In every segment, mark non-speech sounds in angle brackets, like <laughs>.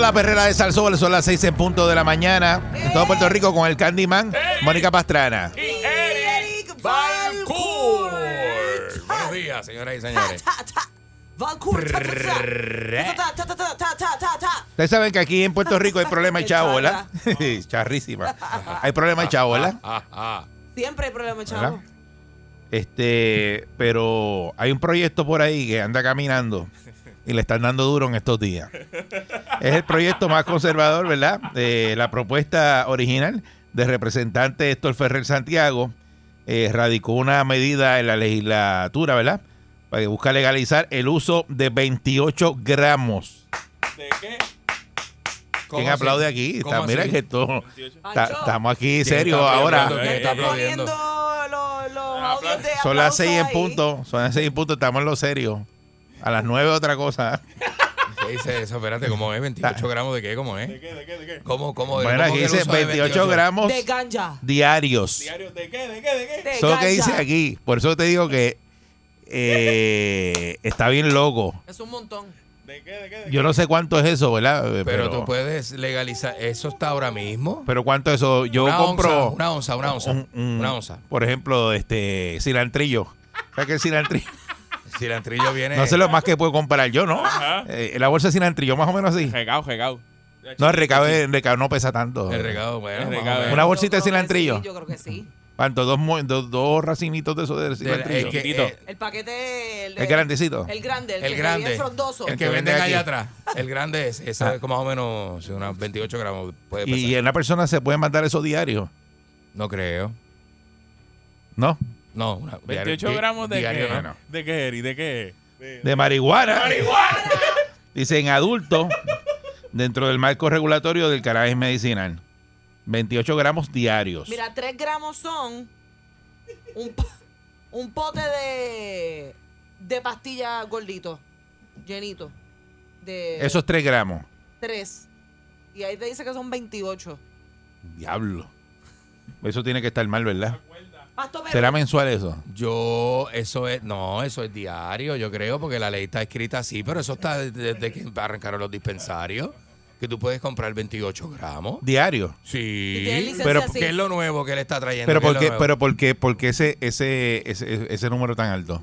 La perrera de Salsol, son las 6 en punto de la mañana. En todo Puerto Rico con el Candyman, Mónica Pastrana. Y Eric Valcourt. Buenos días, señoras y señores. Ustedes saben que aquí en Puerto Rico hay problema de ¿verdad? <laughs> <laughs> Charrísima. Hay problema de. Ah, <laughs> ah. Siempre hay problema, chavo. ¿Verdad? Este, pero hay un proyecto por ahí que anda caminando y le están dando duro en estos días. Es el proyecto más conservador, ¿verdad? La propuesta original del representante Héctor Ferrer Santiago eh, radicó una medida en la legislatura, ¿verdad? Para que busca legalizar el uso de 28 gramos. ¿De qué? ¿Quién ¿Cómo aplaude aquí? ¿Cómo Está- mira así? que Ancho. estamos aquí ¿Quién serios está ahora. aplaudiendo? ¿Quién está aplaudiendo? Poniendo los, los audios de Son las aplauso seis en ahí. punto, son las seis en punto, estamos en lo serio. A las nueve otra cosa. ¿Qué dice eso? Espérate, ¿cómo es? ¿28 gramos de qué? ¿Cómo es? ¿De qué? ¿De qué? ¿De qué? ¿Cómo, cómo, Bueno, cómo aquí dice uso de 28 gramos De ganja. diarios. ¿Diario de qué? ¿De qué? ¿De qué? De Eso es lo que dice aquí. Por eso te digo que eh, está bien loco. Es un montón. ¿De qué? ¿De qué? ¿De Yo no sé cuánto es eso, ¿verdad? Eh, Pero, tú puedes legalizar. ¿Eso está ahora mismo? Pero cuánto es eso. Yo una compro Onza, una onza, una onza. un- un- Una onza. Por ejemplo, este cilantrillo. ¿Sabes qué es cilantrillo? Si el antrillo viene. No sé lo más que puedo comprar yo, ¿no? Eh, la bolsa de cilantrillo, más o menos así. Regao, regao. No, el recado, el recado no pesa tanto. El regado, bueno. El más o regado. menos. Una bolsita de cilantrillo. sí, yo creo que sí. ¿Cuánto? Dos, mo- dos, dos racimitos de eso de Del- cilantrillo. el, que, Chiquitito. eh, El paquete. El, El grandecito. El grande. El, el que grande. frondoso. El que que venden vende allá atrás. El grande es. Ah. es como más o menos sí, unos 28 gramos. Puede pesar. Y una persona se puede mandar eso diario, No creo. ¿no? No, una- 28 diario- gramos de diario qué? no. ¿De qué, Eri? ¿De qué? De- De marihuana. Dice en adultos, dentro del marco regulatorio del cannabis medicinal. 28 gramos diarios. Mira, 3 gramos son un, un pote de, de pastillas gordito, llenito. De Eso es 3 gramos. 3. Y ahí te dice que son 28. Diablo. Eso tiene que estar mal, ¿verdad? Pasto. ¿Será mensual eso? Yo, eso es, no, eso es diario, yo creo, porque la ley está escrita así, pero eso está desde, desde que arrancaron los dispensarios, que tú puedes comprar 28 gramos. Diario. Sí, pero- así. ¿qué es lo nuevo que le está trayendo? Pero ¿Qué es ¿por qué, pero por qué, por qué ese, ese, ese, ese número tan alto?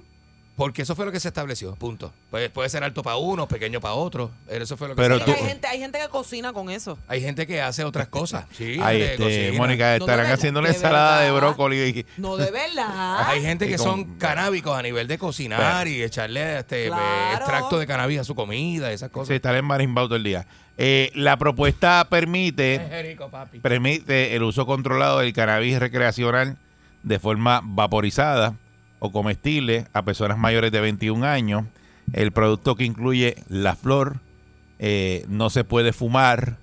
Porque eso fue lo que se estableció, punto. Puede, puede ser alto para uno, pequeño para otro, eso fue lo que Pero se tú- hay, gente, hay gente que cocina con eso. Hay gente que hace otras cosas, <laughs> sí. Gente que este, cocina. Mónica, No, de estarán verdad, haciendo una de ensalada de verdad. brócoli. y- No, de verdad. Hay gente Y que con- son canábicos a nivel de cocinar y echarle este eh, Claro. extracto de cannabis a su comida, esas Sí, cosas. estar en marimbao todo el día. Eh, la propuesta permite Es rico, papi. permite el uso controlado del cannabis recreacional de forma vaporizada o comestible a personas mayores de 21 años. El producto que incluye la flor eh, no se puede fumar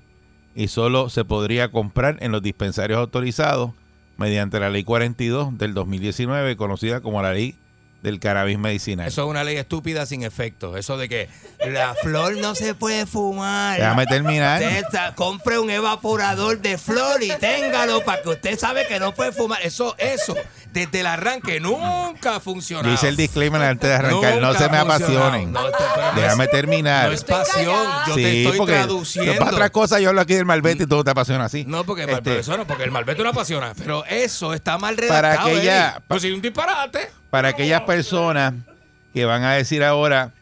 y solo se podría comprar en los dispensarios autorizados mediante la ley 42 del 2019, conocida como la ley del cannabis medicinal. Eso es una ley estúpida sin efecto. Eso de que la flor no se puede fumar. Déjame terminar. Usted compre un evaporador de flor y téngalo para que usted sabe que no puede fumar. Eso, eso, desde el arranque nunca ha funcionado. Dice el disclaimer antes de arrancar, no Nunca se me apasionen. No, no Déjame es- terminar. No es pasión, yo te Sí, estoy porque traduciendo. para otras cosas yo hablo aquí del malvete y todo te apasiona así. No, porque, Este, eso no, porque el malvete no apasiona. Pero eso está mal Para redactado. aquella- Eddie. Pues si un disparate. Para aquellas personas que van a decir ahora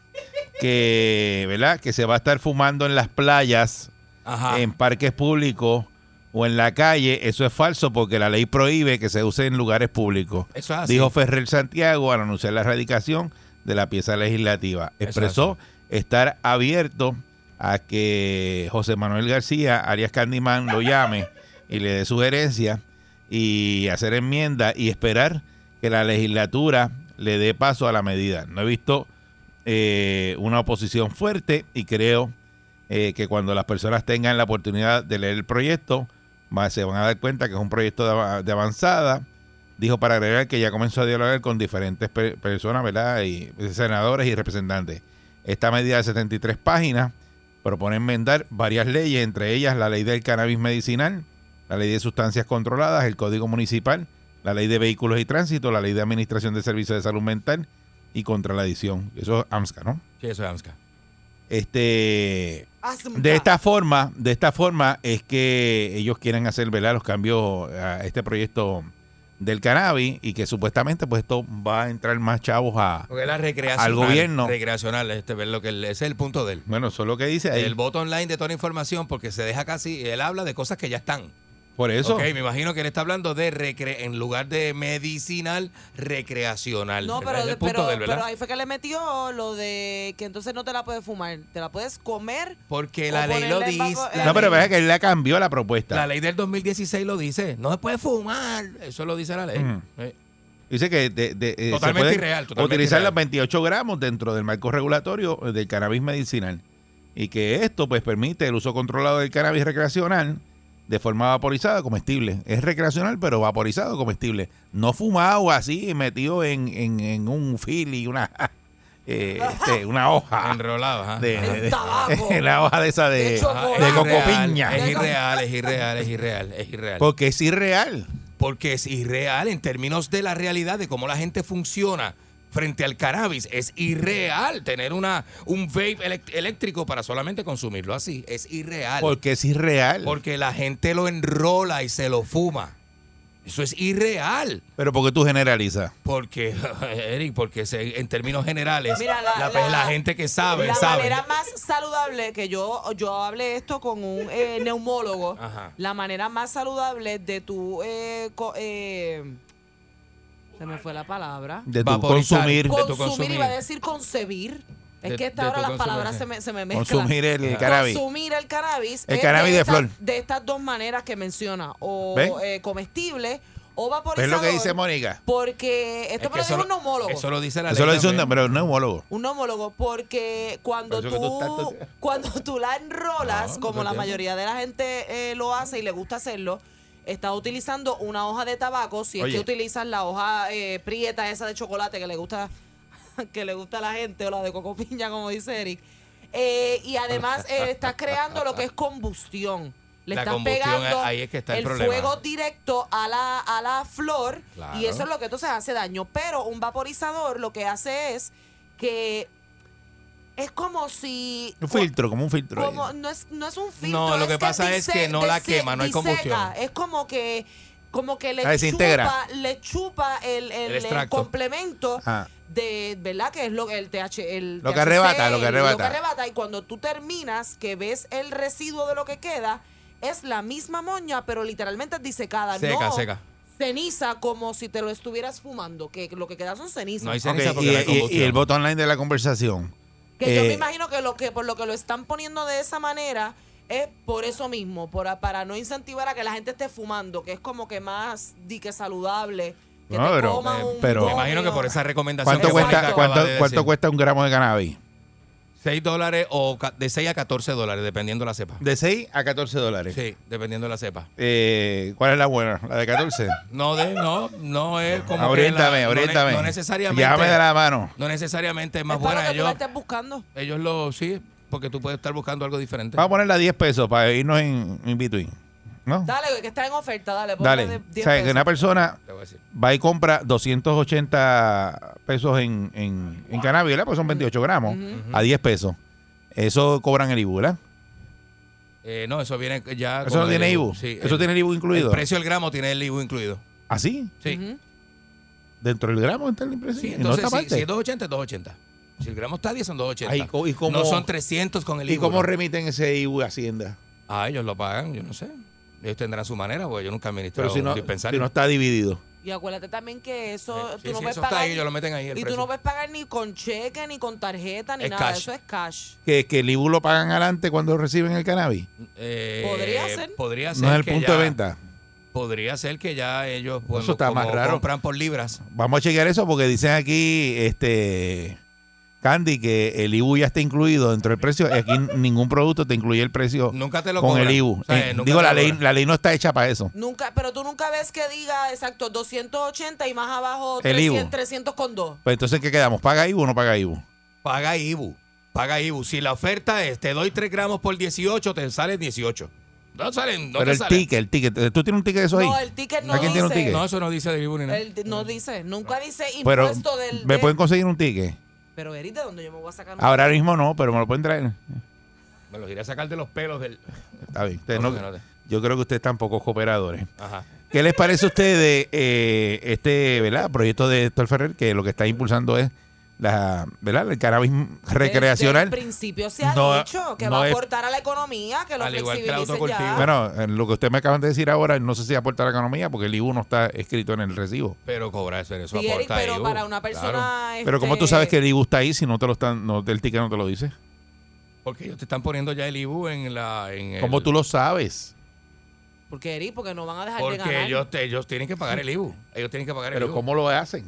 que, ¿verdad? Que se va a estar fumando en las playas, Ajá. en parques públicos o en la calle, eso es falso porque la ley prohíbe que se use en lugares públicos. Eso es así. Dijo Ferrer Santiago al anunciar la erradicación de la pieza legislativa. Expresó estar abierto a que José Manuel García, Arias Candyman, lo llame y le dé sugerencias y hacer enmiendas y esperar que la legislatura le dé paso a la medida. No he visto eh, una oposición fuerte y creo eh, que cuando las personas tengan la oportunidad de leer el proyecto, se van a dar cuenta que es un proyecto de, ava- de avanzada. Dijo para agregar que ya comenzó a dialogar con diferentes pe- personas, ¿verdad? Y senadores y representantes. Esta medida de 73 páginas propone enmendar varias leyes, entre ellas la ley del cannabis medicinal, la ley de sustancias controladas, el código municipal, la ley de vehículos y tránsito, la ley de administración de servicios de salud mental y contra la adicción. Eso es AMSCA, ¿no? Sí, eso es AMSCA. Este, de esta forma, de esta forma es que ellos quieren hacer ¿verdad? los cambios a este proyecto del cannabis y que supuestamente pues esto va a entrar más chavos a la recreacional. Al gobierno. Recreacional, este, ver lo que ese es el punto de él. bueno, eso es lo que dice ahí. El voto online de toda la información, porque se deja casi, él habla de cosas que ya están. Por eso. Ok, me imagino que él está hablando de recre en lugar de medicinal, recreacional. No, pero, es el punto pero, de él, ¿verdad? pero ahí fue que le metió lo de que entonces no te la puedes fumar. Te la puedes comer. Porque la ley lo dice. no, pero vea que él la cambió la propuesta. La ley del 2016 lo dice. No se puede fumar. Eso lo dice la ley. Eh, Dice que de- de- eh, se Totalmente puede irreal, totalmente utilizar irreal. los 28 gramos dentro del marco regulatorio del cannabis medicinal y que esto pues permite el uso controlado del cannabis recreacional de forma vaporizada comestible. Es recreacional pero vaporizado comestible. No fumado así metido en, en, en un fil y una, <laughs> eh, este, una hoja Enrolado, ajá. de, de- tabaco. <laughs> la hoja de esa de, De de cocopiña. Es irreal, es irreal, es irreal, es irreal. Porque es irreal. Porque es irreal en términos de la realidad de cómo la gente funciona frente al cannabis. Es irreal tener una un vape eléctrico para solamente consumirlo así. Es irreal. Porque es irreal. Porque la gente lo enrola y se lo fuma. Eso es irreal. Pero porque tú generalizas. Porque, <laughs> Eric, porque se- en términos generales, Mira, la, la, la- la gente que sabe, la sabe. manera más saludable que yo yo hablé esto con un eh, <laughs> neumólogo Ajá. la manera más saludable de tu eh, co- eh, se me fue la palabra De tu Vaporizar. consumir, De tu consumir, consumir. iba a decir concebir es De- que esta de hora las consumir, palabras se me, se me mezclan consumir el cannabis. consumir el cannabis El es cannabis de estas- flor. de estas dos maneras que menciona o eh, comestible o ¿Ves vaporizador lo que dice Mónica? porque esto Es que lo eso dijo un neumólogo Eso lo dice la Eso ley. lo dice un, pero un neumólogo. un neumólogo, porque cuando tú, cuando tú la enrolas, No, como no la entiendo. mayoría de la gente eh, lo hace y le gusta hacerlo, estás utilizando una hoja de tabaco, si Oye. es que utilizas la hoja eh, prieta esa de chocolate que le gusta <laughs> que le gusta a la gente o la de coco piña, como dice Eric. Eh, y además eh, <laughs> estás creando lo que es combustión. Le La estás combustión, pegando ahí es que está el problema. fuego directo a la, a la flor Claro. y eso es lo que entonces hace daño. Pero un vaporizador lo que hace es que es como si... Un filtro, como un filtro. como- no, es, no es un filtro. No, lo que pasa es que no la dise- quema, no hay combustión. Es como que como que le desintegra. chupa, le chupa el, el- El el extracto. complemento Ah. de, ¿verdad? Que es lo el TH, el Lo que arrebata, lo que Lo arrebata. que arrebata y cuando tú terminas que ves el residuo de lo que queda es la misma moña, pero literalmente disecada, Seca, no seca. ceniza como si te lo estuvieras fumando, que lo que queda son cenizas. No hay ceniza porque y, y- combustión. y el botón online de la conversación. Que yo Eh, me imagino que lo que por lo que lo están poniendo de esa manera es por eso mismo, por, para no incentivar a que la gente esté fumando, que es como que más di que saludable. Que No, te pero- comas eh, un pero- Me imagino que por esa recomendación ¿Cuánto que cuesta, cuánto, de cuánto cuesta un gramo de cannabis? 6 dólares o ca- de 6 a 14 dólares, dependiendo de la cepa. De 6 a 14 dólares. Sí, dependiendo de la cepa. Eh, ¿Cuál es la buena? ¿La de 14? No, de, no, no es como. que Oriéntame, la- no ne- oriéntame. No, necesariamente. Llámame de la mano. No necesariamente es más para buena. que tú la Ellos, estés buscando. ellos lo. Sí, porque tú puedes estar buscando algo diferente. Vamos a ponerla a 10 pesos para irnos en, in between. ¿No? Dale, que está en oferta, dale. Dale. de O 10 sea, que pesos. una persona va y compra 280 pesos en, en, en cannabis, ¿verdad? Pues son 28 gramos a 10 pesos. Eso cobran el IBU, ¿verdad? Eh, no, eso viene ya. Eso con no el tiene IBU. Sí, Eso el- tiene el IBU incluido. El precio del gramo tiene el IBU incluido. ¿Así? Sí. Ujú. Dentro del gramo está el impreso. Sí, y no entonces está si, aparte. si es 280, es 280. Si el gramo está a 10, son 280. Ay, ¿y cómo- no son 300 con el ¿Y IBU. cómo ¿no? remiten ese IBU a Hacienda? Ah, ellos lo pagan, yo no sé. Ellos tendrán su manera, porque yo nunca he administrado Pero si no, un dispensario. si no está dividido. Y acuérdate también que eso Sí, tú sí, no sí, puedes eso está pagar. ahí, ellos lo meten ahí el y tú precio. no puedes pagar ni con cheque, ni con tarjeta, ni Es nada. cash. Eso es cash. Que, que el IBU lo pagan adelante cuando reciben el cannabis. Eh, Podría ser. Podría ser No es el que punto ya- de venta. Podría ser que ya ellos pues, Eso está como más raro. compran por libras. Vamos a chequear eso porque dicen aquí, este Candy, que el IBU ya está incluido dentro del precio. y Aquí ningún producto te incluye el precio Nunca te lo con cobran. el IBU. O sea, Eh, nunca digo, la ley, la ley no está hecha para eso. Nunca, pero tú nunca ves que diga, exacto, 280 y más abajo El 300, IBU. 300 con 2. Pues entonces, ¿qué quedamos? ¿Paga IBU o no paga IBU? Paga IBU. Paga IBU. Si la oferta es te doy 3 gramos por 18, te sale 18. No salen, no Pero el sale. ticket, el ticket. ¿Tú tienes un ticket de eso ahí? No, el ticket no ¿A quién tiene un dice. ticket? No, eso no dice de IBU ni nada. El- no dice, nunca dice Pero, impuesto del. ¿me de- pueden conseguir un ticket? Pero Eri, ¿de dónde yo me voy a sacar un Ahora mismo no, pero me lo pueden traer. Me los iré a sacar de los pelos del. Está bien. Ustedes No, no- yo creo que ustedes están poco cooperadores. Ajá. ¿Qué les parece a ustedes eh, este ¿verdad? proyecto de Héctor Ferrer que lo que está impulsando es la, ¿verdad? el cannabis recreacional? Desde el principio se ha No- dicho que no va a es- aportar a la economía, que lo Al igual que el flexibilicen autocultivo. ya. Bueno, eh, lo que ustedes me acaban de decir ahora, no sé si aporta a la economía porque el IBU no está escrito en el recibo. Pero cobra eso, eso Sí, aporta pero IBU. para una Claro. persona. Pero ¿cómo tú este, sabes que el IBU está ahí si no te lo están, no, el ticket no te lo dice? Porque ellos te están poniendo ya el IBU en la. En el- ¿Cómo tú lo sabes? Porque Eric, porque no van a dejar de Porque ganar. ellos, te- ellos tienen que pagar el IBU. Ellos tienen que pagar el Pero IBU. ¿cómo lo hacen?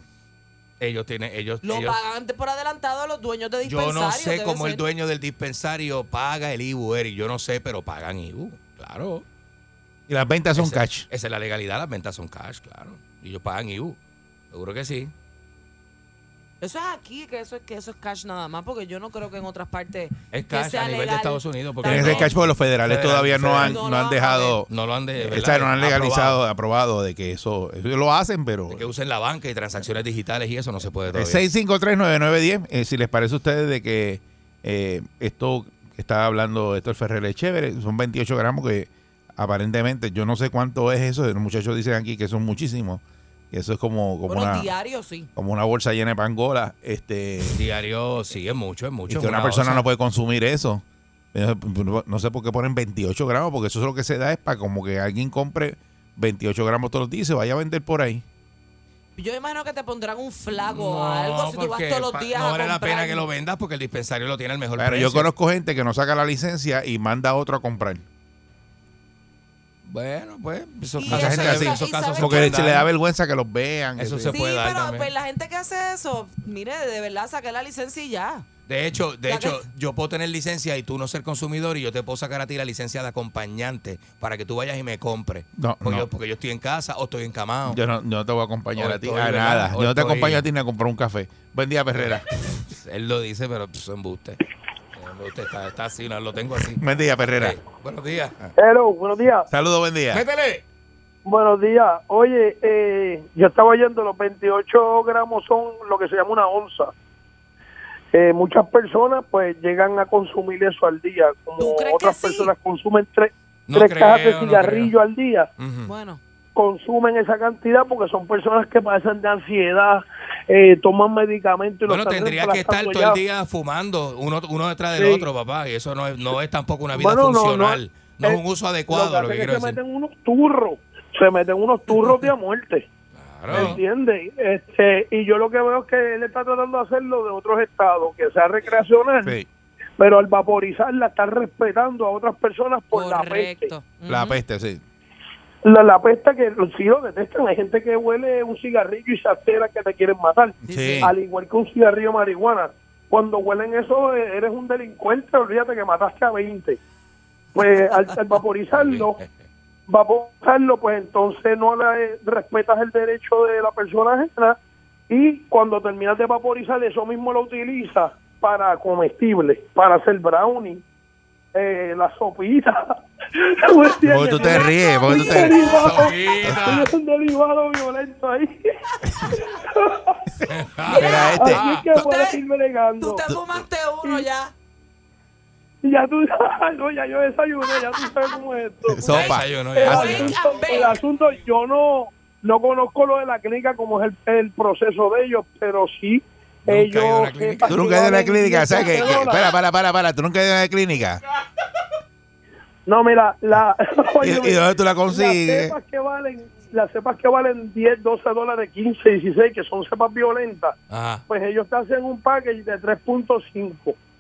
Ellos tienen. Ellos, Lo ellos- pagan de- por adelantado a los dueños de Yo dispensarios. no sé cómo el dueño del dispensario paga el IBU, Eric. Yo no sé, pero pagan IBU. Claro. Y las ventas son Esa- cash. Esa es la legalidad, las ventas son cash, claro. Y ellos pagan IBU. Seguro que sí. Eso es aquí, que eso, es- que eso es cash nada más, porque yo no creo que en otras partes. Es que cash sea a nivel de. Estados Unidos. Porque no, ser cash porque los federales Federal, todavía no han. No han dejado, no lo han, de, o ¿verdad? sea, no han legalizado, aprobado. aprobado de que eso, eso lo hacen, pero... De que usen la banca y transacciones digitales y eso no se puede Eh, todavía. 6539910, eh, si les parece a ustedes de que eh, esto que estaba hablando Héctor Ferrer es chévere, son 28 gramos que aparentemente, yo no sé cuánto es eso, los muchachos dicen aquí que son muchísimos, eso es como, como, Bueno, una, diario sí. como una bolsa llena de pangola, este, Diario, sí, es mucho, es y mucho. que una persona no puede consumir eso. No sé por qué ponen 28 gramos, porque eso es lo que se da es para como que alguien compre 28 gramos todos los días y se vaya a vender por ahí. Yo imagino que te pondrán un flago o algo si tú vas todos los días No a vale la pena que lo vendas porque el dispensario lo tiene al mejor Pero precio. yo conozco gente que no saca la licencia y manda a otro a comprar. Bueno, pues, esos Y casos, eso- se- y esos casos Porque se le da vergüenza que los vean. Eso se Sí, puede dar pero también. pues, la gente que hace eso, mire, de verdad saqué la licencia y ya. De hecho, de hecho, que- yo puedo tener licencia y tú no ser consumidor y yo te puedo sacar a ti la licencia de acompañante para que tú vayas y me compres. No, porque, no. Yo, porque yo estoy en casa o estoy encamado. Yo no, yo no te voy a acompañar Hoy a ti estoy, a ¿verdad? nada. Hoy Yo no te estoy- acompaño a ti ni a comprar un café. Buen día, Perrera. <laughs> Él lo dice, pero pues, embuste. Embuste, está, está así, lo tengo así. Buen día, Perrera. Buenos días. Hello, buenos días. Saludos, buen día. Métele. Buenos días. Oye, eh, yo estaba oyendo, los 28 gramos son lo que se llama una onza. Eh, muchas personas pues llegan a consumir eso al día, como ¿Tú crees que otras sí? personas consumen tres, No tres creo, cajas de no cigarrillo al día. Bueno, consumen esa cantidad porque son personas que padecen de ansiedad, eh, toman medicamentos y Bueno, los están tendría que estar todo el día fumando uno, uno detrás del Sí. otro, papá. Y eso no es, no es tampoco una vida Bueno, no, no. funcional. No, es un uso Lo que adecuado, lo que es quiero que se decir. meten unos turros, se meten unos turros de a muerte. ¿Me Claro. entiendes? Este, y yo lo que veo es que él está tratando de hacerlo de otros estados, que sea recreacional, Sí, pero al vaporizarla está respetando a otras personas por la peste. la peste, sí. La, la peste que sí lo detestan. Hay gente que huele un cigarrillo y se altera que te quieren matar. Sí. Al igual que un cigarrillo de marihuana. Cuando huelen eso, eh, eres un delincuente, olvídate que mataste a 20. Pues al, al <laughs> vaporizarlo, vaporizarlo, pues entonces no le respetas el derecho de la persona ajena y cuando terminas de vaporizar, eso mismo lo utilizas para comestibles, para hacer brownie, eh, la sopita. <laughs> Porque tú te ríes, porque tú Un te derivado, Sopita. es un derivado violento ahí. <laughs> Mira, este, Así es que Tú puedes te- ir bregando. Tú te fumaste uno ya. Ya tú sabes, no, ya yo desayuné, ya tú sabes cómo es esto. <laughs> sopa. Desayuno, El ya. Asunto, el asunto, yo no no conozco lo de la clínica como es el, el proceso de ellos, pero sí ellos... ido a una eh, clínica. Tú nunca has ido a la valen clínica, ¿sabes qué? 17 qué? dólares. Espera, para, para, para, tú nunca has ido a la clínica. No, mira, la, <laughs> ¿Y, y dónde tú la las consigues? cepas que valen, las cepas que valen 10, 12 dólares, 15, 16, que son cepas violentas, Ajá. pues ellos te hacen un package de 3.5,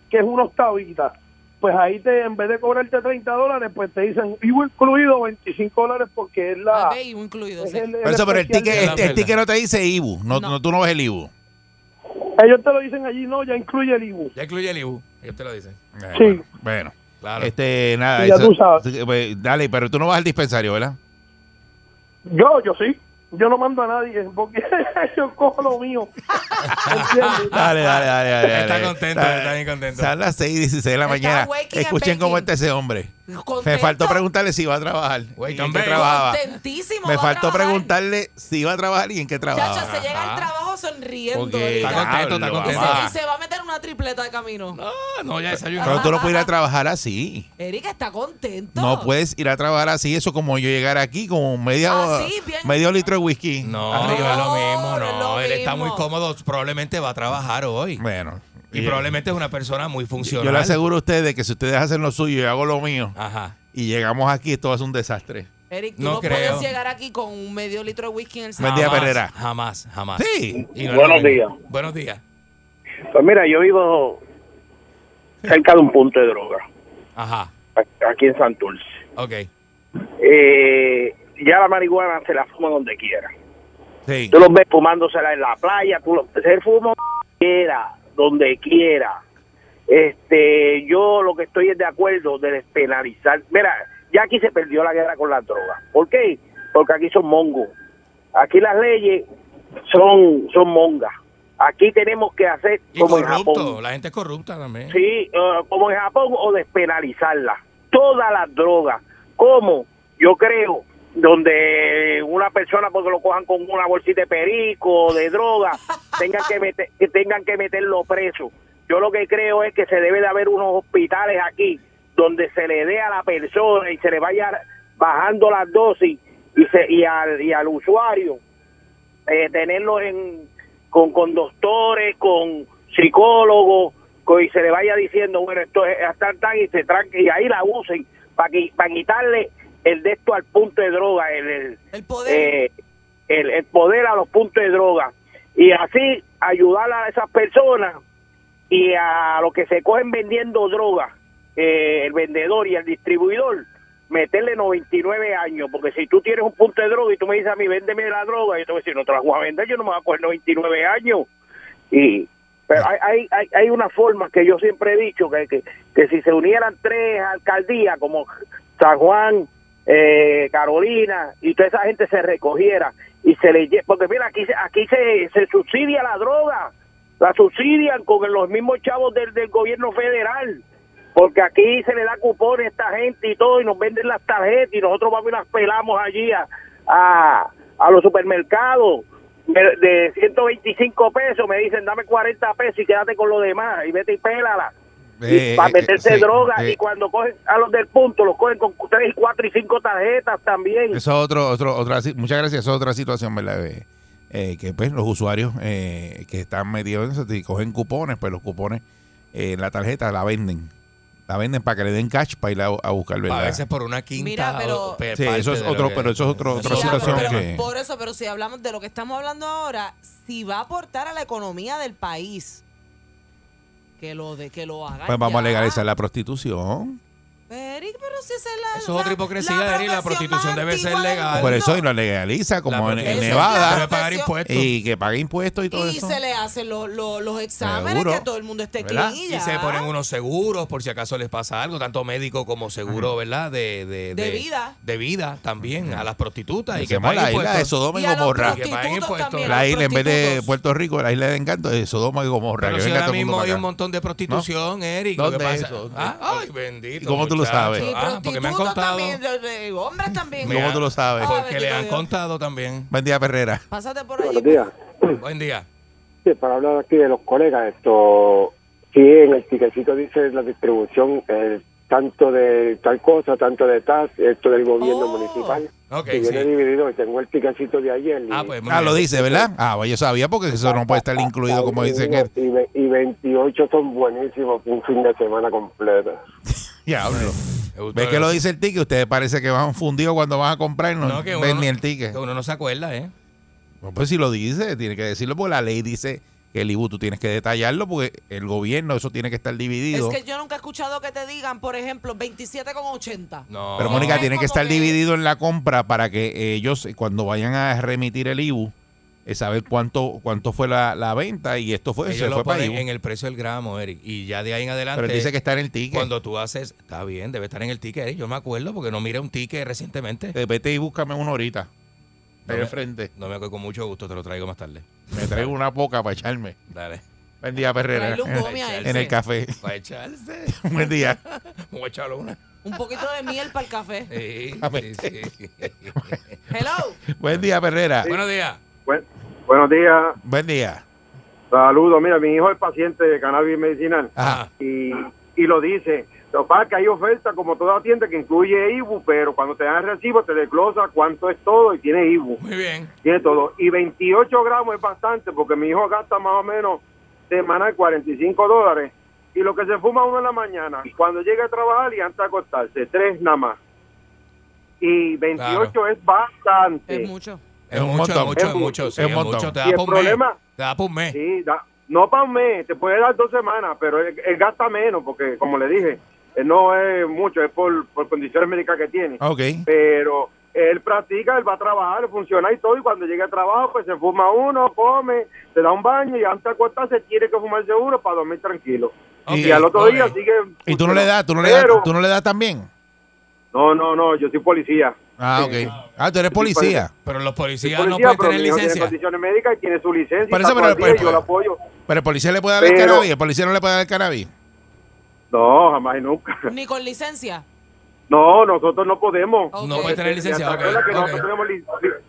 que es una octavita. Pues ahí te, en vez de cobrarte 30 dólares, pues te dicen, vivo incluido 25 dólares porque es la... Ibu incluido. es sí. el- Por eso, pero el ticket, el, el ticket no te dice IBU. No, No. no, tú no ves el IBU. Ellos te lo dicen allí, no, ya incluye el IBU. Ya incluye el IBU. Ellos te lo dicen. Eh, Sí. Bueno, bueno. Claro. este, nada. Ya eso- tú sabes. pues, dale, pero tú no vas al dispensario, ¿verdad? Yo, yo sí. Yo no mando a nadie porque <laughs> yo cojo lo mío. <laughs> Dale, dale, dale. dale, Está dale. contento, Dale. está bien contento. Son las 6 y 16 de la Está mañana. Escuchen cómo está ese hombre. Me faltó preguntarle si iba a trabajar. Wake y en qué trabajaba. Contentísimo. Me faltó trabajar. preguntarle si iba a trabajar y en qué Chacho, trabajaba. se llega al trabajo sonriendo. Está contento, está y, contento. se, y se va a meter una tripleta de camino. No, no, ya desayunó. Pero tú no puedes ir a trabajar así. Erika está contento. No puedes ir a trabajar así. Eso como yo llegar aquí con media, Ah, medio litro de whisky. No, arriba. no es lo No, mismo, no es no. lo Él está muy cómodo, probablemente va a trabajar hoy. Bueno. Y y- probablemente es una persona muy funcional. Yo le aseguro a ustedes que si ustedes hacen lo suyo y yo hago lo mío Ajá. y llegamos aquí, esto va a ser un desastre. Eric, tú No no, creo. puedes llegar aquí con un medio litro de whisky en el Buen día, Perrera. Jamás, jamás. Sí. Y no es Buenos mismo. días. Buenos días. Pues mira, yo vivo cerca de un punto de droga, Ajá. aquí en Santurce. Ok. Eh, ya la marihuana se la fuma donde quiera. Sí. Tú los ves fumándosela en la playa, tú lo, se fuma donde quiera, donde quiera. Este, yo lo que estoy es de acuerdo de despenalizar. Mira, ya aquí se perdió la guerra con las drogas. ¿Por qué? Porque aquí son mongos. Aquí las leyes son son mongas. Aquí tenemos que hacer Y como en. Japón. La gente es corrupta también. Sí, eh, como en Japón o despenalizarla. Todas las drogas. ¿Cómo? Yo creo donde una persona porque lo cojan con una bolsita de perico de droga <laughs> tengan que meter, que tengan que meterlo preso. Yo lo que creo es que se debe de haber unos hospitales aquí donde se le dé a la persona y se le vaya bajando las dosis y se y al y al usuario eh, tenerlo en con, con doctores, con psicólogos, con- y se le vaya diciendo, bueno, esto es hasta tan y se tranque y ahí la usen para para quitarle el de esto al punto de droga, el, el, El poder. eh, el, el poder a los puntos de droga y así ayudar a esas personas y a los que se cogen vendiendo droga, eh, el vendedor y el distribuidor, meterle 99 años, porque si tú tienes un punto de droga y tú me dices a mí, véndeme la droga, yo te voy a decir, no te la voy a vender, yo no me voy a coger 99 años. Y pero hay, hay, hay, hay una forma que yo siempre he dicho, que, que, que si se unieran tres alcaldías como San Juan, eh, Carolina, y toda esa gente se recogiera y se le porque mira, aquí, aquí se, se subsidia la droga, la subsidian con los mismos chavos del, del gobierno federal, porque aquí se le da cupones a esta gente y todo, y nos venden las tarjetas, y nosotros vamos y las pelamos allí a, a, a los supermercados de, de 125 pesos, me dicen dame 40 pesos y quédate con lo demás, y vete y pélala. Eh, para eh, meterse sí, droga eh, y cuando cogen a los del punto los cogen con 3, 4 y 5 tarjetas también. Eso es otro, otro, otra, muchas gracias, eso es otra situación, ¿verdad? Eh, eh, que pues los usuarios eh, que están metidos en eso, y cogen cupones, pues los cupones eh, en la tarjeta la venden. La venden para que le den cash para ir a, a buscar, ¿verdad? A veces por una quinta. Mira, pero- Sí, eso es otro- que- pero eso es otro- otra Sí, situación pero- que- Por eso, pero si hablamos de lo que estamos hablando ahora, si va a aportar a la economía del país, que lo de que lo hagan. Pues vamos a legalizar la prostitución. Eric, pero si esa es la. Eso es otra hipocresía, Eric, la prostitución debe ser legal. Por eso y lo legaliza, como en, en. Nevada, Debe pagar impuestos. y que pague impuestos y todo Y eso. se le hacen los, los, los exámenes, Seguro. que todo el mundo esté ¿Verdad? clean y Y se ponen unos seguros por si acaso les pasa algo, tanto médico como seguro, ¿verdad? De, de, De vida. De vida también a las prostitutas. Y que Hacemos la paguen isla de impuestos. Sodoma y, Y Gomorra. Que paguen impuestos. también, La isla, en vez de. Puerto Rico, la isla de encanto de Sodoma y Gomorra. Pero que si ahora mismo hay un montón de prostitución, Eric. Lo que ¿Dónde pasa, eso? Ah, ay, bendito. ¿Y cómo tú lo sabes? Sí, Ah, porque me han contado. también, de- de hombres también. Me ¿Cómo tú lo sabes? Ah, Porque le han Dios. contado también. Buen día, Perrera. Pásate por allí. Buenos días. Buen día. Sí, para hablar aquí de los colegas, esto, sí, en el tiquecito dice la distribución, eh, tanto de tal cosa, tanto de tal, esto del gobierno Oh. municipal, Ok, que viene sí. dividido, y tengo el tiquecito de ayer. Ah, pues Ah, lo dice, ¿verdad? Ah, pues yo sabía porque eso no puede estar incluido como dicen que... y, ve- y 28 son buenísimos, un fin de semana completo. <laughs> Diablo. Me gustó ¿Ves que lo dice el ticket? Ustedes parece que van fundidos cuando van a comprar y no, No, que uno ven no- ni el ticket. Que uno no se acuerda, ¿eh? Bueno, pues si lo dice, tiene que decirlo porque la ley dice que el IBU tú tienes que detallarlo porque el gobierno eso tiene que estar dividido. Es que yo nunca he escuchado que te digan, por ejemplo, 27,80. No. Pero Mónica tiene que estar que- dividido en la compra para que ellos cuando vayan a remitir el IBU eh, saber cuánto cuánto fue la, la venta y esto fue, se Ellos lo fue para ponen IBU. en el precio del gramo, Eric. Y ya de ahí en adelante. Pero él dice que está en el ticket. Cuando tú haces. Está bien, debe estar en el ticket, Eric. Yo me acuerdo porque no miré un ticket recientemente. Eh, vete y búscame uno ahorita. No Ahí me- frente. No me acuerdo con mucho gusto, te lo traigo más tarde. Me traigo una poca para echarme. Dale. Buen día, Perrera. En el café. Para echarse. <laughs> Buen día. <laughs> Voy a echarle una. Un poquito de miel para el café. Sí, sí, sí. Hello. Buen día, Perrera. Buenos días. Buen- buenos días, Buen día. saludos. Mira, mi hijo es paciente de cannabis medicinal Ajá. y, y lo dice. Lo que pasa es que hay oferta como toda tienda que incluye IBU, pero cuando te dan el recibo te desglosa cuánto es todo y tiene IBU. Muy bien. Tiene todo. Y 28 gramos es bastante porque mi hijo gasta más o menos semanal 45 dólares. Y lo que se fuma uno en la mañana, cuando llega a trabajar y antes de acostarse, tres nada más. Y 28 es bastante. Es mucho. Es, un mucho, montón. es mucho, Es mucho. sí, es montón. mucho. Te Y da el por un mes. problema- Te da por un mes. Sí, da- no para un mes, te puede dar dos semanas, pero él, él gasta menos porque, como le dije, él no es mucho, es por, por condiciones médicas que tiene. Ok. Pero él practica, él va a trabajar, funciona y todo, y cuando llega al trabajo, pues se fuma uno, come, se da un baño y antes de acostarse tiene que fumarse uno para dormir tranquilo. Y al otro día sigue... Y tú no le das, tú no le das, tú no le das también. No, no, no, yo soy policía. Ah, Sí. ok. Ah, tú eres policía. Pero los policías policía, no pueden tener hijo tiene licencia. condiciones médicas y tiene su licencia. Por eso, pero- el día, pero- yo lo apoyo. Pero el policía le puede dar el cannabis. El policía no le puede dar el cannabis. No, jamás y nunca. Ni con licencia. No, nosotros no podemos. No puede tener licencia. ¿Te ok, acuerdas que ok. nosotros tenemos li-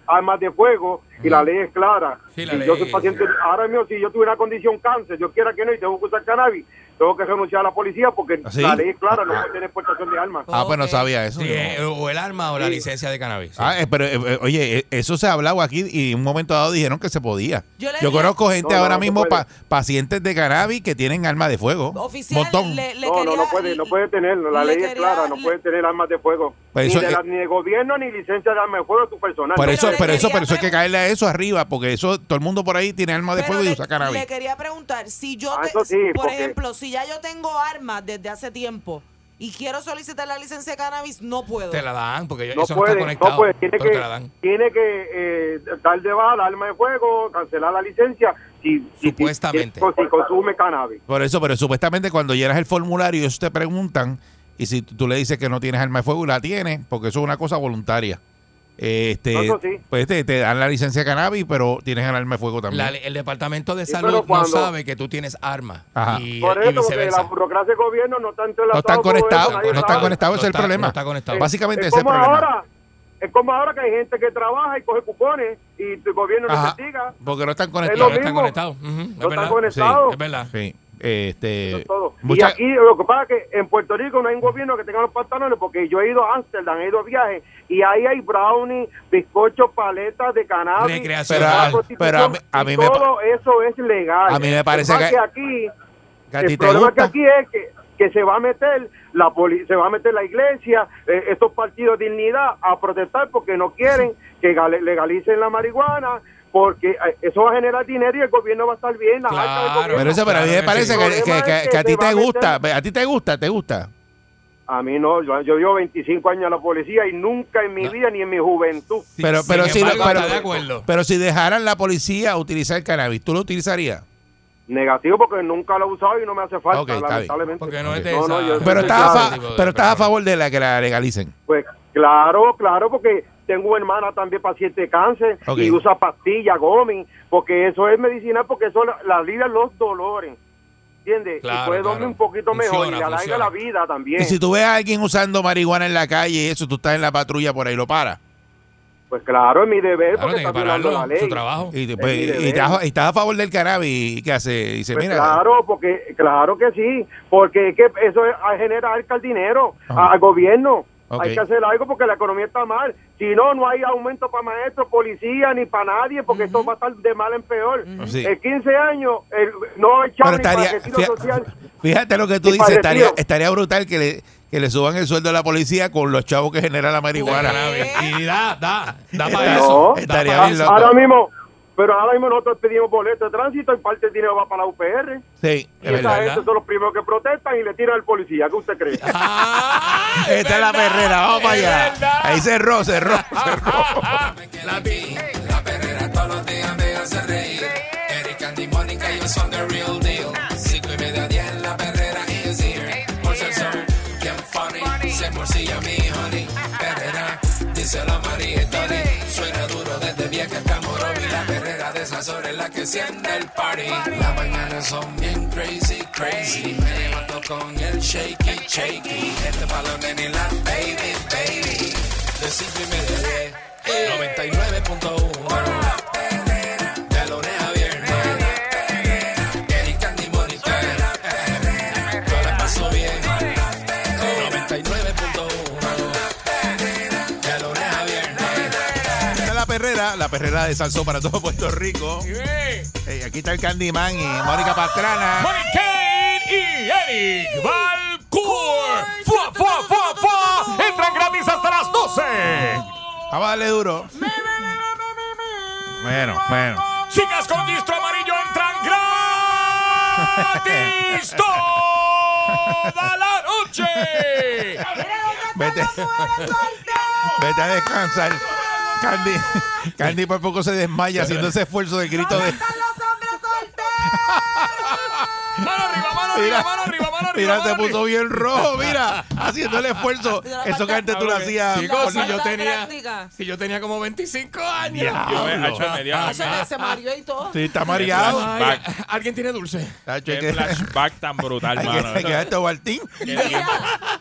armas de fuego y la ley es clara? Sí, la Si ley- yo soy paciente, ahora mismo si yo tuve una condición cáncer, yo quiera que no y tengo que usar cannabis, tengo que renunciar a la policía porque ¿Ah, sí? la ley es clara, no puede tener exportación de armas. Ah, pues no sabía eso. Sí, no. eh, o el arma o la Sí. licencia de cannabis. sí. Ah, eh, pero eh, oye, eso se ha hablado aquí y en un momento dado dijeron que se podía. Yo conozco gente No, ahora no mismo, pa- pacientes de cannabis que tienen armas de fuego. Oficial, Montón. le, le no, quería, no, no puede, no puede tenerlo, la le ley es clara, no le- puede tener armas de fuego. Pues ni, eso de la- ni de gobierno ni licencia de armas de fuego tu personal. Por No eso, pero eso, quería pero eso hay que caerle a eso arriba, porque eso todo el mundo por ahí tiene armas de Pero fuego y usa cannabis. le quería preguntar, si yo, Ah, te- sí, por porque- ejemplo, si ya yo tengo armas desde hace tiempo y quiero solicitar la licencia de cannabis, no puedo. Te la dan porque no eso no puede, está conectado. no puede, tiene que, te la dan. tiene que eh, dar de baja la arma de fuego, cancelar la licencia si, si- Supuestamente. si, si consume cannabis. Por eso, pero supuestamente cuando llenas el formulario, ellos te preguntan, y si tú le dices que no tienes arma de fuego y la tienes, porque eso es una cosa voluntaria. eh, Este, No, eso sí. Pues te, te dan la licencia de cannabis, pero tienes el arma de fuego también. La- el departamento de Sí, salud no sabe que tú tienes arma. Ajá. Y, Por y eso, porque viceversa. la burocracia del gobierno no está entrelazada. no están con conectados, no están sabe. conectados, ese es el problema. no está conectado. Básicamente es ese es el como problema. ahora, es como ahora que hay gente que trabaja y coge cupones y el gobierno no investiga. porque no están lo No conectados. están conectados. Es No verdad. están conectados. Es verdad. Sí, este, Eso es todo. mucha- Y aquí lo que pasa es que en Puerto Rico no hay un gobierno que tenga los pantalones porque yo he ido a Amsterdam, he ido a viajes y ahí hay brownie, bizcochos, paletas de cannabis. Pero a- pero mí- a y mí me todo eso es legal. A mí me parece que aquí que el problema gusta. que aquí es que, que se va a meter la poli- se va a meter la iglesia, eh, estos partidos de dignidad a protestar porque no quieren que legalicen la marihuana, porque eh, eso va a generar dinero y el gobierno va a estar bien. las Claro. Pero eso, pero a mí me parece sí. que, El que- problema que- es que a ti te meter- gusta, a ti te gusta, te gusta. A mí no, yo, yo llevo 25 años en la policía y nunca en mi vida ni en mi juventud. Sí, Pero, pero, si, embargo, pero, de acuerdo. pero si dejaran la policía utilizar el cannabis, ¿tú lo utilizarías? Negativo porque nunca lo he usado y no me hace falta, Ok, está bien. lamentablemente. Porque no es No, no, Pero estás, a, fa- pero estás a favor de la que la legalicen. Pues claro, claro, porque tengo una hermana también paciente de cáncer y usa pastillas, gomi, porque eso es medicinal, porque eso la, alivia los dolores. ¿Entiendes? Claro, y puede dormir claro. un poquito mejor y le alarga la vida también. Y si tú ves a alguien usando marihuana en la calle y eso, tú estás en la patrulla por ahí, lo paras. Pues claro, es mi deber Claro, porque está violando pararlo, la ley. su trabajo. Y, Es pues, y estás, a favor del cannabis y ¿qué hace? Dice, Pues mira, claro, porque claro que sí, porque es que eso es a generar el dinero Ajá. al gobierno. Hay que hacer algo porque la economía está mal. Si no, no hay aumento para maestros, policía, ni para nadie, porque esto va a estar de mal en peor. Sí. En 15 años, el- no hay chavo para estaría, retiro fí- social. fíjate lo que tú para dices, estaría, estaría brutal que le, que le suban el sueldo a la policía con los chavos que genera la marihuana. Y da, da, da para Está- eso. da estaría bien eso. loco. Ahora mismo, pero ahora mismo nosotros pedimos boleto de tránsito y parte del dinero va para la UPR. Sí, Y es esa verdad. gente son los primeros que protestan y le tiran al policía. ¿Qué usted cree? <laughs> Ah, Esta es la perrera, vamos para allá. verdad. Ahí cerró, cerró, <laughs> cerró. La ti- La perrera todos los días me hace reír. Eric, Andy, Mónica, ellos son the real deal. Cinco y media, diez, la perrera is here. Por ser son bien funny, se morcilla mi honey. Perrera, díselo a María y Tony. Suena duro desde vieja. La de horas es la que siente el party. Las mañanas son bien crazy, crazy. Me levanto con el shaky, shaky. Este palo nene y la baby, baby. De cinco y media, diez. 99.1 la perrera, de Salsó para todo Puerto Rico. Aquí está el Candyman y Mónica Pastrana. Kane y Eric Balcour. ¡Fua, fua, fua, fua! Entran gratis hasta las 12. Vamos a darle duro. Bueno, bueno. Chicas con distro amarillo entran gratis <laughs> toda la noche. Vete, vete a descansar. Candy, Candy por poco se desmaya haciendo ese esfuerzo de grito de. Mano arriba, mano arriba, Mira, mano arriba, mano arriba. mira, se mano puso arriba. bien rojo, mira, haciendo el esfuerzo. Eso que antes tú lo hacías. Chicos, si yo falta tenía, práctica. si yo tenía como 25 años. Diablo. Ah, se, se mareó y todo. Sí, está mareado. Ay, ¿Alguien tiene dulce? Tacho, hay Qué que- flashback tan brutal, hay que- mano. hay que vamos a hablar,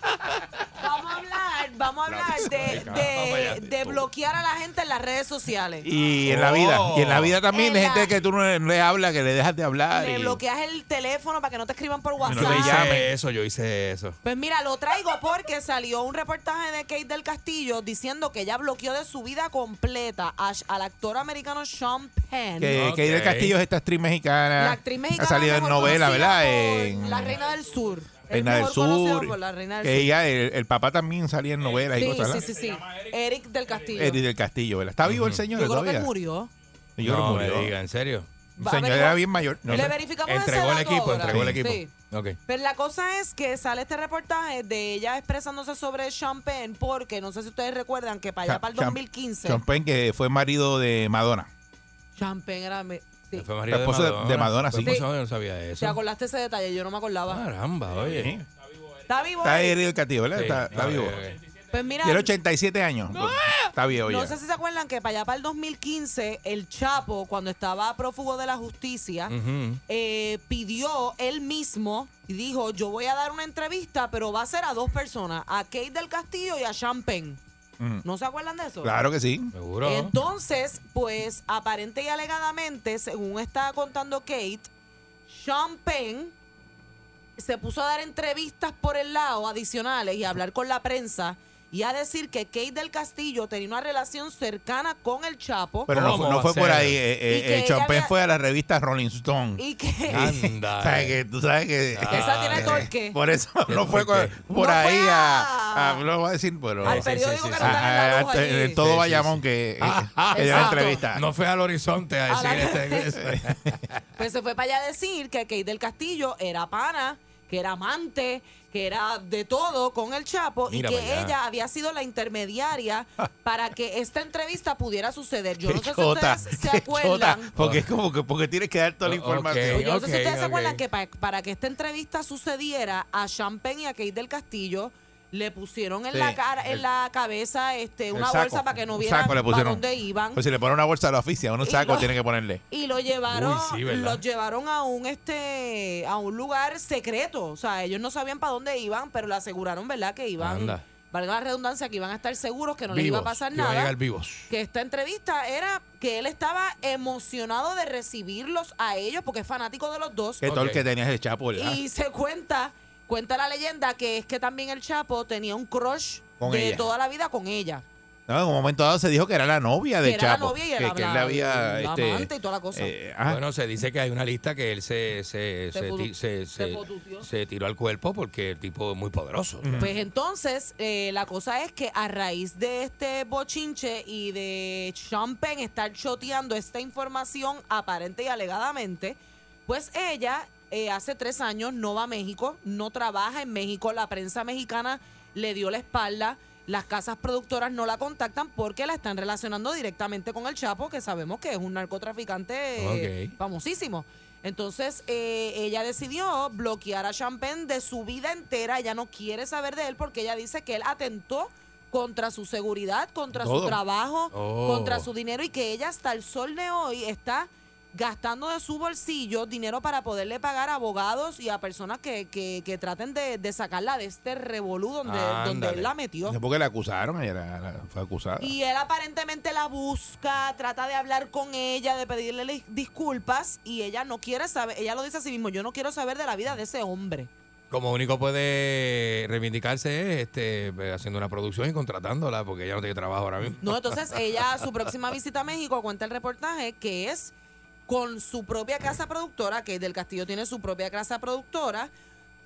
vamos a hablar de, de, de bloquear a la gente en las redes sociales. Y en la vida, y en la vida también hay la- gente que tú no le, no le hablas, que le dejas de hablar. Le y- bloqueas el teléfono para que no te escriban por no WhatsApp. le Yo llame. eso, yo hice eso. Pues mira, lo traigo porque salió un reportaje de Kate del Castillo diciendo que ella bloqueó de su vida completa a- al actor americano Sean Penn. Que, que del Castillo es esta actriz mexicana. la actriz mexicana Ha salido en novela, ¿verdad? En La Reina del Sur. Reina del Sur. por La Reina del Que Sur. ella, el, el papá también salía en novelas y Sí, cosas. sí, sí, sí. Eric del Castillo. Eric del Castillo, ¿verdad? ¿Está vivo el señor Yo creo que todavía? él murió. Yo creo no que me murió. diga, ¿en serio? El señor era bien mayor. No Le verificamos Entregó el equipo, ahora. entregó el Sí. equipo. Ok. Pero la cosa es que sale este reportaje de ella expresándose sobre Penn porque no sé si ustedes recuerdan que para allá para el Cham- 2015 Sean Penn, que fue marido de Madonna. Penn era sí. Fue marido esposo de- de Madonna, sí. Esposo Sí. de- Yo no sabía ¿Te eso. acordaste ese detalle? Yo no me acordaba. Caramba, oye. Está vivo. Está del Castillo, ¿verdad? Sí, Está, está vivo. Pues mira, Tiene 87 años. Está viejo no ya. sé si se acuerdan que para allá para el 2015 el Chapo cuando estaba prófugo de la justicia eh, pidió él mismo y dijo yo voy a dar una entrevista pero va a ser a dos personas, a Kate del Castillo y a Sean ¿No se acuerdan de eso? Claro que sí. Seguro. Entonces, pues aparente y alegadamente, según está contando Kate, Sean Penn se puso a dar entrevistas por el lado adicionales y a hablar con la prensa y a decir que Kate del Castillo tenía una relación cercana con el Chapo Pero no, ¿Cómo fue- no va fue a por ahí. Eh, eh, que ella Penn había- fue a la revista Rolling Stone. y que <laughs> Anda. ¿Sabes que, tú sabes que. esa tiene torque. Por eso no fue por No ahí fue a, a- a- No voy a decir, pero. al sí, periódico sí, que sí, no sí. está en la luz a- a- allí. en todo Sí, sí, Bayamón sí. que, eh, Ah, ah, que dio la exacto. entrevista. No fue al horizonte a A decir la- <laughs> este. Pues se fue para allá a decir que Kate del Castillo era pana, que era amante, que era de todo con el Chapo Mira y que para allá. ella había sido la intermediaria <laughs> para que esta entrevista pudiera suceder. Yo Qué no sé chota, si ustedes se acuerdan. chota, porque es como que porque tienes que dar toda la información. Yo no sé si ustedes ok. se acuerdan que pa- para que esta entrevista sucediera, a Champagne y a Kate del Castillo le pusieron en Sí, la cara, en la cabeza este, una saco, bolsa para que no vieran saco le para dónde iban. Pues si le pone una bolsa a la oficia, un saco lo- tiene que ponerle. <laughs> y lo llevaron Uy, los llevaron a un este a un lugar secreto o sea ellos no sabían para dónde iban pero le aseguraron verdad que iban Anda. valga la redundancia que iban a estar seguros que no les iba a pasar que iban a nada llegar vivos. que esta entrevista era que él estaba emocionado de recibirlos a ellos porque es fanático de los dos Que todo el que tenías el chapo, ¿verdad? y se cuenta cuenta la leyenda que es que también el Chapo tenía un crush Con de ella. toda la vida con ella No, en un momento dado se dijo que era la novia de Que era la Chapo. novia y que, era que él la- le había. la este, amante y toda la cosa. eh, ah, Bueno, se dice que hay una lista que él se, se, Se se, ti- se- se se- potuteó. se tiró al cuerpo porque el tipo es muy poderoso. Pues entonces, eh, la cosa es que a raíz de este bochinche y de Penn estar choteando esta información aparente y alegadamente, pues ella eh, hace tres años no va a México, no trabaja en México, la prensa mexicana le dio la espalda, las casas productoras no la contactan porque la están relacionando directamente con el Chapo, que sabemos que es un narcotraficante eh, famosísimo. Entonces, eh, ella decidió bloquear a Champagne de su vida entera. Ella no quiere saber de él porque ella dice que él atentó contra su seguridad, contra Todo. su trabajo, Oh. contra su dinero y que ella hasta el sol de hoy está gastando de su bolsillo dinero para poderle pagar a abogados y a personas que, que, que traten de, de sacarla de este revolú donde, donde él la metió. es porque la acusaron, ella fue acusada. Y él aparentemente la busca, trata de hablar con ella, de pedirle disculpas y ella no quiere saber, ella lo dice a sí mismo, yo no quiero saber de la vida de ese hombre. Como único puede reivindicarse es este, haciendo una producción y contratándola porque ella no tiene trabajo ahora mismo. No, entonces ella, <laughs> su próxima visita a México, cuenta el reportaje que es con su propia casa productora, que Del Castillo tiene su propia casa productora,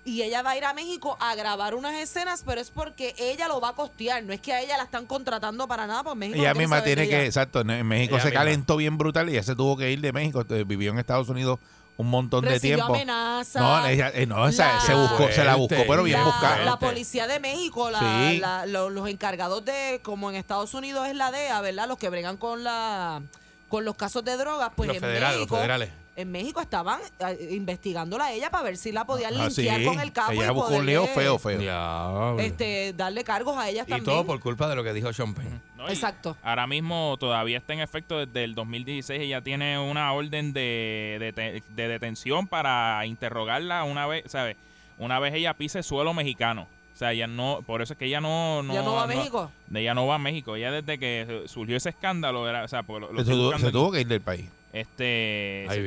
y ella va a ir a México a grabar unas escenas, pero es porque ella lo va a costear, no es que a ella la están contratando para nada, pues México Ella no misma tiene que, ella. exacto, en México Ella se misma. calentó bien brutal y ella se tuvo que ir de México, eh, vivió en Estados Unidos un montón de tiempo. amenazas. No, ella- eh, no, esa- La- se buscó, se la buscó, pero bien la, buscada. la policía de México, la- Sí. la- lo- los encargados de, como en Estados Unidos es la DEA, ¿verdad? Los que bregan con la con los casos de drogas, pues Los en federales, los México, federales. en México estaban eh, investigándola a ella para ver si la podían Ah, linkear sí. con el capo Ella y buscó un lío feo, feo. Diablo. Este, darle cargos a ellas y también. todo por culpa de lo que dijo Sean Penn. ¿no? Y Exacto. Ahora mismo todavía está en efecto desde el 2016. Ella tiene una orden de, de, de detención para interrogarla una vez, ¿sabes? Una vez ella pise suelo mexicano. O sea, ella no, por eso es que ella no, no, ¿Ya no va a México? Ella no va a México. Ella desde que surgió ese escándalo era, o sea, por lo- lo Se tuvo, se que ir del país. este, Ahí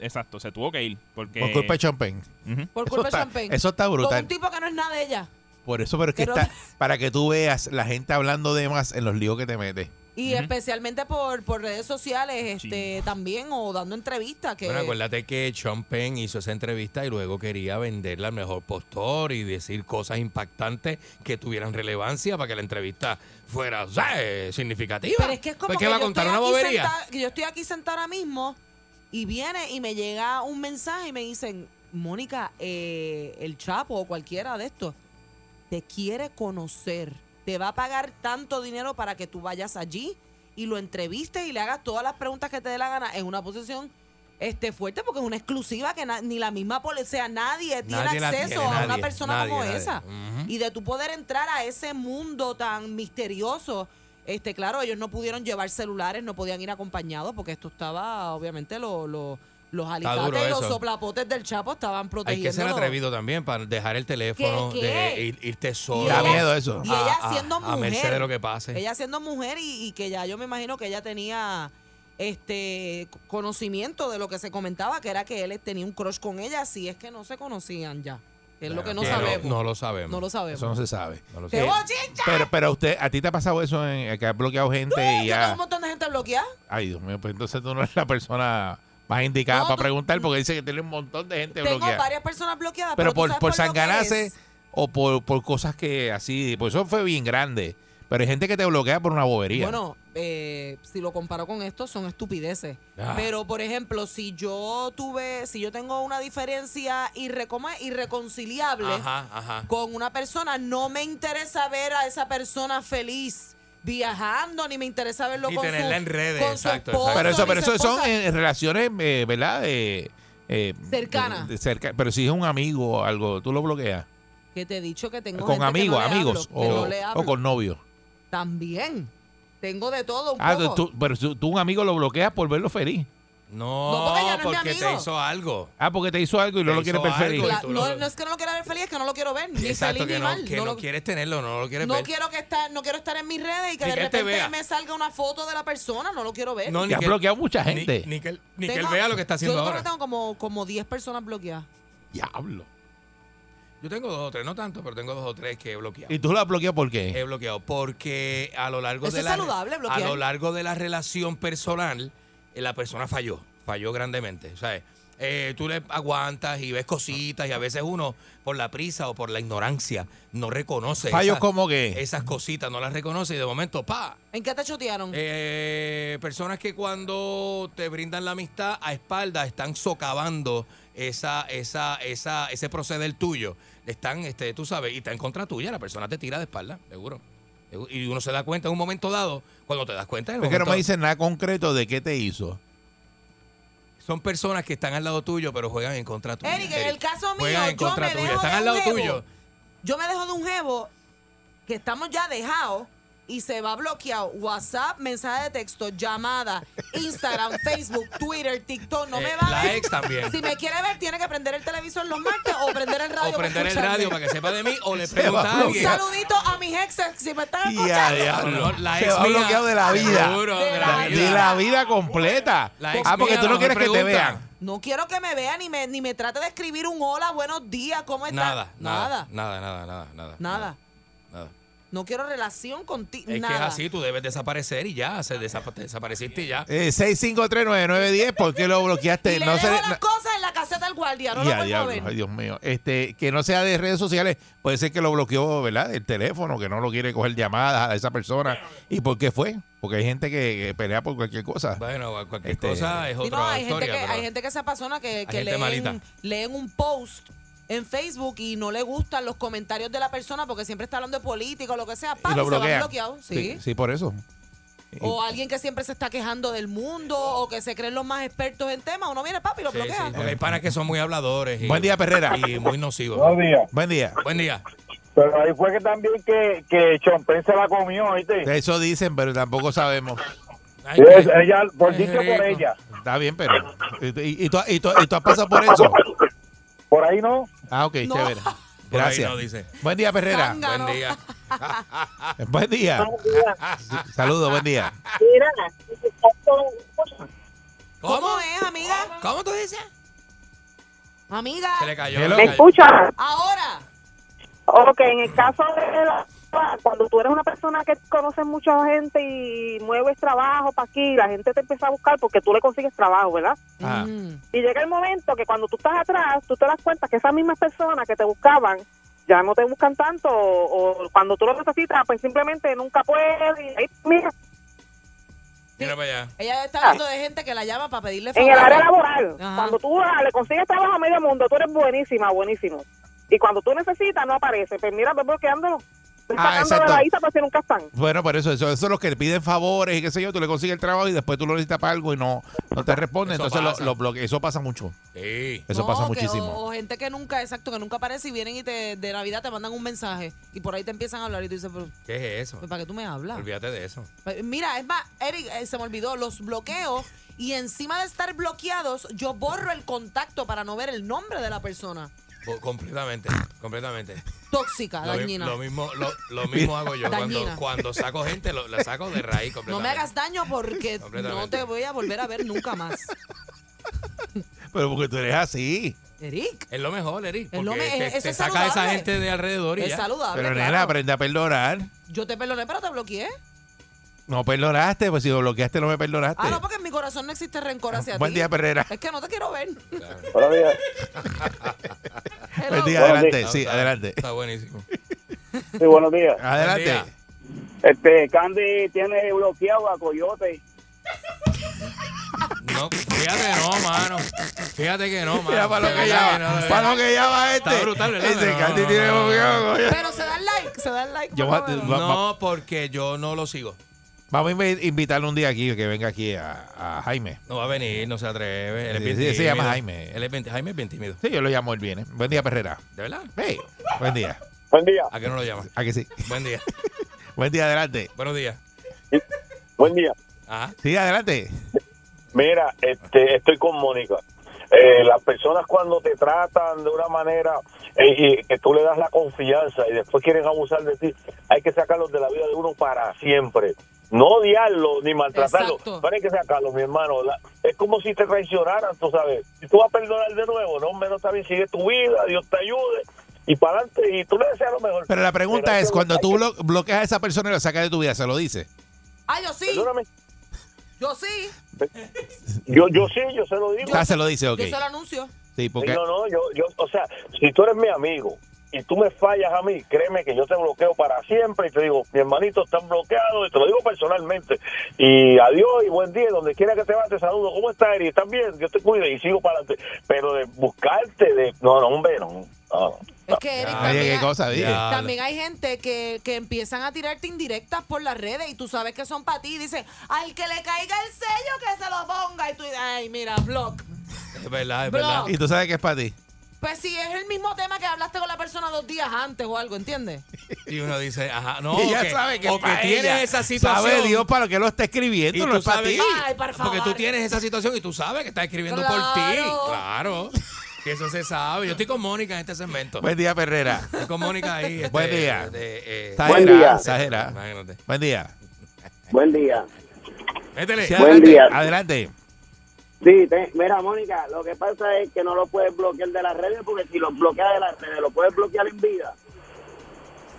exacto, se tuvo que ir porque Por culpa de Champagne. Por Eso culpa de está- Champagne. eso está brutal. Con un tipo que no es nada de ella. Por eso, pero es que Pero- está, <laughs> para que tú veas la gente hablando de más en los líos que te metes. Y especialmente por, por redes sociales este también o dando entrevistas que Bueno, acuérdate que Sean Penn hizo esa entrevista y luego quería venderla al mejor postor y decir cosas impactantes que tuvieran relevancia para que la entrevista fuera ¿sabes? significativa. Pero es que es como Pues, que ¿qué va a contar? ¿Una bobería? que yo estoy aquí sentada ahora mismo y viene y me llega un mensaje y me dicen, Mónica, eh, el Chapo o cualquiera de estos te quiere conocer, te va a pagar tanto dinero para que tú vayas allí y lo entrevistes y le hagas todas las preguntas que te dé la gana en una posición este fuerte porque es una exclusiva que ni la misma policía, nadie tiene Nadie acceso tiene, a una persona nadie, como esa. Y de tu poder entrar a ese mundo tan misterioso. Este, claro, ellos no pudieron llevar celulares, no podían ir acompañados porque esto estaba, obviamente, lo- lo- los alicates y los soplapotes del Chapo estaban Hay protegiendo. que ser atrevido también para dejar el teléfono, ¿Qué, qué? de ir- irte solo. Da miedo eso. Y ella a- a- siendo A mujer. merced de lo que pase. Ella siendo mujer y, y que ya yo me imagino que ella tenía este conocimiento de lo que se comentaba, que era que él tenía un crush con ella, si es que no se conocían ya. Es lo que no Que sabemos. No, lo sabemos. No lo sabemos. Eso no se sabe. No. Pero, pero usted, ¿a ti te ha pasado eso en que has bloqueado gente y Yo tengo ya? un montón de gente bloqueada. Ay, Dios mío, pues entonces tú no eres la persona más indicada No, para tú- preguntar porque dice que tiene un montón de gente Tengo bloqueada. varias personas bloqueadas. Pero tú por, por sanganarse o por, por cosas que así, pues eso fue bien grande. Pero hay gente que te bloquea por una bobería. Bueno, eh, si lo comparo con esto, son estupideces. Ah. Pero, por ejemplo, si yo tuve, si yo tengo una diferencia irreconciliable Ajá, ajá. con una persona, no me interesa ver a esa persona feliz viajando, ni me interesa verlo Ni con tenerla su, en redes, con su exacto, esposo, exacto. pero eso, pero eso son eh, relaciones, eh, ¿verdad? Eh, eh, Cercanas. de- de cerca- pero si es un amigo o algo, tú lo bloqueas. Que te he dicho que tengo Con gente que amigos, no amigos hablo, que o, no o con novios. También. Tengo de todo un Ah, poco. tú, pero tú, tú un amigo lo bloqueas por verlo feliz. No, No, porque ya no es mi porque te hizo algo. Ah, porque te hizo algo y no Te lo quieres hizo ver feliz. La- tú no, lo- no es que no lo quiera ver feliz, es que no lo quiero ver. Ni Exacto, feliz que ni no, mal. que no no lo- quieres tenerlo, no lo quieres No ver. quiero que estar, no quiero estar en mis redes y que Ni de que él te repente vea. me salga una foto de la persona, no lo quiero ver. No, Y has que- bloqueado mucha ni- gente. Ni, que, él- ni que Tengo- vea lo que está haciendo yo creo ahora. que tengo como, como 10 personas bloqueadas. Diablo. Yo tengo dos o tres, no tanto, pero tengo dos o tres que he bloqueado. ¿Y tú lo has bloqueado por He qué? bloqueado porque a lo largo Eso de es la saludable, a lo largo de la relación personal la persona falló, falló grandemente. O sea, eh, tú le aguantas y ves cositas y a veces uno por la prisa o por la ignorancia no reconoce ¿Fallos esas- como qué? esas cositas, no las reconoce y de momento pa. ¿En qué te chotearon? Eh, personas que cuando te brindan la amistad a espaldas están socavando esa, esa, esa, ese proceder tuyo. Están, este, tú sabes, y está en contra tuya, la persona te tira de espalda, seguro. Y uno se da cuenta en un momento dado, cuando te das cuenta en el Es que no me dicen nada concreto de qué te hizo. son personas que están al lado tuyo, pero juegan en contra tuya. Eric, en el caso mío, juegan en yo contra me tuya. dejo Están de al un lado jevo. tuyo. Yo me dejo de un jevo que estamos ya dejados y se va bloqueado WhatsApp, mensaje de texto, llamada, Instagram, <laughs> Facebook, Twitter, TikTok. No Eh, me va la a ex también. Si me quiere ver, tiene que prender el televisor los martes o prender el radio. O prender para el radio para que sepa de mí, o le Se pregunta va a Un saludito a mis exes si me están escuchando. diablo. La Se ex va mía. bloqueado de la vida. Seguro, de De la vida. la vida completa. La ex Ah, porque mía, tú no quieres que te vean. No quiero que me vean ni me, ni me trate de escribir un hola, buenos días, ¿cómo estás? Nada, nada, Nada. nada, nada, nada, nada. Nada. No quiero relación contigo. Es Nada. que es así, tú debes desaparecer y ya, se desapa- desapareciste y ya. Eh, 6539910, ¿por qué lo bloqueaste? Y le No dejo sé. las no- cosas en la caseta del guardia, no Y lo diablo, ver. ay Dios mío. Este, que no sea de redes sociales, puede ser que lo bloqueó, ¿verdad? El teléfono, que no lo quiere coger llamadas a esa persona. ¿Y por qué fue? Porque hay gente que, que pelea por cualquier cosa. Bueno, cualquier Este, cosa es otra no, hay, historia. gente que, pero- hay gente que se apasiona que, que leen un post en Facebook y no le gustan los comentarios de la persona porque siempre está hablando de política o lo que sea. ¡pam! y lo se van bloquean. bloqueados, sí. sí, por eso. O alguien que siempre se está quejando del mundo o que se creen los más expertos en temas. Uno viene, papi, y lo Sí, sí, bloquea. porque hay panas que son muy habladores. Y, Buen día, Perrera. Y muy nocivos. Buenos días. Buen día. Buen día. Pero ahí fue que también que, que Chompen se la comió, ¿viste? Eso dicen, pero tampoco sabemos. Ay, Es- qué- ella, por qué dicho por rico. ella. Está bien, pero. ¿Y, y tú, y tú- y tú has pasado por eso? Por ahí no. Ah, ok, No. chévere. Por ahí Gracias. no, dice. Buen día, Perrera. <laughs> Buen día. Buen día. Saludos, buen día. Mira, ¿Cómo? ¿Cómo es, amiga? ¿Cómo tú dices? Amiga. Se le cayó. ¿me cayó. escuchas? Ahora. Ok, en el caso de la- cuando tú eres una persona que conoces mucha gente y mueves trabajo para aquí, la gente te empieza a buscar porque tú le consigues trabajo, ¿verdad? Ah. Y llega el momento que cuando tú estás atrás, tú te das cuenta que esas mismas personas que te buscaban ya no te buscan tanto o, o cuando tú lo necesitas, pues simplemente nunca puedes. Y, ahí, mira, Mira para allá. Ella está hablando de gente que la llama para pedirle en el área laboral, Ajá. cuando tú ah, le consigues trabajo a medio mundo, tú eres buenísima, buenísimo. Y cuando tú necesitas, no aparece. Pues mira, ve bloqueándolo. Ah, exacto. la isla, pues si nunca están. Bueno, por eso, eso, eso es los que le piden favores y qué sé yo, tú le consigues el trabajo y después tú lo necesitas para algo y no, no te responde, Eso entonces lo, lo. Eso pasa mucho. Sí. Eso No, pasa que- muchísimo. O, o gente que nunca, exacto, que nunca aparece y vienen y te, de Navidad te mandan un mensaje y por ahí te empiezan a hablar y tú dices, pero, ¿Qué es eso? pues, ¿para qué tú me hablas? Olvídate de eso. Pues, Mira, es más, Eric, eh, se me olvidó, los bloqueo y encima de estar bloqueados, yo borro el contacto para no ver el nombre de la persona. Bo- Completamente, completamente. Tóxica, Lo, mi- dañina. lo mismo, lo, lo mismo hago yo. Cuando, Dañina. cuando saco gente, lo, la saco de raíz no completamente. me hagas daño porque <laughs> no Completamente. te voy a volver a ver nunca más. <laughs> Pero porque tú eres así. Eric, Es lo mejor, Eric. Es lo me- te, eso te es saca a esa saludable. gente de alrededor y es ya. saludable. Pero claro. nena, aprende a perdonar. Yo te perdoné, pero te bloqueé. No perdonaste, pues si lo bloqueaste no me perdonaste. Ah, no, porque en mi corazón no existe rencor hacia Buen ti. día, Perrera. Es que no te quiero ver. Buenos días. Hello. Buen día, Buenos adelante. días. Sí, Está- adelante. Está buenísimo. Sí, buenos días. Adelante. día. Este, Candy tiene bloqueado a Coyote. No, fíjate, no, mano. Fíjate que no, mano. Mira para lo que llama. no, de para lo que llama Está este. brutal, ¿verdad? Dice, No, Candy no, tiene no, no. bloqueado, coño. Pero se dan like, se dan like. Yo por voy a- lo menos. va- No, porque yo no lo sigo. Vamos a invi- invitarle un día aquí, que venga aquí a, a Jaime. No va a venir, no se atreve. Él es Sí, bien sí, se llama Jaime. Él es bien, Jaime es bien tímido. Sí, yo lo llamo, él viene. Buen día, Perrera. ¿De verdad? Hey, buen día. Buen día. ¿A qué no lo llama? ¿A que sí? Buen día. <laughs> Buen día, adelante. Buenos días. Buen día. Ajá. Sí, adelante. Mira, este, estoy con Mónica. Eh, las personas cuando te tratan de una manera eh, y que tú le das la confianza y después quieren abusar de ti, hay que sacarlos de la vida de uno para siempre. No odiarlo ni maltratarlo, Exacto. pero hay que sacarlo, mi hermano. La- es como si te traicionaran, tú sabes. Si tú vas a perdonar de nuevo, no, menos está bien, sigue tu vida, Dios te ayude. y para adelante y tú le deseas lo mejor. Pero la pregunta Pero es, que- cuando tú que- blo- bloqueas a esa persona y la sacas de tu vida, ¿se lo dices? Ah, yo sí. Perdóname, Yo sí. yo, yo sí, yo se lo digo. Ah, se lo dice, ok. Yo se lo anuncio. Sí, porque... No, no, yo, yo, o sea, si tú eres mi amigo y tú me fallas a mí, créeme que yo te bloqueo para siempre y te digo, mi hermanito está bloqueado y te lo digo personalmente. Y adiós y buen día, donde quiera que te vayas, te saludo. ¿Cómo estás, Eri? ¿Estás bien? Yo te cuido y sigo para adelante. Pero de buscarte, de... No, no, hombre, no. no. Es que Eric, también, hay- cosa. Ya. también hay gente que, que empiezan a tirarte indirectas por las redes y tú sabes que son para ti. Dice, al que le caiga el sello, que se lo ponga. Y tú dices, ay, mira, block. Es verdad, es Bro. verdad. Y tú sabes que es para ti. Pues si es el mismo tema que hablaste con la persona dos días antes o algo, ¿entiendes? <laughs> Y uno dice, ajá, no, y ella que- sabe que o que tienes ella. esa situación. Sabe Dios para lo que lo está y escribiendo, no tú es para sabes, ti. Ay, por favor. porque tú tienes esa situación y tú sabes que está escribiendo por ti. Claro. Que eso se sabe. Yo estoy con Mónica en este segmento. Buen día, Perrera. Estoy con Mónica ahí. <laughs> este, Buen día. de, eh, Buen día. Buen día. Buen día. Métele. Sí, Buen adelante, día. Adelante. Sí, te- mira, Mónica, lo que pasa es que no lo puedes bloquear de las redes porque si lo bloqueas de las redes, lo puedes bloquear en vida.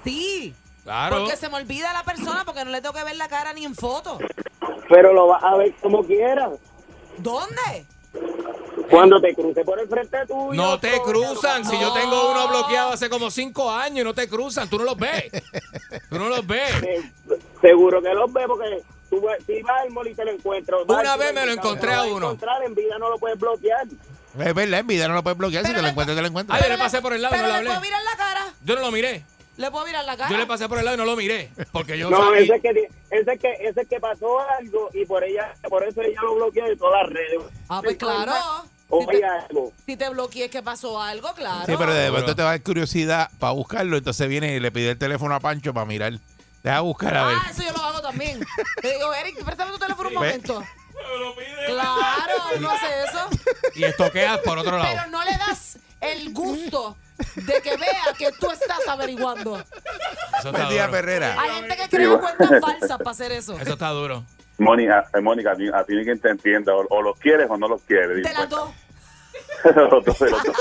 Sí. Claro. Porque se me olvida la persona porque no le tengo que ver la cara ni en foto. Pero lo vas a ver como quieras. ¿Dónde? Cuando te cruce por el frente tuyo. No te coño, cruzan. Si yo tengo uno bloqueado hace como cinco años y no te cruzan, tú no los ves. Tú no los ves. <laughs> Eh, seguro que los ves porque tú vas- si vas al mall y te lo encuentras. Una vez me lo encontré a uno. encontrar en vida no lo puedes bloquear. Es verdad, en vida no lo puedes bloquear. Si te lo encuentras, te lo encuentras. Ah, yo le pasé por el lado y Pero no le le hablé. puedo mirar la cara. Yo no lo miré. Le puedo mirar la cara. Yo le pasé por el lado y no lo miré. Porque yo No, sabía- ese es que ese es que ese es que pasó algo y por ella por eso ella lo bloqueó de todas las redes. Ah, pues claro. Si te, algo. si te bloqueé que pasó algo, claro. Sí, pero de momento te va a dar curiosidad para buscarlo. Entonces viene y le pide el teléfono a Pancho para mirar. Deja buscar a ver. Ah, eso yo lo hago también. Le digo, Eric, préstame tu teléfono un momento. Claro, uno hace eso. Y estoqueas por otro lado. Pero no le das el gusto de que vea que tú estás averiguando. Eso Buen está día, duro. Perrera. Hay gente que crea cuentas falsas para hacer eso. Eso está duro. Mónica, eh, Mónica, a ti, a ti ni quien te entienda, o, o los quieres o no los quieres. De las dos. <laughs> Los dos, los dos.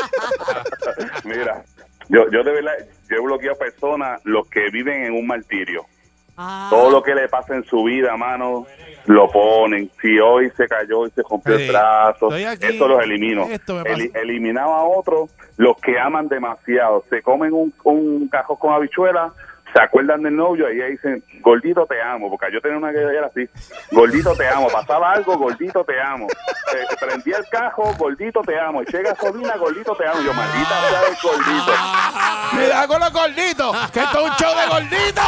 Mira, yo, yo de verdad, yo he bloqueado personas, los que viven en un martirio. Ah. Todo lo que le pasa en su vida, mano, lo ponen. Si hoy se cayó y se rompió Sí. el brazo, eso los elimino. esto eliminaba a otros, los que aman demasiado. Se comen un, un cajón con habichuela, se acuerdan del novio y ahí dicen, gordito te amo, porque yo tenía una que era así, gordito te amo, pasaba algo, gordito te amo. Eh, prendí el cajo, gordito te amo, eché gasolina, gordito te amo. Yo, maldita sea el gordito. <laughs> Mira con los gorditos, que esto es un show de gorditos.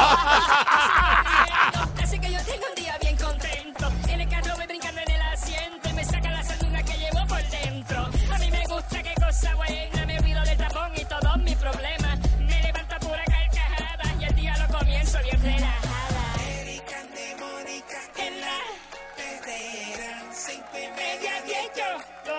Así que yo tengo un día bien contento. En el carro voy brincando en el asiento y me saca la sanduna que llevo por dentro. A mí me gusta qué cosa buena. Cinco y media diez yo lo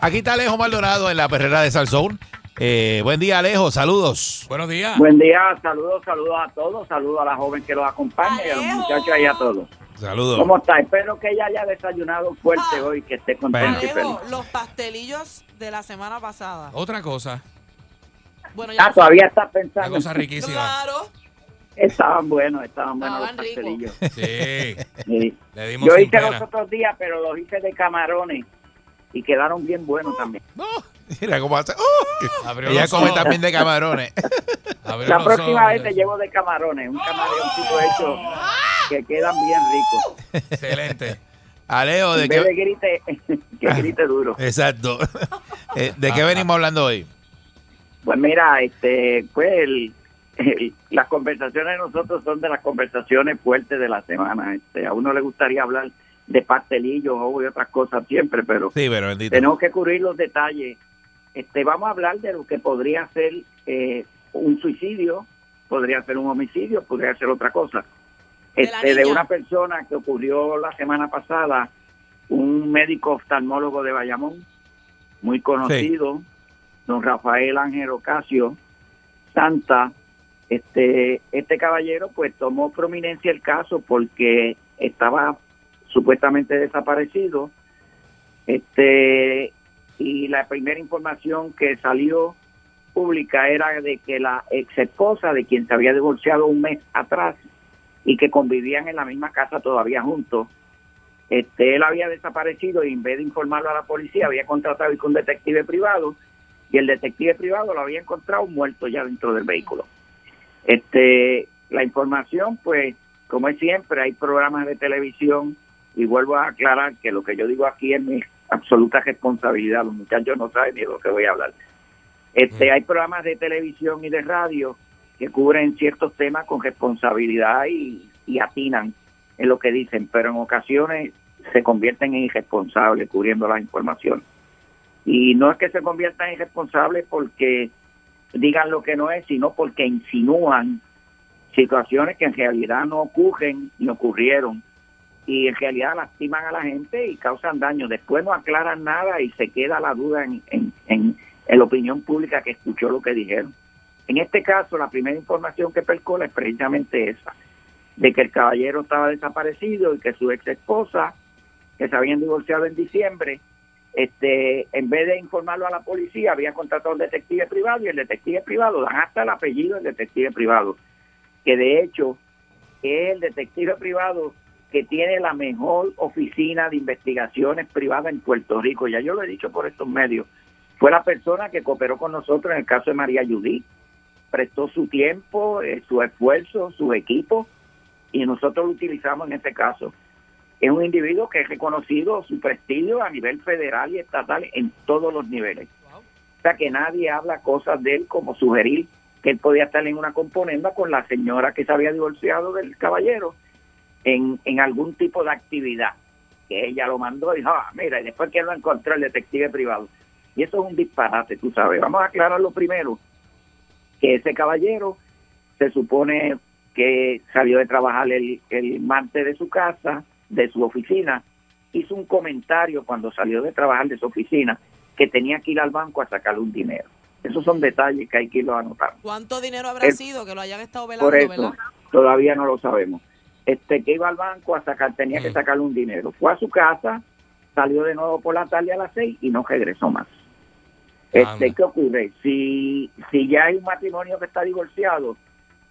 Aquí está Alejo Maldonado en la perrera de Salsoul. Eh, buen día, Alejo. Saludos. Buenos días. Buen día, saludos, saludos a todos, saludos a la joven que los acompaña y a los muchachos y a todos. Saludos. ¿Cómo está? Espero que ella haya desayunado fuerte hoy, que esté contenta y Alejo, feliz. los pastelillos de la semana pasada. Otra cosa. Bueno, ya Ah, no- todavía está Una pensando. cosa riquísima. Claro. Estaban buenos, estaban buenos los Estaban pastelillos. Sí. Sí. Le dimos Yo hice los otros días, pero los hice de camarones y quedaron bien buenos también. Mira cómo hace. Abrió Ella come ojos. también de camarones. <laughs> Abrió La próxima ojos. vez te llevo de camarones, un camaroncito hecho que quedan bien ricos. Excelente. <laughs> Alejo, ¿de vez de qué? grite, <laughs> que grite duro. Exacto. Eh, ¿De qué Ah, venimos hablando hoy? Pues mira, este, pues el- el- las conversaciones de nosotros son de las conversaciones fuertes de la semana. Este, a uno le gustaría hablar de pastelillos o y otras cosas siempre, pero Sí, pero bendito. tenemos que cubrir los detalles. Este, vamos a hablar de lo que podría ser eh, un suicidio podría ser un homicidio, podría ser otra cosa. Este, de una persona que ocurrió la semana pasada, un médico oftalmólogo de Bayamón, muy conocido, don Rafael Ángel Ocasio Santa, este, este caballero pues tomó prominencia el caso porque estaba supuestamente desaparecido, este, y la primera información que salió pública era de que la ex esposa de quien se había divorciado un mes atrás y que convivían en la misma casa todavía juntos, este, él había desaparecido y en vez de informarlo a la policía había contratado con un detective privado y el detective privado lo había encontrado muerto ya dentro del vehículo. Este, la información, pues, como es siempre, hay programas de televisión y vuelvo a aclarar que lo que yo digo aquí es mi absoluta responsabilidad. Los muchachos no saben ni de lo que voy a hablar. Este, hay programas de televisión y de radio que cubren ciertos temas con responsabilidad y, y atinan en lo que dicen, pero en ocasiones se convierten en irresponsables cubriendo la información. Y no es que se conviertan en irresponsables porque digan lo que no es, sino porque insinúan situaciones que en realidad no ocurren ni ocurrieron y en realidad lastiman a la gente y causan daño. Después no aclaran nada y se queda la duda en, en, en, en la opinión pública que escuchó lo que dijeron. En este caso, la primera información que percola es precisamente esa, de que el caballero estaba desaparecido y que su ex esposa, que se habían divorciado en diciembre, este, en vez de informarlo a la policía, había contratado a un detective privado y el detective privado, dan hasta el apellido del detective privado, que de hecho el detective privado que tiene la mejor oficina de investigaciones privadas en Puerto Rico. Ya yo lo he dicho por estos medios. Fue la persona que cooperó con nosotros en el caso de María Judí. Prestó su tiempo, eh, su esfuerzo, su equipo y nosotros lo utilizamos en este caso. Es un individuo que es reconocido su prestigio a nivel federal y estatal en todos los niveles. O sea que nadie habla cosas de él como sugerir que él podía estar en una componenda con la señora que se había divorciado del caballero en, en algún tipo de actividad. Que ella lo mandó y dijo, ah, mira, y después que lo encontró el detective privado. Y eso es un disparate, tú sabes. Vamos a aclararlo primero, que ese caballero se supone que salió de trabajar el, el martes de su casa, de su oficina, hizo un comentario cuando salió de trabajar de su oficina que tenía que ir al banco a sacarle un dinero. Esos son detalles que hay que irlos anotando. ¿Cuánto dinero habrá El- sido que lo hayan estado velando, Por eso, verdad? todavía no lo sabemos. Este que iba al banco a sacar, tenía Mm. que sacarle un dinero. Fue a su casa, salió de nuevo por la tarde a las seis y no regresó más. Este, Anda. ¿qué ocurre? Si, si ya hay un matrimonio que está divorciado,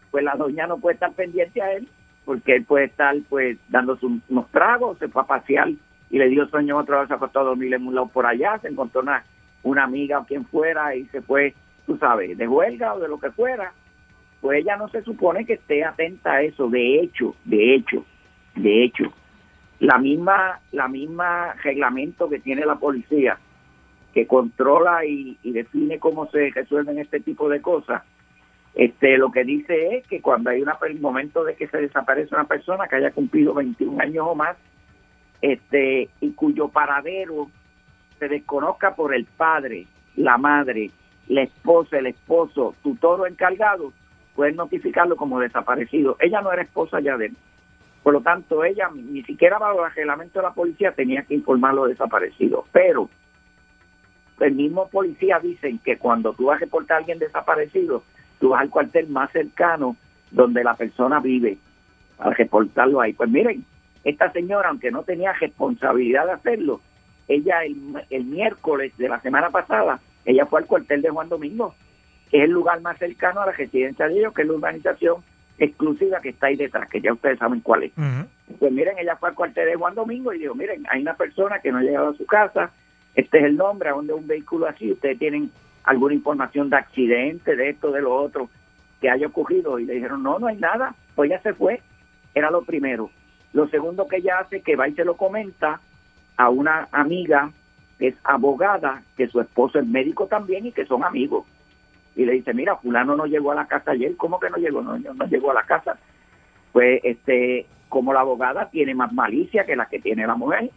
pues la doña no puede estar pendiente a él, porque él puede estar pues dándose un- unos tragos, se fue a pasear y le dio sueño otra vez, se acostó a dormir en un lado por allá, se encontró una, una amiga o quien fuera y se fue, tú sabes, de huelga o de lo que fuera, pues ella no se supone que esté atenta a eso. De hecho, de hecho, de hecho, la misma, la misma reglamento que tiene la policía, que controla y, define cómo se resuelven este tipo de cosas, este, lo que dice es que cuando hay una, el momento de que se desaparece una persona que haya cumplido 21 años o más, este, y cuyo paradero se desconozca por el padre, la madre, la esposa, el esposo, tutor o encargado, pueden notificarlo como desaparecido. Ella no era esposa ya de él. Por lo tanto, ella ni siquiera bajo el reglamento de la policía tenía que informarlo desaparecido. Pero el mismo policía dicen que cuando tú vas a reportar a alguien desaparecido, tú vas al cuartel más cercano donde la persona vive para reportarlo ahí. Pues miren, esta señora, aunque no tenía responsabilidad de hacerlo, ella el, el miércoles de la semana pasada, ella fue al cuartel de Juan Domingo, es el lugar más cercano a la residencia de ellos, que es la urbanización exclusiva que está ahí detrás, que ya ustedes saben cuál es. Pues miren, ella fue al cuartel de Juan Domingo y dijo, miren, hay una persona que no ha llegado a su casa, este es el nombre, a dónde un vehículo así, ustedes tienen alguna información de accidente, de esto, de lo otro, que haya ocurrido. Y le dijeron, no, no hay nada, pues ya se fue. Era lo primero. Lo segundo que ella hace, que va y se lo comenta a una amiga que es abogada, que su esposo es médico también y que son amigos. Y le dice, mira, fulano no llegó a la casa ayer, ¿cómo que no llegó? No, no llegó a la casa. Pues este, como la abogada tiene más malicia que la que tiene la mujer,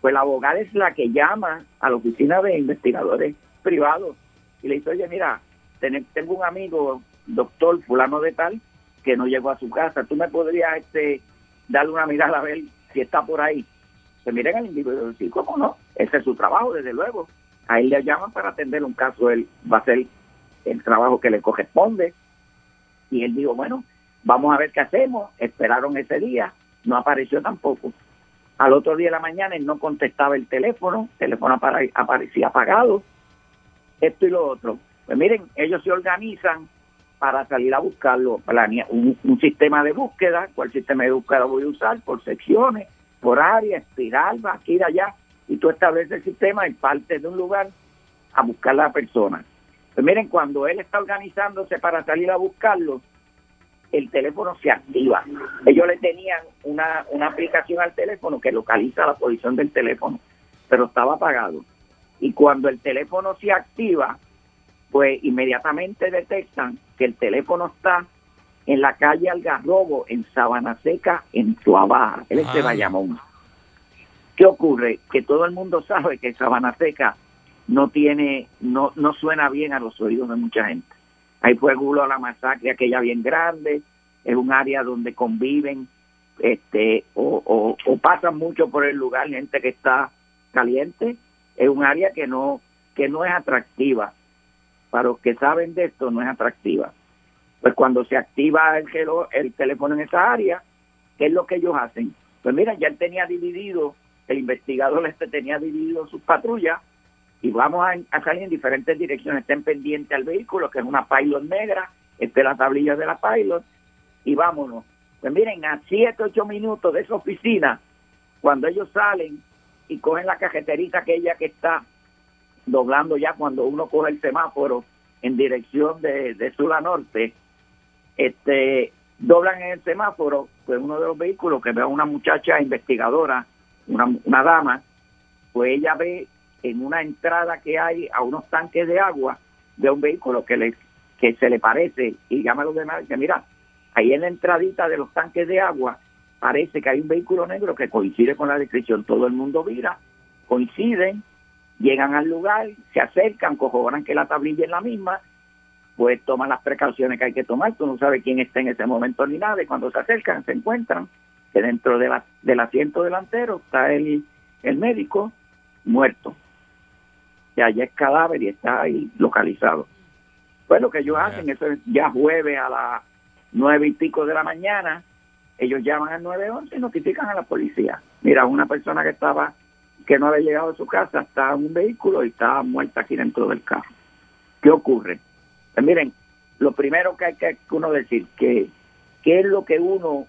pues la abogada es la que llama a la oficina de investigadores privados y le dice, oye, mira, ten- tengo un amigo doctor fulano de tal que no llegó a su casa. Tú me podrías este, darle una mirada a ver si está por ahí. Se miren al individuo y decir, ¿cómo no? Ese es su trabajo, desde luego. A él le llaman para atender un caso, él va a hacer el trabajo que le corresponde. Y él dijo, bueno, vamos a ver qué hacemos. Esperaron ese día, no apareció tampoco. Al otro día de la mañana él no contestaba el teléfono, el teléfono apare- aparecía apagado, esto y lo otro. Pues miren, ellos se organizan para salir a buscarlo, planea un, sistema de búsqueda, cuál sistema de búsqueda voy a usar, por secciones, por área, espiral, va aquí y allá, y tú estableces el sistema y partes de un lugar a buscar a la persona. Pues miren, cuando él está organizándose para salir a buscarlo, el teléfono se activa. Ellos le tenían una, una aplicación al teléfono que localiza la posición del teléfono, pero estaba apagado. Y cuando el teléfono se activa, pues inmediatamente detectan que el teléfono está en la calle Algarrobo, en Sabana Seca, en Tuabaja. Él es de Ah. Bayamón. ¿Qué ocurre? Que todo el mundo sabe que Sabana Seca no tiene, no, no suena bien a los oídos de mucha gente. Ahí fue Gulo la masacre, aquella bien grande, es un área donde conviven este o, o, pasan mucho por el lugar gente que está caliente, es un área que no que no es atractiva. Para los que saben de esto, no es atractiva. Pues cuando se activa el, el teléfono en esa área, ¿qué es lo que ellos hacen? Pues mira, ya él tenía dividido, el investigador este tenía dividido sus patrullas y vamos a, salir en diferentes direcciones. Estén pendientes al vehículo, que es una Pilot negra, este la tablilla de la Pilot, y vámonos. Pues miren, a 7, 8 minutos de esa oficina, cuando ellos salen y cogen la cajeterita aquella que está doblando ya cuando uno coge el semáforo en dirección de, de sur a norte, este doblan en el semáforo, pues uno de los vehículos que ve a una muchacha investigadora, una, una dama, pues ella ve en una entrada que hay a unos tanques de agua de un vehículo que le que se le parece y llama a los demás y dice, mira, ahí en la entradita de los tanques de agua parece que hay un vehículo negro que coincide con la descripción. Todo el mundo mira, coinciden, llegan al lugar, se acercan, corroboran que la tablilla es la misma, pues toman las precauciones que hay que tomar. Tú no sabes quién está en ese momento ni nada. Y cuando se acercan, se encuentran que dentro de la, del asiento delantero está el, el médico muerto. Que allá es cadáver y está ahí localizado. Pues lo que ellos hacen, eso es ya jueves a las nueve y pico de la mañana, ellos llaman al 911 y notifican a la policía. Mira, una persona que estaba, que no había llegado a su casa, está en un vehículo y está muerta aquí dentro del carro. ¿Qué ocurre? Pues miren, lo primero que hay que uno decir, que qué es lo que uno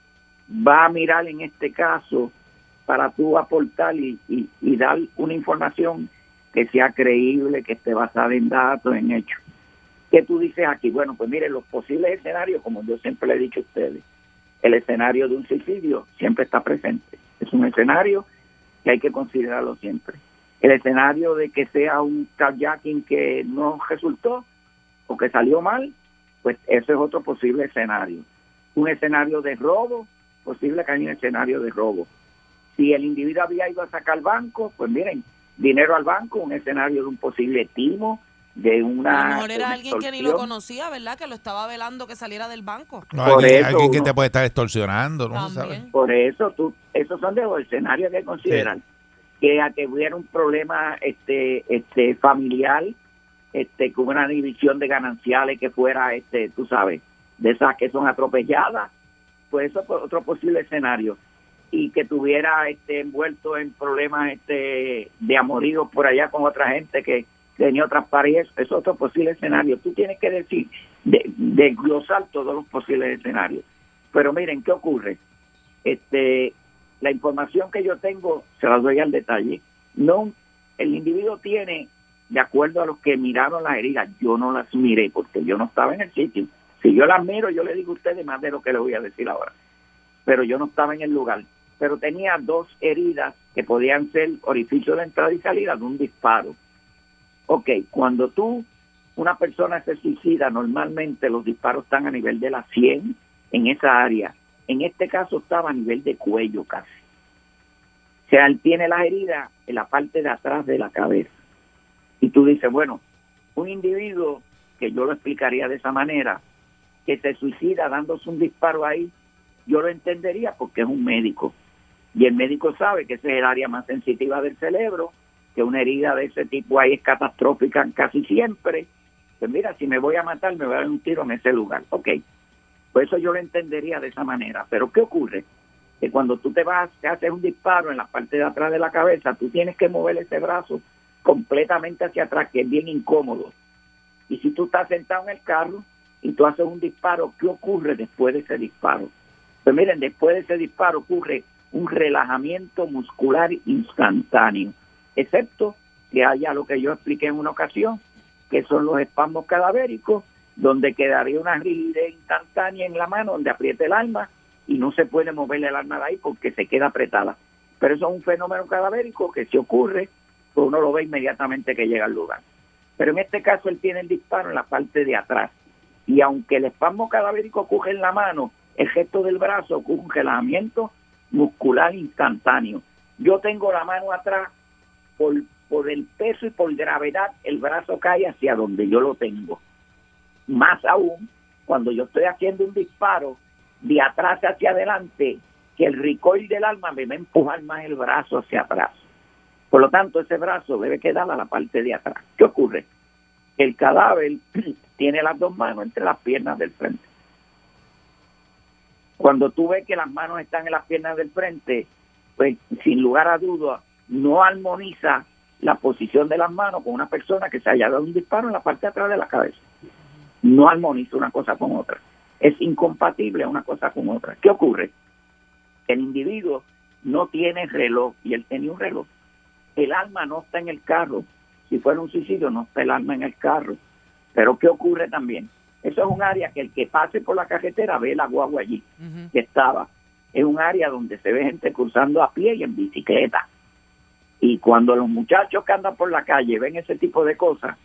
va a mirar en este caso para tú aportar y, y, y dar una información que sea creíble, que esté basada en datos, en hechos. ¿Qué tú dices aquí? Bueno, pues miren, los posibles escenarios, como yo siempre le he dicho a ustedes, el escenario de un suicidio siempre está presente. Es un escenario que hay que considerarlo siempre. El escenario de que sea un carjacking que no resultó o que salió mal, pues ese es otro posible escenario. Un escenario de robo, posible que haya un escenario de robo. Si el individuo había ido a sacar banco, pues miren, dinero al banco, un escenario de un posible timo, de A una... lo mejor era alguien que ni lo conocía, ¿verdad? Que lo estaba velando que saliera del banco. No, Por alguien, eso alguien que uno- te puede estar extorsionando, no se sabe. Por eso, tú, esos son de los escenarios que. Que a que hubiera un problema este, este familiar, este, con una división de gananciales que fuera, este, tú sabes, de esas que son atropelladas, pues eso es otro posible escenario. Y que tuviera este, envuelto en problemas este, de amorío por allá con otra gente que tenía otras parejas, es otro posible escenario. Tú tienes que decir, de, desglosar todos los posibles escenarios. Pero miren, ¿qué ocurre? Este, la información que yo tengo se la doy al detalle. No, el individuo tiene, de acuerdo a los que miraron las heridas, yo no las miré porque yo no estaba en el sitio. Si yo las miro, yo le digo a ustedes más de lo que le voy a decir ahora. Pero yo no estaba en el lugar. Pero tenía dos heridas que podían ser orificio de entrada y salida de un disparo. Ok, cuando tú, una persona se suicida, normalmente los disparos están a nivel de la 100 en esa área. En este caso estaba a nivel de cuello casi. O sea, él tiene las heridas en la parte de atrás de la cabeza. Y tú dices, bueno, un individuo, que yo lo explicaría de esa manera, que se suicida dándose un disparo ahí, yo lo entendería porque es un médico. Y el médico sabe que ese es el área más sensitiva del cerebro, que una herida de ese tipo ahí es catastrófica casi siempre. Pues mira, si me voy a matar, me voy a dar un tiro en ese lugar. Ok, pues eso yo lo entendería de esa manera. Pero ¿qué ocurre? Que cuando tú te vas, te haces un disparo en la parte de atrás de la cabeza, tú tienes que mover ese brazo completamente hacia atrás, que es bien incómodo. Y si tú estás sentado en el carro y tú haces un disparo, ¿qué ocurre después de ese disparo? Pues miren, después de ese disparo ocurre un relajamiento muscular instantáneo, excepto que haya lo que yo expliqué en una ocasión, que son los espasmos cadavéricos, donde quedaría una rigidez instantánea en la mano, donde apriete el alma y no se puede mover el alma de ahí porque se queda apretada. Pero eso es un fenómeno cadavérico que si ocurre, pues uno lo ve inmediatamente que llega al lugar. Pero en este caso él tiene el disparo en la parte de atrás. Y aunque el espasmo cadavérico ocurre en la mano, el gesto del brazo ocurre un relajamiento muscular instantáneo. Yo tengo la mano atrás, por, por el peso y por gravedad, el brazo cae hacia donde yo lo tengo. Más aún, cuando yo estoy haciendo un disparo de atrás hacia adelante, que el recoil del alma me va a empujar más el brazo hacia atrás. Por lo tanto, ese brazo debe quedar a la parte de atrás. ¿Qué ocurre? El cadáver <clears throat> tiene las dos manos entre las piernas del frente. Cuando tú ves que las manos están en las piernas del frente, pues sin lugar a dudas no armoniza la posición de las manos con una persona que se haya dado un disparo en la parte de atrás de la cabeza. No armoniza una cosa con otra. Es incompatible una cosa con otra. ¿Qué ocurre? El individuo no tiene reloj y él tenía un reloj. El alma no está en el carro. Si fuera un suicidio, no está el alma en el carro. Pero ¿qué ocurre también? Eso es un área que el que pase por la carretera ve la guagua allí, que estaba. Es un área donde se ve gente cruzando a pie y en bicicleta. Y cuando los muchachos que andan por la calle ven ese tipo de cosas,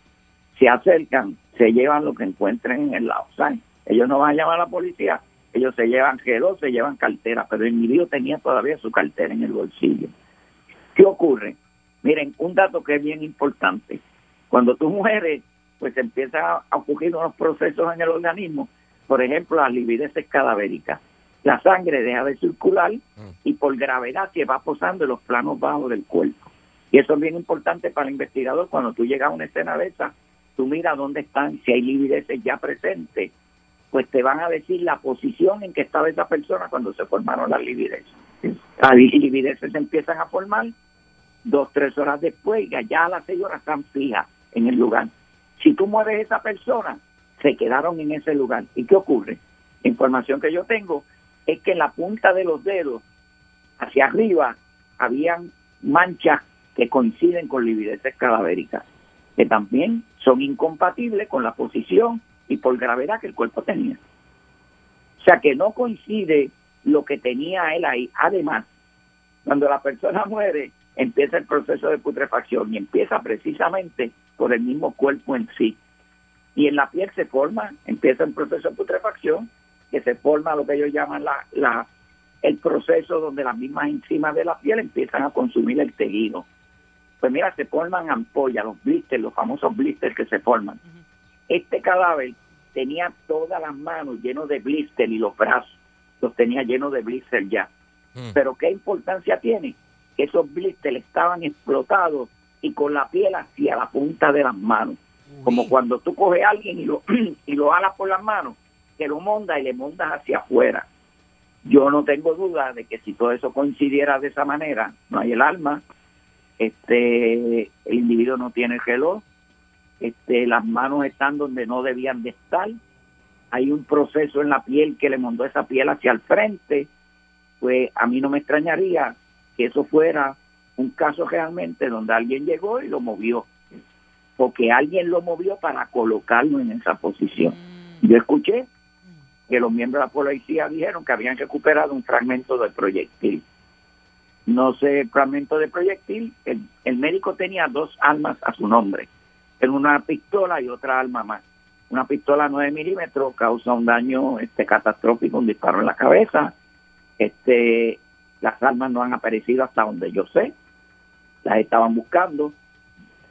se acercan, se llevan lo que encuentren en el lado. ¿saben? Ellos no van a llamar a la policía, ellos se llevan gelo, se llevan cartera, pero el individuo tenía todavía su cartera en el bolsillo. ¿Qué ocurre? Miren, un dato que es bien importante. Cuando tú mueres, pues empiezan a ocurrir unos procesos en el organismo, por ejemplo, las livideces cadavéricas. La sangre deja de circular y por gravedad se va posando en los planos bajos del cuerpo. Y eso es bien importante para el investigador. Cuando tú llegas a una escena de esa, tú miras dónde están, si hay livideces ya presentes, pues te van a decir la posición en que estaba esa persona cuando se formaron las livideces. Las livideces se empiezan a formar dos, tres horas después, y ya a las seis horas están fijas en el lugar. Si tú mueves esa persona, se quedaron en ese lugar. ¿Y qué ocurre? Información que yo tengo es que en la punta de los dedos, hacia arriba, habían manchas que coinciden con livideces cadavéricas, que también son incompatibles con la posición y por gravedad que el cuerpo tenía. O sea que no coincide lo que tenía él ahí. Además, cuando la persona <laughs> muere, empieza el proceso de putrefacción y empieza precisamente por el mismo cuerpo en sí. Y en la piel se forma, empieza el proceso de putrefacción, que se forma lo que ellos llaman la, la, el proceso donde las mismas enzimas de la piel empiezan a consumir el tejido. Pues mira, se forman ampollas, los blisters, los famosos blisters que se forman. Este cadáver tenía todas las manos llenos de blister y los brazos los tenía llenos de blister ya. Pero ¿qué importancia tiene? Que esos blisters estaban explotados y con la piel hacia la punta de las manos. Como cuando tú coges a alguien y lo, <clears throat> y lo alas por las manos, que lo monda y le mondas hacia afuera. Yo no tengo duda de que si todo eso coincidiera de esa manera, no hay el alma, este, el individuo no tiene el reloj, este, las manos están donde no debían de estar, hay un proceso en la piel que le mandó esa piel hacia el frente, pues a mí no me extrañaría que eso fuera un caso realmente donde alguien llegó y lo movió, porque alguien lo movió para colocarlo en esa posición. Yo escuché que los miembros de la policía dijeron que habían recuperado un fragmento del proyectil. No sé, fragmento de proyectil, el, el médico tenía dos armas a su nombre, en una pistola y otra arma más. Una pistola 9 milímetros causa un daño este catastrófico, un disparo en la cabeza. Este, las armas no han aparecido hasta donde yo sé. Las estaban buscando.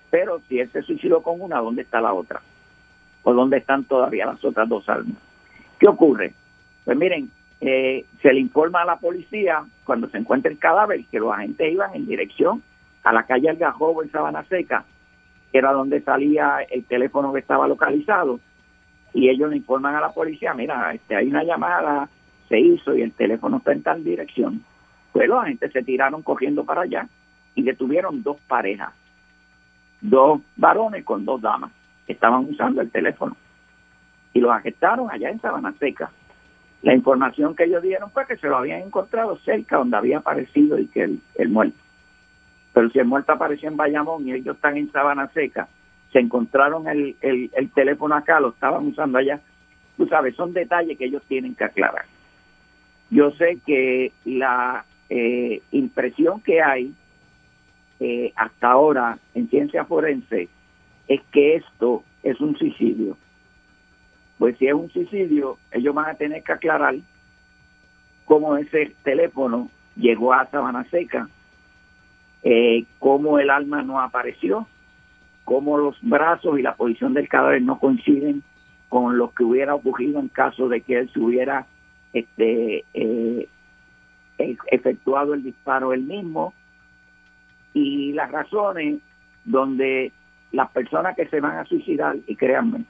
Pero si él se suicidó con una, ¿dónde está la otra? ¿O dónde están todavía las otras dos armas? ¿Qué ocurre? Pues miren, eh, se le informa a la policía cuando se encuentra el cadáver que los agentes iban en dirección a la calle Algajobo en Sabana Seca, que era donde salía el teléfono que estaba localizado, y ellos le informan a la policía, mira, este, hay una llamada, se hizo y el teléfono está en tal dirección. Pues los agentes se tiraron cogiendo para allá y detuvieron dos parejas, dos varones con dos damas que estaban usando el teléfono y los arrestaron allá en Sabana Seca. La información que ellos dieron fue que se lo habían encontrado cerca donde había aparecido y que el, el muerto. Pero si el muerto apareció en Bayamón y ellos están en Sabana Seca, se encontraron el, el, el teléfono acá, lo estaban usando allá. Tú sabes, son detalles que ellos tienen que aclarar. Yo sé que la eh, impresión que hay eh, hasta ahora en ciencia forense es que esto es un suicidio. Pues si es un suicidio, ellos van a tener que aclarar cómo ese teléfono llegó a Sabana Seca, eh, cómo el alma no apareció, cómo los brazos y la posición del cadáver no coinciden con lo que hubiera ocurrido en caso de que él se hubiera este, eh, e- efectuado el disparo él mismo y las razones donde las personas que se van a suicidar, y créanme,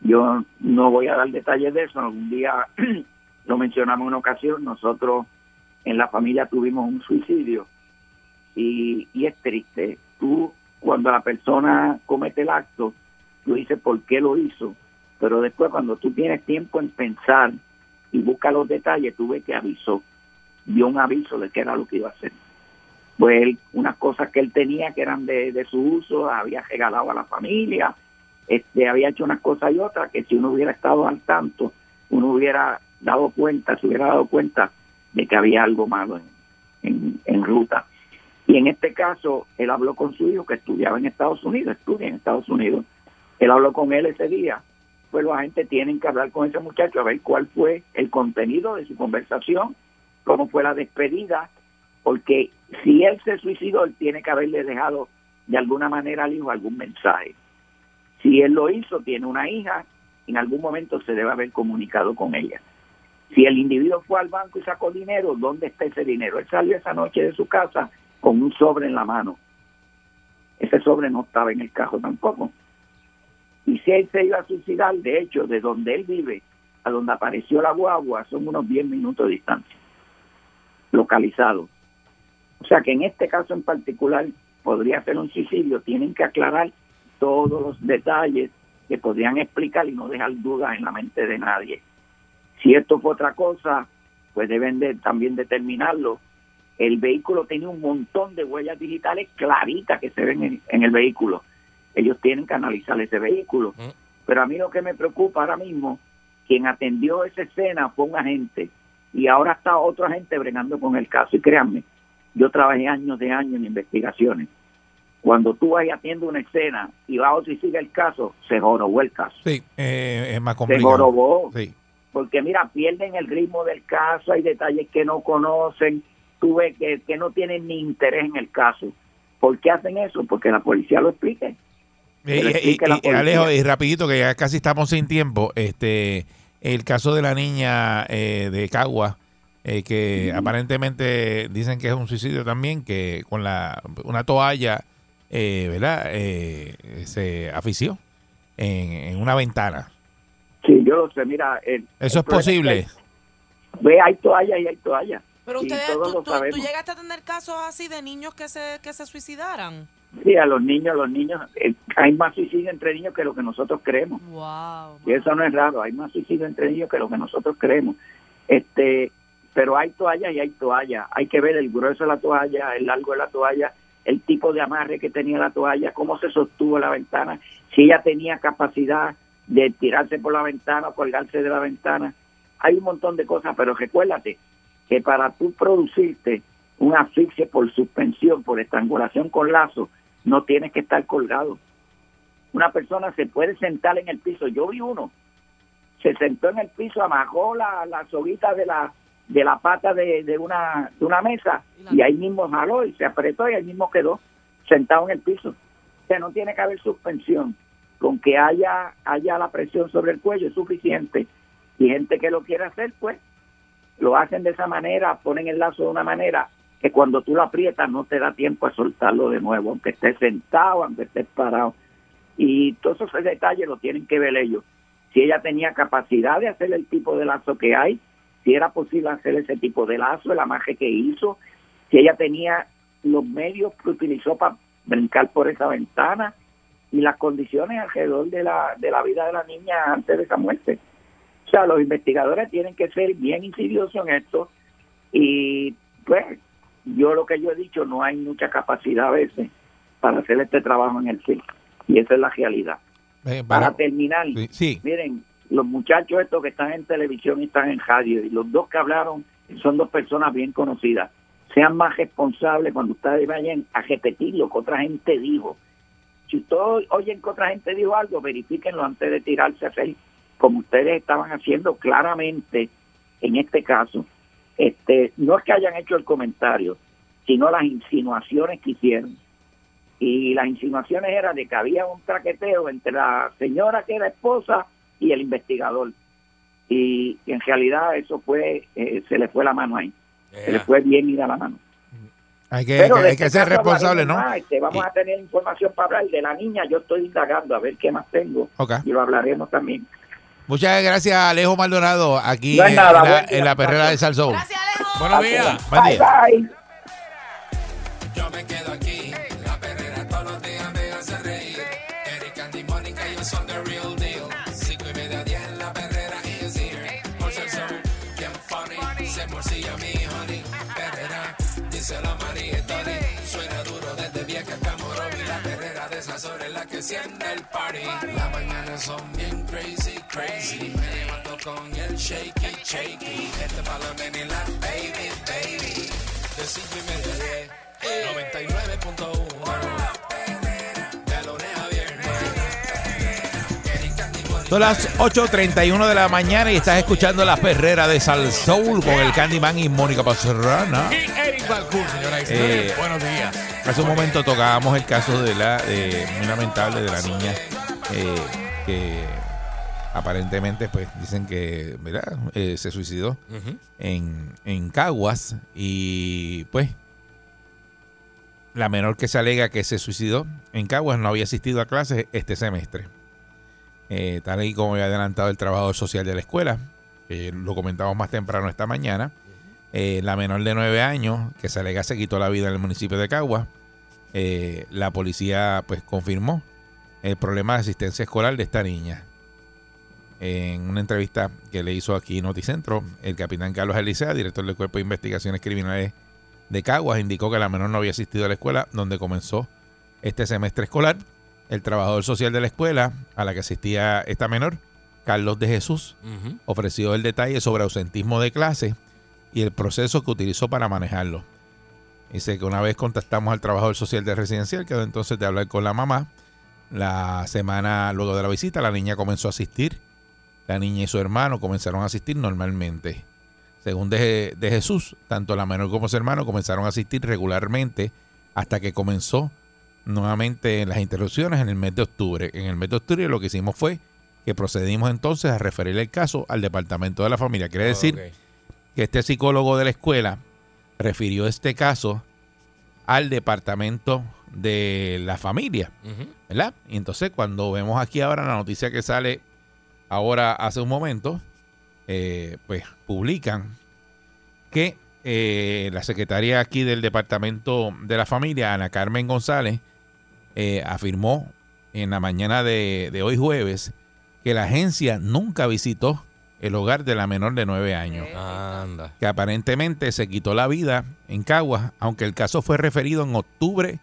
yo no voy a dar detalles de eso, algún día <clears throat> lo mencionamos en una ocasión, nosotros en la familia tuvimos un suicidio y, y es triste. Tú, cuando la persona comete el acto, tú dices por qué lo hizo, pero después cuando tú tienes tiempo en pensar y busca los detalles, tú ves que avisó, dio un aviso de qué era lo que iba a hacer. Pues él, unas cosas que él tenía que eran de, de su uso, había regalado a la familia, este, había hecho unas cosas y otras que si uno hubiera estado al tanto, uno hubiera dado cuenta, se hubiera dado cuenta de que había algo malo en, en, en ruta. Y en este caso, él habló con su hijo que estudiaba en Estados Unidos, estudia en Estados Unidos. Él habló con él ese día. Pues la gente tienen que hablar con ese muchacho a ver cuál fue el contenido de su conversación, cómo fue la despedida, porque si él se suicidó, él tiene que haberle dejado de alguna manera al hijo algún mensaje. Si él lo hizo, tiene una hija, en algún momento se debe haber comunicado con ella. Si el individuo fue al banco y sacó dinero, ¿dónde está ese dinero? Él salió esa noche de su casa con un sobre en la mano. Ese sobre no estaba en el carro tampoco. Y si él se iba a suicidar, de hecho, de donde él vive a donde apareció la guagua son unos 10 minutos de distancia, localizado. O sea que en este caso en particular podría ser un suicidio, tienen que aclarar todos los detalles que podrían explicar y no dejar dudas en la mente de nadie. Si esto fue otra cosa, pues deben de también determinarlo. El vehículo tenía un montón de huellas digitales claritas que se ven en, en el vehículo. Ellos tienen que analizar ese vehículo. Pero a mí lo que me preocupa ahora mismo, quien atendió esa escena fue un agente y ahora está otro agente bregando con el caso. Y créanme, yo trabajé años de años en investigaciones. Cuando tú vas y atiendes una escena y va otro y sigue el caso, se jorobó el caso. Sí, eh, es más Se complicado. jorobó. Sí. Porque mira, pierden el ritmo del caso, hay detalles que no conocen, tú ves que, que no tienen ni interés en el caso. ¿Por qué hacen eso? Porque la policía lo explique. Y, Que lo y- y- policía. Alejo, y rapidito, que ya casi estamos sin tiempo, este el caso de la niña eh, de Cagua, eh, que aparentemente dicen que es un suicidio también, que con la una toalla, eh, ¿verdad? Eh, se afició en, en una ventana. Sí, yo lo sé, mira. el- ¿Eso el es posible? que- Ve, hay toallas y hay toallas. Pero ustedes, tú, llegaste a tener casos así de niños que se, que se suicidaran. Sí, a los niños, los niños, eh, hay más suicidio entre niños que lo que nosotros creemos. Wow. Y eso no es raro, hay más suicidio entre niños que lo que nosotros creemos. Este, pero hay toallas y hay toallas. Hay que ver el grueso de la toalla, el largo de la toalla, el tipo de amarre que tenía la toalla, cómo se sostuvo la ventana, si ella tenía capacidad de tirarse por la ventana o colgarse de la ventana. Hay un montón de cosas, pero recuérdate que para tú producirte un asfixia por suspensión, por estrangulación con lazo, no tienes que estar colgado. Una persona se puede sentar en el piso. Yo vi uno, se sentó en el piso, amajó la, la de la de la pata de, de una de una mesa y ahí mismo jaló y se apretó y ahí mismo quedó sentado en el piso. O sea, no tiene que haber suspensión. Con que haya haya la presión sobre el cuello es suficiente. Y gente que lo quiere hacer, pues, lo hacen de esa manera, ponen el lazo de una manera que cuando tú lo aprietas no te da tiempo a soltarlo de nuevo, aunque estés sentado, aunque estés parado. Y todos esos detalles lo tienen que ver ellos. Si ella tenía capacidad de hacer el tipo de lazo que hay, si era posible hacer ese tipo de lazo, el amaje que hizo, si ella tenía los medios que utilizó para brincar por esa ventana y las condiciones alrededor de la, de la vida de la niña antes de esa muerte. O sea, los investigadores tienen que ser bien insidiosos en esto y pues yo lo que yo he dicho, no hay mucha capacidad a veces para hacer este trabajo en el circo y esa es la realidad. Eh, Para para- terminar, sí. miren, los muchachos estos que están en televisión y están en radio, y los dos que hablaron son dos personas bien conocidas. Sean más responsables cuando ustedes vayan a repetir lo que otra gente dijo. Si ustedes oyen que otra gente dijo algo, verifíquenlo antes de tirarse a hacer como ustedes estaban haciendo claramente en este caso. Este, no es que hayan hecho el comentario, sino las insinuaciones que hicieron y las insinuaciones eran de que había un traqueteo entre la señora que era esposa y el investigador y, y en realidad eso fue eh, se le fue la mano ahí se le fue bien ida la mano Hay que, Pero hay de que este ser responsable, ¿no? más, este, vamos a tener información para hablar de la niña yo estoy indagando a ver qué más tengo Ok. y lo hablaremos también Muchas gracias, Alejo Maldonado, aquí No en, nada, la, día, en la perrera de muchachos. Salsón. Buenos días. Buen día. bye. Yo me quedo siente el party. Las mañanas son bien crazy, crazy. Me levanto con el shaky, shaky. Este pa' la nena y la baby, baby. De cinco y media a diez. 99.1 Son las 8.31 de la mañana y estás escuchando la perrera de Salsoul con el Candyman y Mónica Pastrana. Y Eric Balcour, señora Eh. Buenos días. Hace un momento tocábamos el caso de la eh, muy lamentable de la niña eh, que aparentemente pues dicen que ¿verdad? Eh, se suicidó en, en Caguas y pues la menor que se alega que se suicidó en Caguas no había asistido a clases este semestre. Eh, tal y como había adelantado el trabajador social de la escuela, lo comentamos más temprano esta mañana, eh, la menor de nueve años que se alega se quitó la vida en el municipio de Caguas. Eh, la policía pues confirmó el problema de asistencia escolar de esta niña. En una entrevista que le hizo aquí Noticentro, el capitán Carlos Elisea, director del Cuerpo de Investigaciones Criminales de Caguas, indicó que la menor no había asistido a la escuela donde comenzó este semestre escolar. El trabajador social de la escuela a la que asistía esta menor, Carlos de Jesús, ofreció el detalle sobre ausentismo de clase y el proceso que utilizó para manejarlo. Dice que una vez contactamos al trabajador social de residencial, quedó entonces de hablar con la mamá. La semana luego de la visita, la niña comenzó a asistir. La niña y su hermano comenzaron a asistir normalmente. Según de, de Jesús, tanto la menor como su hermano comenzaron a asistir regularmente hasta que comenzó nuevamente las interrupciones en el mes de octubre. En el mes de octubre lo que hicimos fue que procedimos entonces a referir el caso al departamento de la familia. Quiere decir Ok. que este psicólogo de la escuela refirió este caso al departamento de la familia. ¿verdad? Y entonces cuando vemos aquí ahora la noticia que sale ahora hace un momento, eh, pues publican que eh, la secretaria aquí del departamento de la familia, Ana Carmen González, eh, afirmó en la mañana de, de hoy jueves que la agencia nunca visitó el hogar de la menor de nueve años Anda. que aparentemente se quitó la vida en Caguas, aunque el caso fue referido en octubre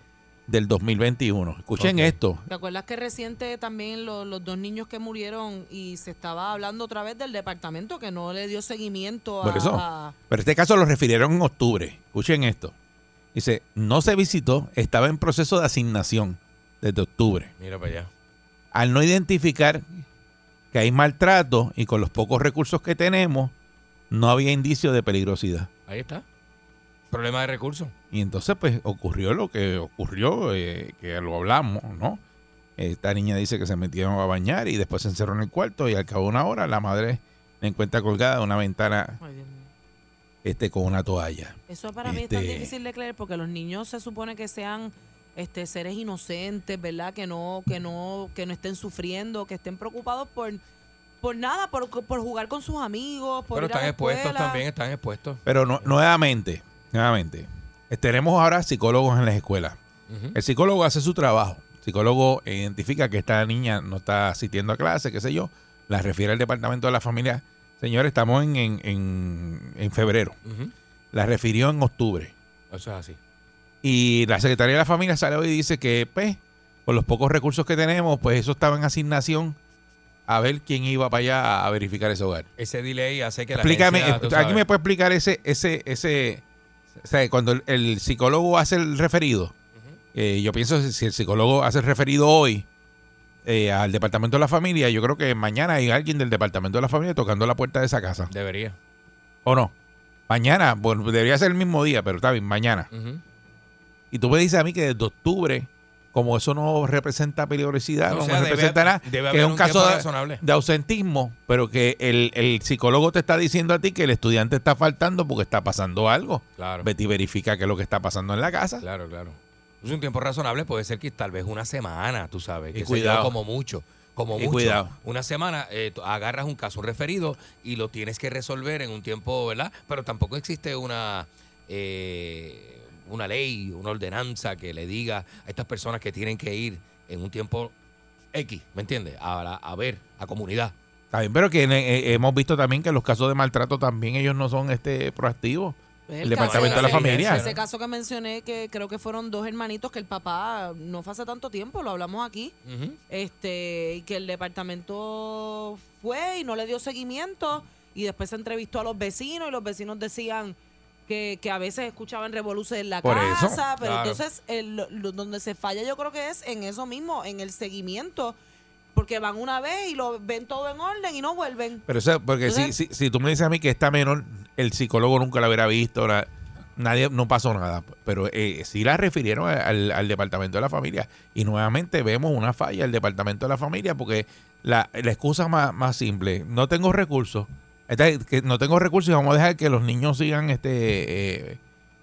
del 2021. Escuchen esto. ¿Te acuerdas que reciente también lo- los dos niños que murieron y se estaba hablando otra vez del departamento que no le dio seguimiento a... Por eso. a- Pero este caso lo refirieron en octubre. Escuchen esto. Dice, no se visitó, estaba en proceso de asignación desde octubre. Mira para allá. Al no identificar que hay maltrato y con los pocos recursos que tenemos, no había indicio de peligrosidad. Ahí está. Problema de recursos. Y entonces, pues, ocurrió lo que ocurrió, eh, que lo hablamos, ¿no? Esta niña dice que se metieron a bañar y después se encerró en el cuarto y al cabo de una hora la madre la encuentra colgada en una ventana este, con una toalla. Eso para mí es tan Este- difícil de creer porque los niños se supone que sean este seres inocentes, ¿verdad? Que no que no que no estén sufriendo, que estén preocupados por por nada, por, por jugar con sus amigos, por Pero ir a están la expuestos escuela. también, están expuestos. Pero no- nuevamente, nuevamente, eh, tenemos ahora psicólogos en las escuelas. El psicólogo hace su trabajo. El psicólogo identifica que esta niña no está asistiendo a clase, qué sé yo, la refiere al departamento de la familia. Señores, estamos en, en, en- en febrero. La refirió en octubre. Eso es así. Y la Secretaría de la Familia sale hoy y dice que, pues, con los pocos recursos que tenemos, pues eso estaba en asignación a ver quién iba para allá a verificar ese hogar. Ese delay hace que la Explícame, agencia, eh, ¿alguien sabes. me puede explicar ese, ese, ese, o sea, cuando el, el psicólogo hace el referido, eh, yo pienso si- si el psicólogo hace el referido hoy eh, al departamento de la familia, yo creo que mañana hay alguien del departamento de la familia tocando la puerta de esa casa. Debería. ¿O no? Mañana, bueno, debería ser el mismo día, pero está bien, mañana. Ujú. Y tú me dices a mí que desde octubre, como eso no representa peligrosidad, No, no, o sea, representa nada, debe que es un un caso de, de ausentismo, pero que el, el psicólogo te está diciendo a ti que el estudiante está faltando porque está pasando algo. Claro. Betty verifica qué es lo que está pasando en la casa. Claro, claro. Es un tiempo razonable, puede ser que tal vez una semana, tú sabes. Y Que cuidado. como mucho. Como mucho. cuidado. Una semana eh, agarras un caso referido y lo tienes que resolver en un tiempo, ¿verdad? Pero tampoco existe una eh, una ley, una ordenanza que le diga a estas personas que tienen que ir en un tiempo X, ¿me entiendes? A, la- a ver, a comunidad. Está bien, pero que eh, hemos visto también que los casos de maltrato también ellos no son este proactivos. El, departamento de la familia. Ese caso que mencioné, que creo que fueron dos hermanitos, que el papá no fue hace tanto tiempo, lo hablamos aquí, este y que el departamento fue y no le dio seguimiento y después se entrevistó a los vecinos y los vecinos decían que, que a veces escuchaban revoluciones en la Por eso, casa, pero claro. entonces el- lo- donde se falla yo creo que es en eso mismo, en el seguimiento, porque van una vez y lo ven todo en orden y no vuelven. Pero eso, porque si, Entonces- si, si tú me dices a mí que esta menor, el psicólogo nunca la hubiera visto, la- nadie, no pasó nada. Pero eh, sí la refirieron al, al departamento de la familia. Y nuevamente vemos una falla al departamento de la familia porque la, la excusa más, más simple, no tengo recursos. Que no tengo recursos y vamos a dejar que los niños sigan este eh,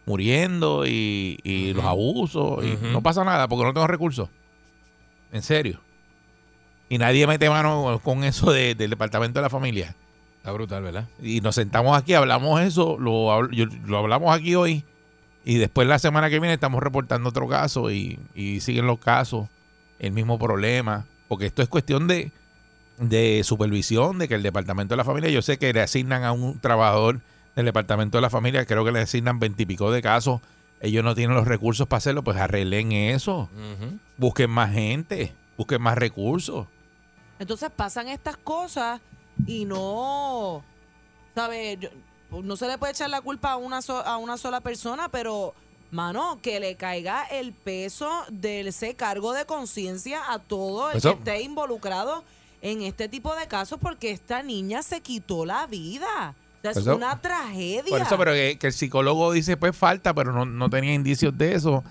muriendo y, y los abusos. Y no pasa nada porque no tengo recursos. En serio. Y nadie mete mano con eso de- del departamento de la familia. Está brutal, ¿verdad? Y nos sentamos aquí, hablamos eso, lo, yo- lo hablamos aquí hoy. Y después la semana que viene estamos reportando otro caso y, y siguen los casos, el mismo problema. Porque esto es cuestión de, de supervisión, de que el departamento de la familia, yo sé que le asignan a un trabajador del departamento de la familia, creo que le asignan veintipico de casos. Ellos no tienen los recursos para hacerlo, pues arreglen eso. Busquen más gente, busquen más recursos. Entonces pasan estas cosas y no, ¿sabes? Yo- No se le puede echar la culpa a una, so- a una sola persona, pero, mano, que le caiga el peso de ese cargo de conciencia a todo el Eso- que esté involucrado en este tipo de casos, porque esta niña se quitó la vida. O sea, es Eso- una tragedia. Por eso, pero que, que el psicólogo dice, pues falta, pero no, no tenía indicios de eso.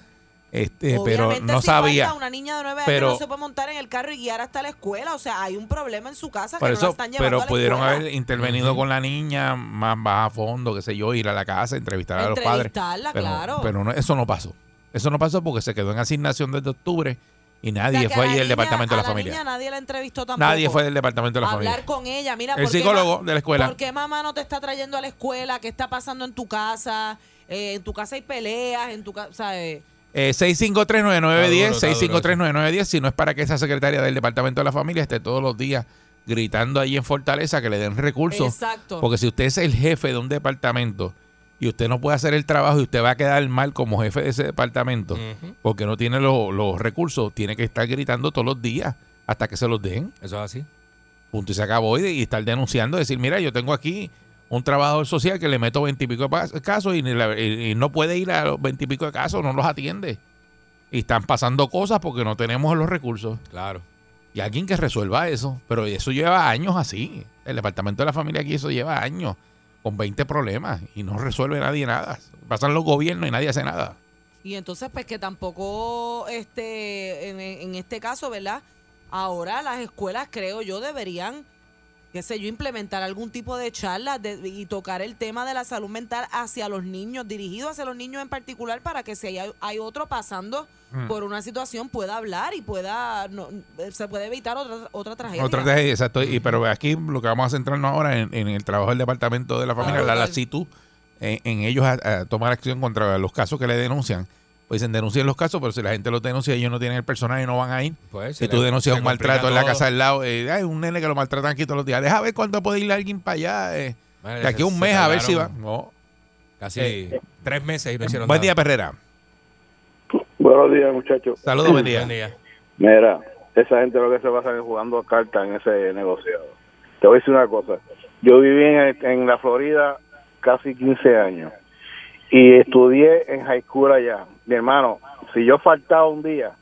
Este, pero Obviamente no si sabía. falta una niña de nueve Pero- años no se puede montar en el carro y guiar hasta la escuela. O sea, hay un problema en su casa que Por no la eso, están llevando a pero la pudieron escuela. haber intervenido con la niña más, más a fondo, qué sé yo, ir a la casa, entrevistar a los padres. Entrevistarla, Pero, claro. pero no, eso no pasó. Eso no pasó porque se quedó en asignación desde octubre y O sea, nadie fue a ahí la del niña- departamento de a la familia. niña nadie la entrevistó tampoco. Nadie fue del departamento de la Hablar familia. con ella. Mira, El ¿por qué psicólogo de la escuela. ¿Por qué mamá no te está trayendo a la escuela? ¿Qué está pasando en tu casa? Eh, en tu casa hay peleas, en tu casa, ¿sabes? Eh, 6539910, Está duro, está duro 6539910, si no es para que esa secretaria del Departamento de la Familia esté todos los días gritando ahí en Fortaleza que le den recursos. Exacto. Porque si usted es el jefe de un departamento y usted no puede hacer el trabajo y usted va a quedar mal como jefe de ese departamento porque no tiene lo- los recursos, tiene que estar gritando todos los días hasta que se los den. Eso es así. Punto y se acabó. Y, y estar denunciando, decir, mira, yo tengo aquí un trabajador social que le meto veintipico de casos y, ni la- y- y no puede ir a los veintipico de casos, no los atiende. Y están pasando cosas porque no tenemos los recursos. Claro. Y alguien que resuelva eso. Pero eso lleva años así. El departamento de la familia aquí, eso lleva años con 20 problemas y no resuelve nadie nada. Pasan los gobiernos y nadie hace nada. Y entonces, pues que tampoco, este, en, en este caso, ¿verdad? Ahora las escuelas, creo yo, deberían qué sé yo, implementar algún tipo de charla de- y tocar el tema de la salud mental hacia los niños, dirigido hacia los niños en particular, para que si hay, hay otro pasando Mm. por una situación pueda hablar y pueda, no, se puede evitar otra, otra tragedia. Otra tragedia, exacto. Y, pero aquí lo que vamos a centrarnos ahora en, en el trabajo del Departamento de la Familia, la, la CITU, en, en ellos a, a tomar acción contra los casos que le denuncian. Pues dicen denuncien los casos, pero si la gente los denuncia, ellos no tienen el personal y no van a ir. Pues, si tú denuncias un maltrato en la casa al lado, eh, hay un nene que lo maltratan aquí todos los días. Deja ver cuándo puede ir alguien para allá. eh, de aquí a un mes a ver si va. No. Casi Eh, tres meses y no hicieron Buen nada. día, Perrera. Buenos días, muchachos. Saludos, buen día. Buen día. Mira, esa gente lo que se pasa es jugando cartas en ese negociado. Te voy a decir una cosa. Yo viví en, en la Florida casi 15 años y estudié en high school allá. Mi hermano, si yo faltaba un día,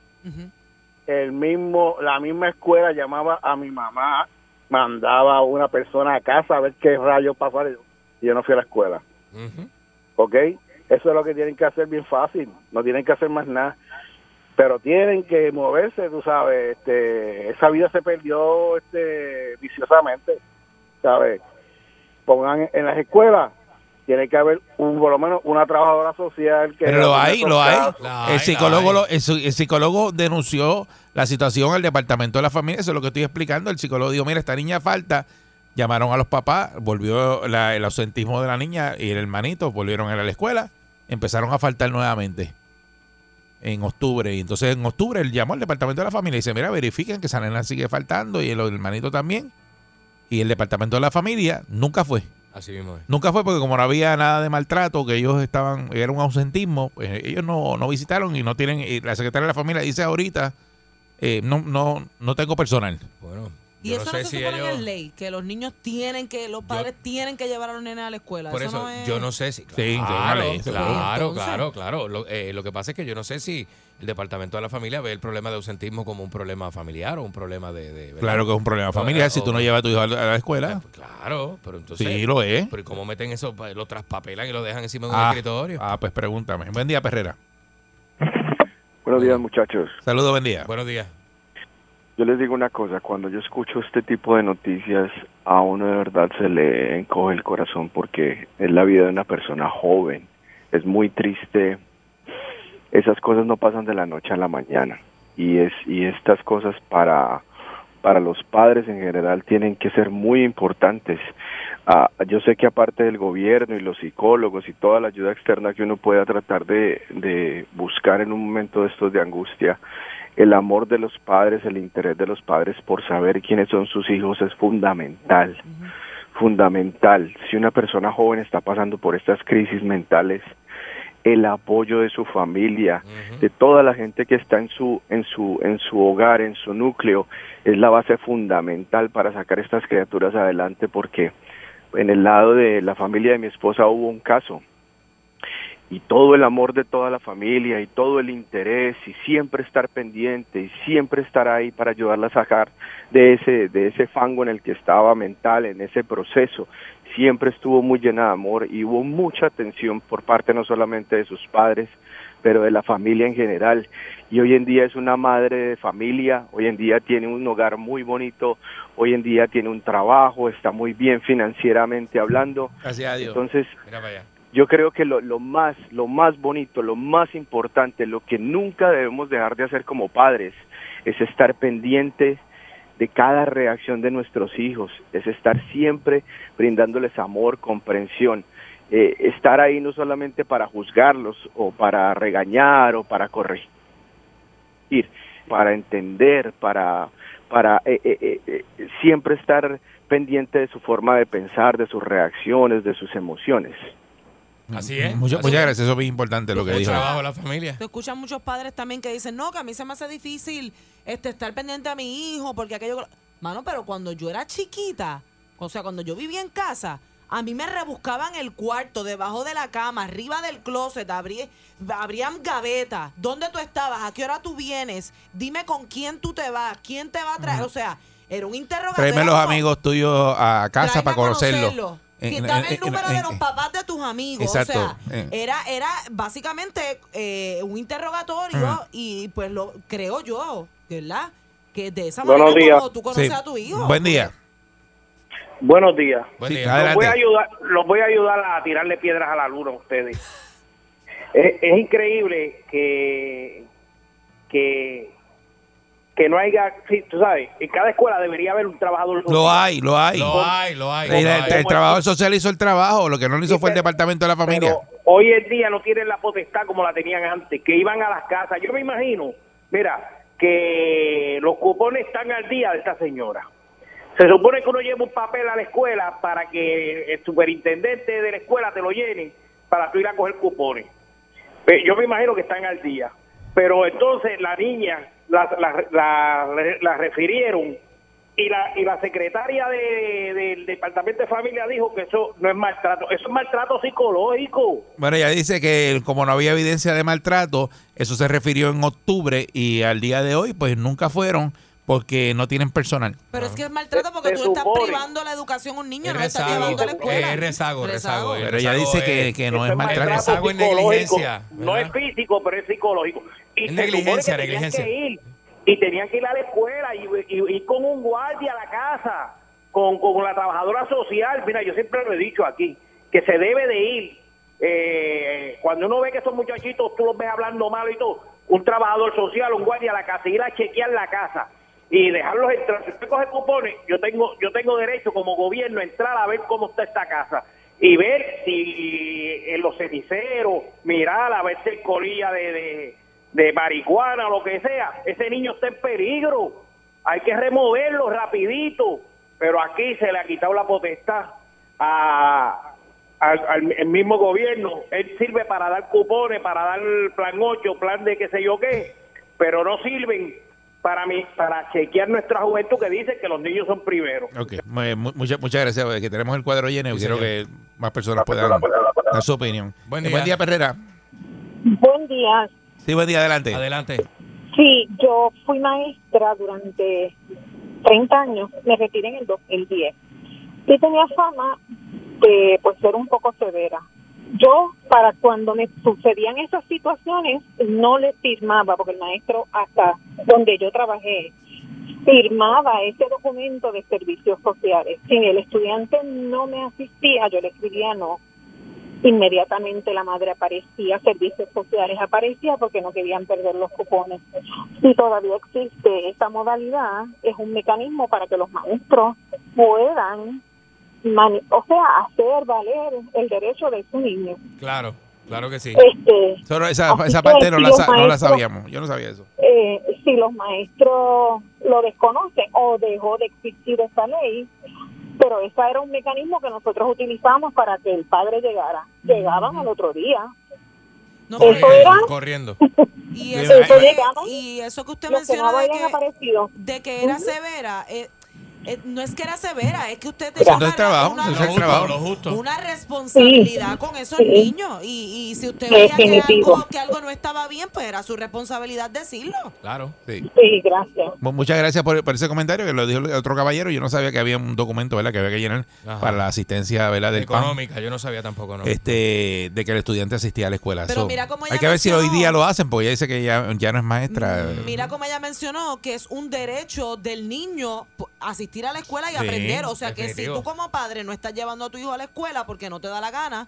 el mismo, la misma escuela llamaba a mi mamá, mandaba a una persona a casa a ver qué rayos pasaba y yo no fui a la escuela. ¿ok? Eso es lo que tienen que hacer bien fácil, no tienen que hacer más nada. Pero tienen que moverse, tú sabes, este, esa vida se perdió este, viciosamente, ¿sabes? Pongan en las escuelas, tiene que haber un, por lo menos una trabajadora social que... Pero lo hay, lo hay. El psicólogo, lo- el, psicólogo denunció la situación al departamento de la familia. Eso es lo que estoy explicando. El psicólogo dijo, mira, esta niña falta. Llamaron a los papás, volvió la- el ausentismo de la niña y el hermanito, volvieron a ir a la escuela, empezaron a faltar nuevamente en octubre. Y entonces en octubre él llamó al departamento de la familia y dice, mira, verifiquen que esa nena sigue faltando y el hermanito también. Y el departamento de la familia nunca fue. Así mismo es. Nunca fue porque como no había nada de maltrato, que ellos estaban, era un ausentismo, pues ellos no, no visitaron y no tienen, y la secretaria de la familia dice ahorita, eh, no, no, no tengo personal. Bueno, Y eso no, se supone en ley, que los niños tienen que, los padres tienen que llevar a los nenes a la escuela. Por eso, eso, no es... yo no sé si. Sí, sí, Claro, ley, claro, Entonces- claro, claro. Lo, eh, lo que pasa es que yo no sé si el departamento de la familia ve el problema de ausentismo como un problema familiar o un problema de. de- ¿verdad? Claro que es un problema familiar si tú no llevas a tu hijo a la escuela. Claro, pero entonces. Sí, lo es. Pero ¿y cómo meten eso? Lo traspapelan y lo dejan encima de un Ah, escritorio. ah, pues pregúntame. Buen día, Perrera. Buenos días, muchachos. Saludos, buen día. Buenos días. Yo les digo una cosa, cuando yo escucho este tipo de noticias, a uno de verdad se le encoge el corazón porque es la vida de una persona joven. Es muy triste. Esas cosas no pasan de la noche a la mañana. Y es y estas cosas para para los padres en general tienen que ser muy importantes. Ah, yo sé que aparte del gobierno y los psicólogos y toda la ayuda externa que uno pueda tratar de, de buscar en un momento de estos de angustia, el amor de los padres, el interés de los padres por saber quiénes son sus hijos es fundamental, fundamental. Si una persona joven está pasando por estas crisis mentales, el apoyo de su familia, de toda la gente que está en su en su en su hogar, en su núcleo, es la base fundamental para sacar estas criaturas adelante porque en el lado de la familia de mi esposa hubo un caso. Y todo el amor de toda la familia y todo el interés y siempre estar pendiente y siempre estar ahí para ayudarla a sacar de ese de ese fango en el que estaba mental en ese proceso siempre estuvo muy llena de amor y hubo mucha atención por parte no solamente de sus padres pero de la familia en general y hoy en día es una madre de familia, hoy en día tiene un hogar muy bonito, hoy en día tiene un trabajo, está muy bien financieramente hablando. Gracias a Dios. Entonces, Mira para allá. yo creo que lo, lo más lo más bonito, lo más importante, lo que nunca debemos dejar de hacer como padres es estar pendientes de cada reacción de nuestros hijos, es estar siempre brindándoles amor, comprensión, eh, estar ahí no solamente para juzgarlos o para regañar o para corregir, para entender, para para eh, eh, eh, eh, siempre estar pendiente de su forma de pensar, de sus reacciones, de sus emociones. Así es. Mucho- así muchas gracias, eso es bien importante lo que dijo. trabajo la familia. Te escuchan muchos padres también que dicen, no, que a mí se me hace difícil este, estar pendiente a mi hijo, porque aquello... Mano, pero cuando yo era chiquita, o sea, cuando yo vivía en casa, a mí me rebuscaban el cuarto, debajo de la cama, arriba del closet, abrí- abrían gavetas. ¿Dónde tú estabas? ¿A qué hora tú vienes? Dime con quién tú te vas, quién te va a traer. O sea, era un interrogatorio. Tráeme los amigos tuyos a casa para conocerlos. conocerlo. En- Que en- dame el en- número en- de los papás de tus amigos. Exacto. O sea, Eh. era, era básicamente eh, un interrogatorio y pues lo creo yo, ¿verdad? Que de esa Buenos manera días. como tú conoces Sí. a tu hijo. Buen día. Buenos días. Buen día. Los voy, a ayudar, los voy a ayudar a tirarle piedras a la luna a ustedes. <laughs> Es, es increíble que, que, que no haya, sí, tú sabes, en cada escuela debería haber un trabajador social. Lo hay, lo hay. Lo hay, lo hay. El, lo el- hay. el trabajador social hizo el trabajo, lo que no lo hizo fue el departamento de la familia. Pero hoy en día no tienen la potestad como la tenían antes, que iban a las casas. Yo me imagino, mira, que los cupones están al día de esta señora. Se supone que uno lleva un papel a la escuela para que el superintendente de la escuela te lo llene para tú ir a coger cupones. Pe- Yo me imagino que están al día. Pero entonces la niña la, la, la- la refirieron y la, y la secretaria de- del Departamento de Familia dijo que eso no es maltrato, eso es maltrato psicológico. Bueno, ella dice que como no había evidencia de maltrato, eso se refirió en octubre y al día de hoy pues nunca fueron porque no tienen personal. Pero es que es maltrato porque Se tú le estás supone. privando la educación a un niño, Es no le estás llevando a la escuela. es rezago, rezago. Pero ella dice que, es- que no es maltrato. Rezago es negligencia, No es físico, pero es psicológico. Y Es negligencia, que negligencia. que ir, y tenían que ir a la escuela y, y- y con un guardia a la casa, con, con la trabajadora social. Mira, yo siempre lo he dicho aquí, que se debe de ir. eh, cuando uno ve que esos muchachitos, tú los ves hablando mal y todo, un trabajador social, un guardia a la casa, ir a chequear la casa y dejarlos entrar. Si usted coge cupones, yo tengo, yo tengo derecho como gobierno a entrar a ver cómo está esta casa y ver si en los ceniceros, mirar a ver si hay colilla de, de, marihuana o lo que sea, ese niño está en peligro. Hay que removerlo rapidito. Pero aquí se le ha quitado la potestad a, al, mismo gobierno. Él sirve para dar cupones, para dar plan 8, plan de qué sé yo qué, pero no sirven para mí, para chequear nuestra juventud que dice que los niños son primeros. Ok, mu- mu- muchas, muchas gracias, porque que tenemos el cuadro lleno y Sí, quiero señor. que más personas puedan dar su opinión. Buen Eh, día. Buen día, Perrera. Buen día. Sí, buen día, adelante. Adelante. Sí, yo fui maestra durante 30 años, me retiré en el 2010. Y tenía fama de pues ser un poco severa. Yo, para cuando me sucedían esas situaciones, no le firmaba, porque el maestro, hasta donde yo trabajé, firmaba ese documento de servicios sociales. Si el estudiante no me asistía, yo le escribía no. Inmediatamente la madre aparecía, servicios sociales aparecía porque no querían perder los cupones. Si todavía existe esta modalidad, es un mecanismo para que los maestros puedan, mani- o sea, hacer valer el derecho de su niño. Claro, claro que sí. Este, Solo esa, esa parte no si la, no la sabíamos. Yo no sabía eso. eh, si los maestros lo desconocen o dejó de existir esta ley, pero ese era un mecanismo que nosotros utilizamos para que el padre llegara. Llegaban al otro día. No, Eso porque- era Corriendo. <laughs> Y eso, y eso que usted los que no menciona de habían que, aparecido. de que era severa, eh, eh, no es que era severa, es que usted tenía el trabajo, una, justo, trabajo. lo justo. una responsabilidad Sí. con esos Sí. niños. Y, y si usted veía que algo, que algo no estaba bien, pues era su responsabilidad decirlo. Claro. Sí. Sí, gracias. Mu- Muchas gracias por, por ese comentario que lo dijo el otro caballero. Yo no sabía que había un documento ¿verdad? que había que llenar Ajá. para la asistencia ¿verdad? del PAN, Económica, yo no sabía tampoco, ¿no? este, de que el estudiante asistía a la escuela. Pero So, mira cómo ella hay que ver si hoy día lo hacen, porque ella dice que ya, ya no es maestra. Mira como ella mencionó que es un derecho del niño p- asistir a la escuela y Sí, aprender. O sea que si tú como padre no estás llevando a tu hijo a la escuela porque no te da la gana,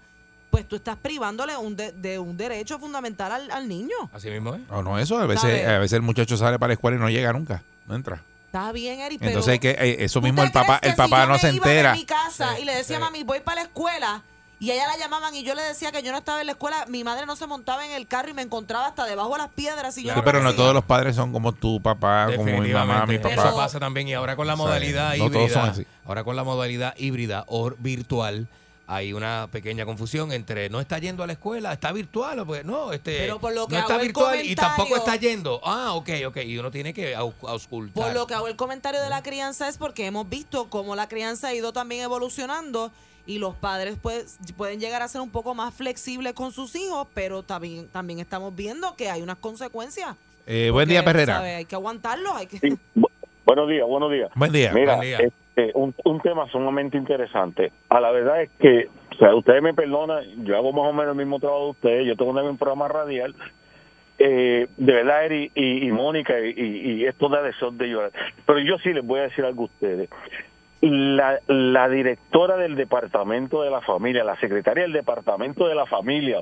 pues tú estás privándole un de, de un derecho fundamental al, al niño. Así mismo, ¿eh? O no eso, a veces, a veces el muchacho sale para la escuela y no llega nunca, no entra. Está bien, Eric, pero Entonces hay que, eh, eso ¿tú mismo el papá, el si papá yo no me se iba de entera. mi casa Sí, y le decía sí. mami, voy para la escuela. Y ella la llamaban y yo le decía que yo no estaba en la escuela. Mi madre no se montaba en el carro y me encontraba hasta debajo de las piedras. Y yo Sí, no pero no todos los padres son como tu papá, como mi mamá, mi Definitivamente. papá. Eso pasa también. Y ahora con la O sea, modalidad no todos son híbrida, así. ahora con la modalidad híbrida o virtual, hay una pequeña confusión entre no está yendo a la escuela, está virtual o pues no, este Pero por lo que no está virtual y tampoco está yendo. Ah, ok, ok. Y uno tiene que au- auscultar. Por lo que hago el comentario de la crianza es porque hemos visto cómo la crianza ha ido también evolucionando y los padres pues, pueden llegar a ser un poco más flexibles con sus hijos, pero también, también estamos viendo que hay unas consecuencias. Eh, buen día, Perrera. ¿sabe? Hay que aguantarlos, hay que... Sí. <laughs> Bu- Buenos días, buenos días. Buen día. Mira, Buen día. este, un, un tema sumamente interesante. A la verdad es que, o sea, ustedes me perdonan, yo hago más o menos el mismo trabajo de ustedes, yo tengo un programa radial. Eh, de verdad, Eri y, y Mónica y, y- y esto da deseo de llorar. Pero yo sí les voy a decir algo a ustedes. La, la directora del departamento de la familia, la secretaria del departamento de la familia,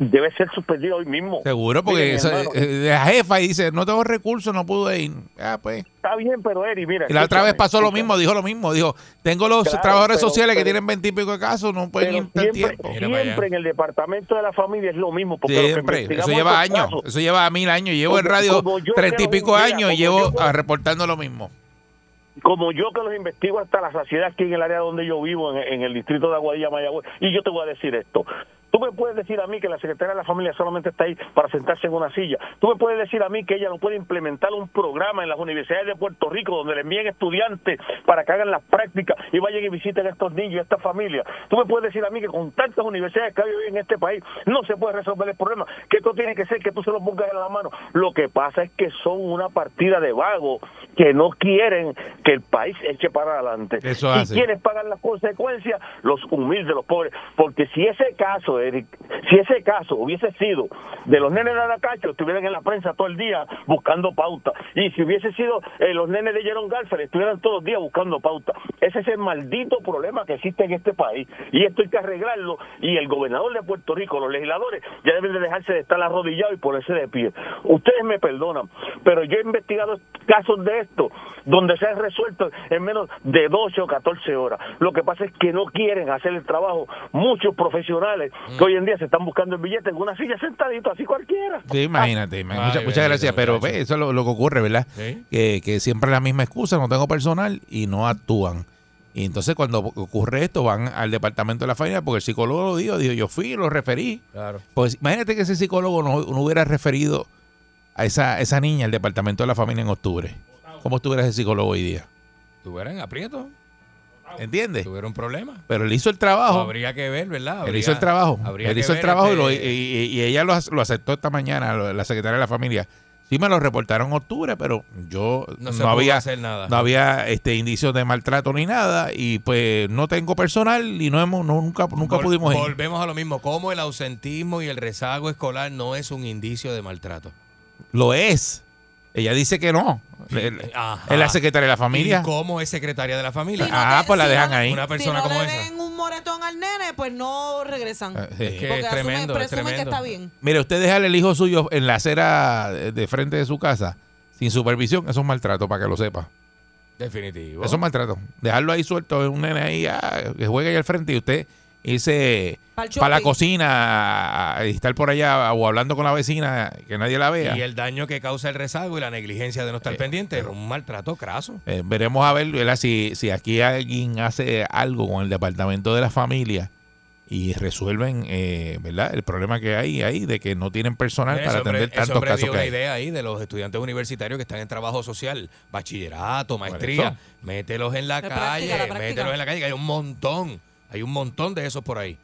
debe ser suspendida hoy mismo. Seguro, porque eso, hermano, eh, la jefa y dice, no tengo recursos, no pude ir. Ah, pues. está bien, pero Eri, mira. Y la otra vez pasó lo mismo, dijo lo mismo. Dijo, tengo los Claro, trabajadores pero- sociales que tienen veintipico de casos, no pueden ir siempre, tiempo. siempre en el departamento de la familia es lo mismo. Porque lo que Siempre, eso investigamos lleva años, casos, eso lleva mil años. Llevo en radio treinta y pico mira, años y llevo yo- reportando lo mismo. Como yo que los investigo hasta la saciedad aquí en el área donde yo vivo, en, en el distrito de Aguadilla, Mayagüez. Y yo te voy a decir esto. Tú me puedes decir a mí que la secretaria de la familia solamente está ahí para sentarse en una silla. Tú me puedes decir a mí que ella no puede implementar un programa en las universidades de Puerto Rico donde le envíen estudiantes para que hagan las prácticas y vayan y visiten a estos niños y a esta familia. Tú me puedes decir a mí que con tantas universidades que hay hoy en este país no se puede resolver el problema. Que esto tiene que ser que tú se lo pongas en la mano. Lo que pasa es que son una partida de vagos que no quieren que el país eche para adelante. Eso y hace. quienes pagan las consecuencias, los humildes, los pobres. Porque si ese caso, Eric, si ese caso hubiese sido de los nenes de Aracacho, estuvieran en la prensa todo el día buscando pauta. Y si hubiese sido eh, los nenes de Jerome Garfield, estuvieran todos los días buscando pauta. Ese es el maldito problema que existe en este país. Y esto hay que arreglarlo. Y el gobernador de Puerto Rico, los legisladores, ya deben de dejarse de estar arrodillados y ponerse de pie. Ustedes me perdonan, pero yo he investigado casos de esto donde se han resuelto en menos de 12 o 14 horas. Lo que pasa es que no quieren hacer el trabajo muchos profesionales que hoy en día se están buscando el billete en una silla sentadito, así cualquiera. Sí, imagínate. imagínate. Ay, muchas, gracias, pero ve, eso es lo, lo que ocurre, ¿verdad? Sí. Que, que siempre es la misma excusa, no tengo personal y no actúan. Y entonces cuando ocurre esto van al departamento de la familia porque el psicólogo lo dijo, dijo, yo fui, lo referí. Claro. Pues imagínate que ese psicólogo no, no hubiera referido a esa, esa niña al departamento de la familia en octubre. ¿Cómo estuviera ese psicólogo hoy día? Tuvieran aprieto. ¿Entiendes? Tuviera un problema. Pero él hizo el trabajo. Habría que ver, ¿verdad? Él hizo el trabajo. Él hizo el trabajo y, este, y- y- y ella lo, ac- lo aceptó esta mañana, la secretaria de la familia. Sí me lo reportaron en octubre, pero yo No no, había hacer nada. no había este indicios de maltrato ni nada y pues no tengo personal y no hemos no, nunca nunca Vol- pudimos ir. Volvemos a lo mismo. Como el ausentismo y el rezago escolar no es un indicio de maltrato. Lo es. Ella dice que no. El- Ajá. Es la secretaria de la familia. ¿Y cómo es secretaria de la familia? Ah, pues la si dejan no- ahí. Una persona si no como le esa. ven un moretón al nene, pues no regresan. Sí. Es que Porque es asumen- tremendo, es presumen que tremendo. está bien. Mire, usted dejar el hijo suyo en la acera de de frente de su casa sin supervisión, eso es maltrato para que lo sepa. Definitivo. Eso es maltrato. Dejarlo ahí suelto, un nene ahí ah, que juegue ahí al frente y usted irse Pa'l para la cocina y estar por allá o hablando con la vecina que nadie la vea. Y el daño que causa el rezago y la negligencia de no estar pendiente es un maltrato craso. Eh, veremos a ver ¿verdad? Si, si aquí alguien hace algo con el departamento de la familia y resuelven eh, ¿verdad? el problema que hay ahí de que no tienen personal Mira, para ese hombre- atender ese tantos hombre casos dio que una hay. idea ahí de los estudiantes universitarios que están en trabajo social, bachillerato, maestría. Mételos en la La calle, práctica, la práctica. mételos en la calle, que hay un montón. Hay un montón de esos por ahí.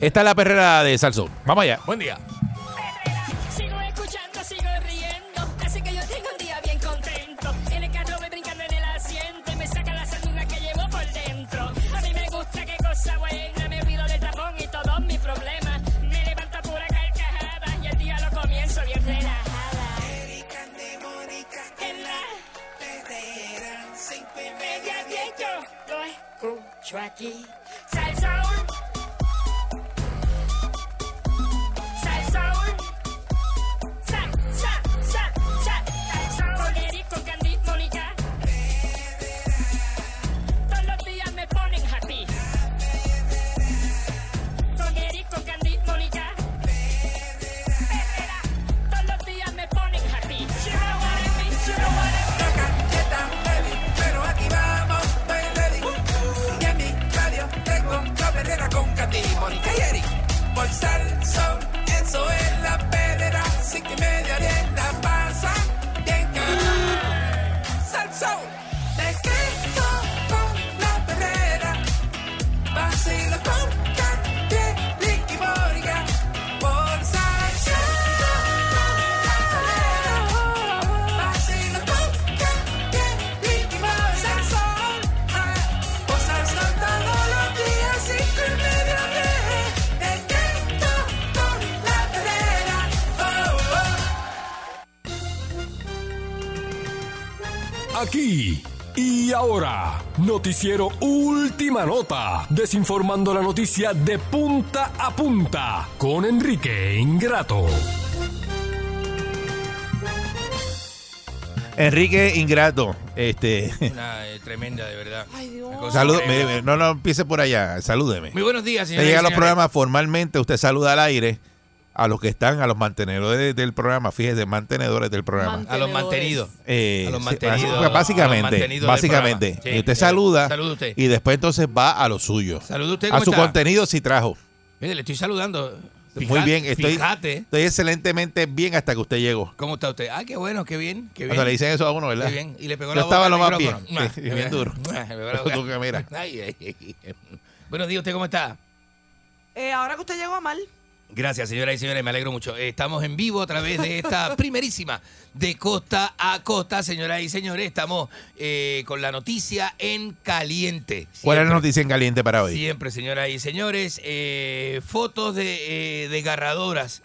Esta es la perrera de Salsón. Vamos allá. Buen día. Sigo escuchando, sigo riendo. Así que yo tengo un día bien contento. En el carro voy brincando en el asiento y me saca la sanduna que llevo por dentro. A mí me gusta, qué cosa buena. Me olvido del tapón y todos mis problemas. Me levanto pura carcajada y el día lo comienzo bien relajada. En la perrera, cinco y media, diez, yo lo escucho aquí. Aquí, Y ahora, noticiero Última Nota, desinformando la noticia de punta a punta con Enrique Ingrato. Enrique Ingrato, este. <laughs> Una eh, tremenda, de verdad. Salud, mire, no, no empiece por allá, salúdeme. Muy buenos días, señores. llega a los programas formalmente, usted saluda al aire a los que están, a los mantenedores de- del programa, fíjese, mantenedores del programa. A los mantenidos. Eh, A los mantenidos, los básicamente, mantenidos básicamente. Sí, y usted eh, saluda salude usted. y después entonces va a lo suyo. Salude usted, A ¿cómo su está? contenido si trajo. Mire, le estoy saludando. Muy bien, estoy, Fíjate. estoy excelentemente bien hasta que usted llegó. ¿Cómo está usted? Ah, qué bueno, qué bien, qué bien. Cuando le dicen eso a uno, ¿verdad? Qué bien. Y le pegó Yo la estaba lo más bien, sí, bien duro. Buenos días, ¿usted cómo está? Eh, ahora que usted llegó a mal. Gracias, señoras y señores, me alegro mucho. Eh, Estamos en vivo a través de esta <laughs> primerísima de costa a costa, señoras y señores. Estamos eh, con la noticia en caliente. ¿Cuál es la noticia en caliente para hoy? Siempre, señoras y señores, eh, fotos de eh, desgarradoras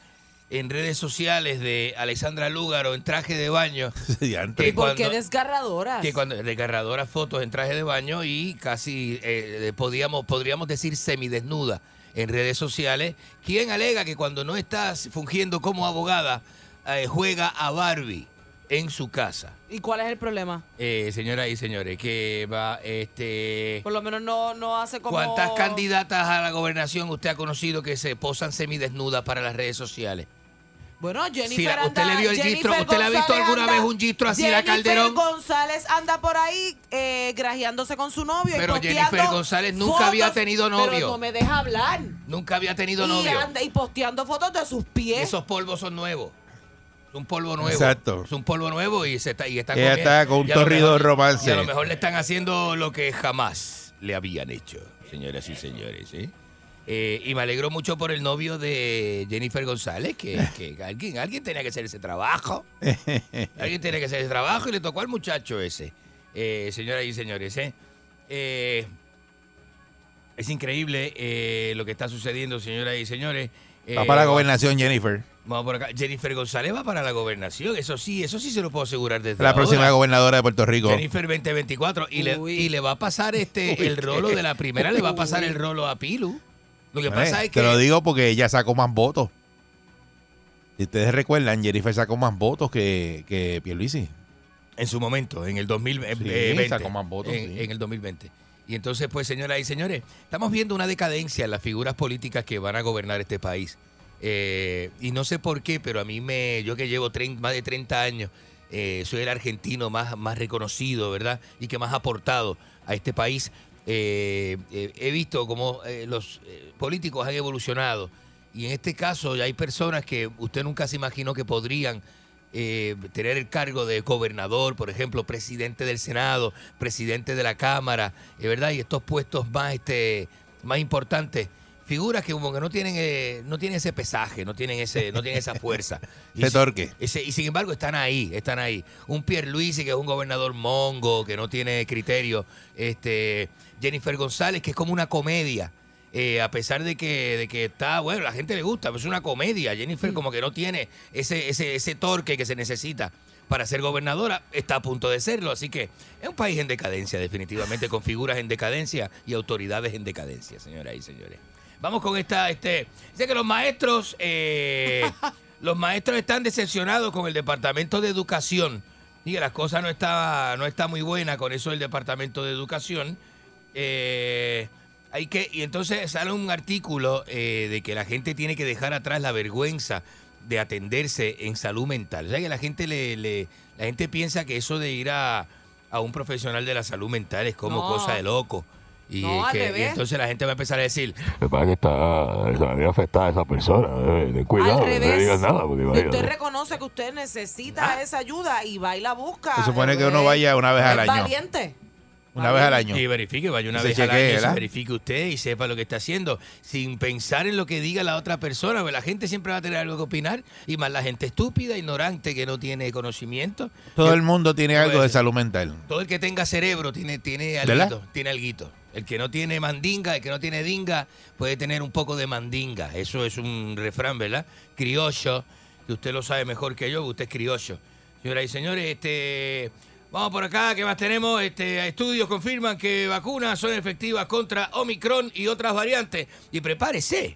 en redes sociales de Alexandra Lúgaro en traje de baño. <laughs> ¿Y por qué desgarradoras? que cuando desgarradoras fotos en traje de baño y casi eh, podíamos, podríamos decir semidesnuda en redes sociales, quien alega que cuando no estás fungiendo como abogada, eh, juega a Barbie en su casa. ¿Y cuál es el problema? Eh, señoras y señores, que va este Por lo menos no, no hace como... ¿Cuántas candidatas a la gobernación usted ha conocido que se posan semidesnudas para las redes sociales? Bueno, Jennifer Sí, la- ¿usted anda- le vio el Jennifer gistro? ¿Usted le ha visto González alguna anda- vez un gistro así, Jennifer Calderón? González anda por ahí eh, grajeándose con su novio. y Pero posteando Jennifer González nunca fotos, había tenido novio. Pero no me deja hablar. Nunca había tenido y, novio. anda- y posteando fotos de sus pies. Esos polvos son nuevos. Es un polvo nuevo. Exacto. Es un polvo nuevo y se está, y está Ella está con un y a torrido romance. Y a lo mejor le están haciendo lo que jamás le habían hecho, señoras y señores. ¿eh? Eh, y me alegro mucho por el novio de Jennifer González, que, <laughs> que alguien, alguien tenía que hacer ese trabajo. Alguien tenía que hacer ese trabajo y le tocó al muchacho ese, eh, señoras y señores. ¿eh? Eh, es increíble eh, lo que está sucediendo, señoras y señores. Va Eh, para la gobernación, Jennifer. Vamos por acá. Jennifer González va para la gobernación. Eso sí, eso sí se lo puedo asegurar desde La ahora. próxima gobernadora de Puerto Rico. Jennifer 2024. Y le, y le va a pasar este Uy, el rolo qué- de la primera, le va a pasar el rolo a Pilu. Lo que Eh, pasa es que. Te lo digo porque ella sacó más votos. Si ustedes recuerdan, Jennifer sacó más votos que, que Pierluisi. En su momento, en el 2020. Sí, eh, sacó más votos, En, sí. en el 2020. Y entonces, pues, señoras y señores, estamos viendo una decadencia en las figuras políticas que van a gobernar este país. Eh, y no sé por qué, pero a mí me. Yo que llevo más de 30 años, eh, soy el argentino más, más reconocido, ¿verdad? Y que más ha aportado a este país. Eh, eh, he visto cómo eh, los políticos han evolucionado. Y en este caso, ya hay personas que usted nunca se imaginó que podrían tener el cargo de gobernador, por ejemplo, presidente del Senado, presidente de la Cámara, ¿verdad? Y estos puestos más, este, más importantes. Figuras que como que no tienen, no tienen ese pesaje, no tienen ese, no tienen esa fuerza. <laughs> Si- torque. ese- y sin embargo están ahí, están ahí. Un Pierluisi que es un gobernador mongo, que no tiene criterio. Este, Jennifer González, que es como una comedia. eh, a pesar de que, de que está, bueno, la gente le gusta, pero es una comedia. Jennifer como que no tiene ese, ese, ese torque que se necesita para ser gobernadora, está a punto de serlo. Así que es un país en decadencia, definitivamente, con figuras en decadencia y autoridades en decadencia, señoras y señores. Vamos con esta, este, dice que los maestros, eh, <laughs> los maestros están decepcionados con el Departamento de Educación y que las cosas no está, no está muy buena con eso del Departamento de Educación. Eh, hay que, y entonces sale un artículo eh, de que la gente tiene que dejar atrás la vergüenza de atenderse en salud mental. O sea que la gente le, le- la gente piensa que eso de ir a, a un profesional de la salud mental es como No. cosa de loco. Y, No, que- y entonces la gente va a empezar a decir, Me parece que está, está bien afectada esa persona. eh, Ten cuidado, Al no le digas nada. Porque imagínate. usted reconoce que usted necesita esa ayuda y va y la busca. Se supone que uno vaya una vez al es año. Valiente. Una vez al año. Y verifique, vaya una Se vez al año, y se ¿verdad? verifique usted y sepa lo que está haciendo, sin pensar en lo que diga la otra persona, porque la gente siempre va a tener algo que opinar, y más la gente estúpida, ignorante, que no tiene conocimiento. Todo el mundo tiene algo de salud mental. Todo el que tenga cerebro tiene, tiene tiene alguito. El que no tiene mandinga, el que no tiene dinga, puede tener un poco de mandinga. Eso es un refrán, ¿verdad? Criollo, que usted lo sabe mejor que yo, usted es criollo. Señoras y señores, este, Vamos por acá, ¿qué más tenemos? Este, estudios confirman que vacunas son efectivas contra Omicron y otras variantes. Y prepárese,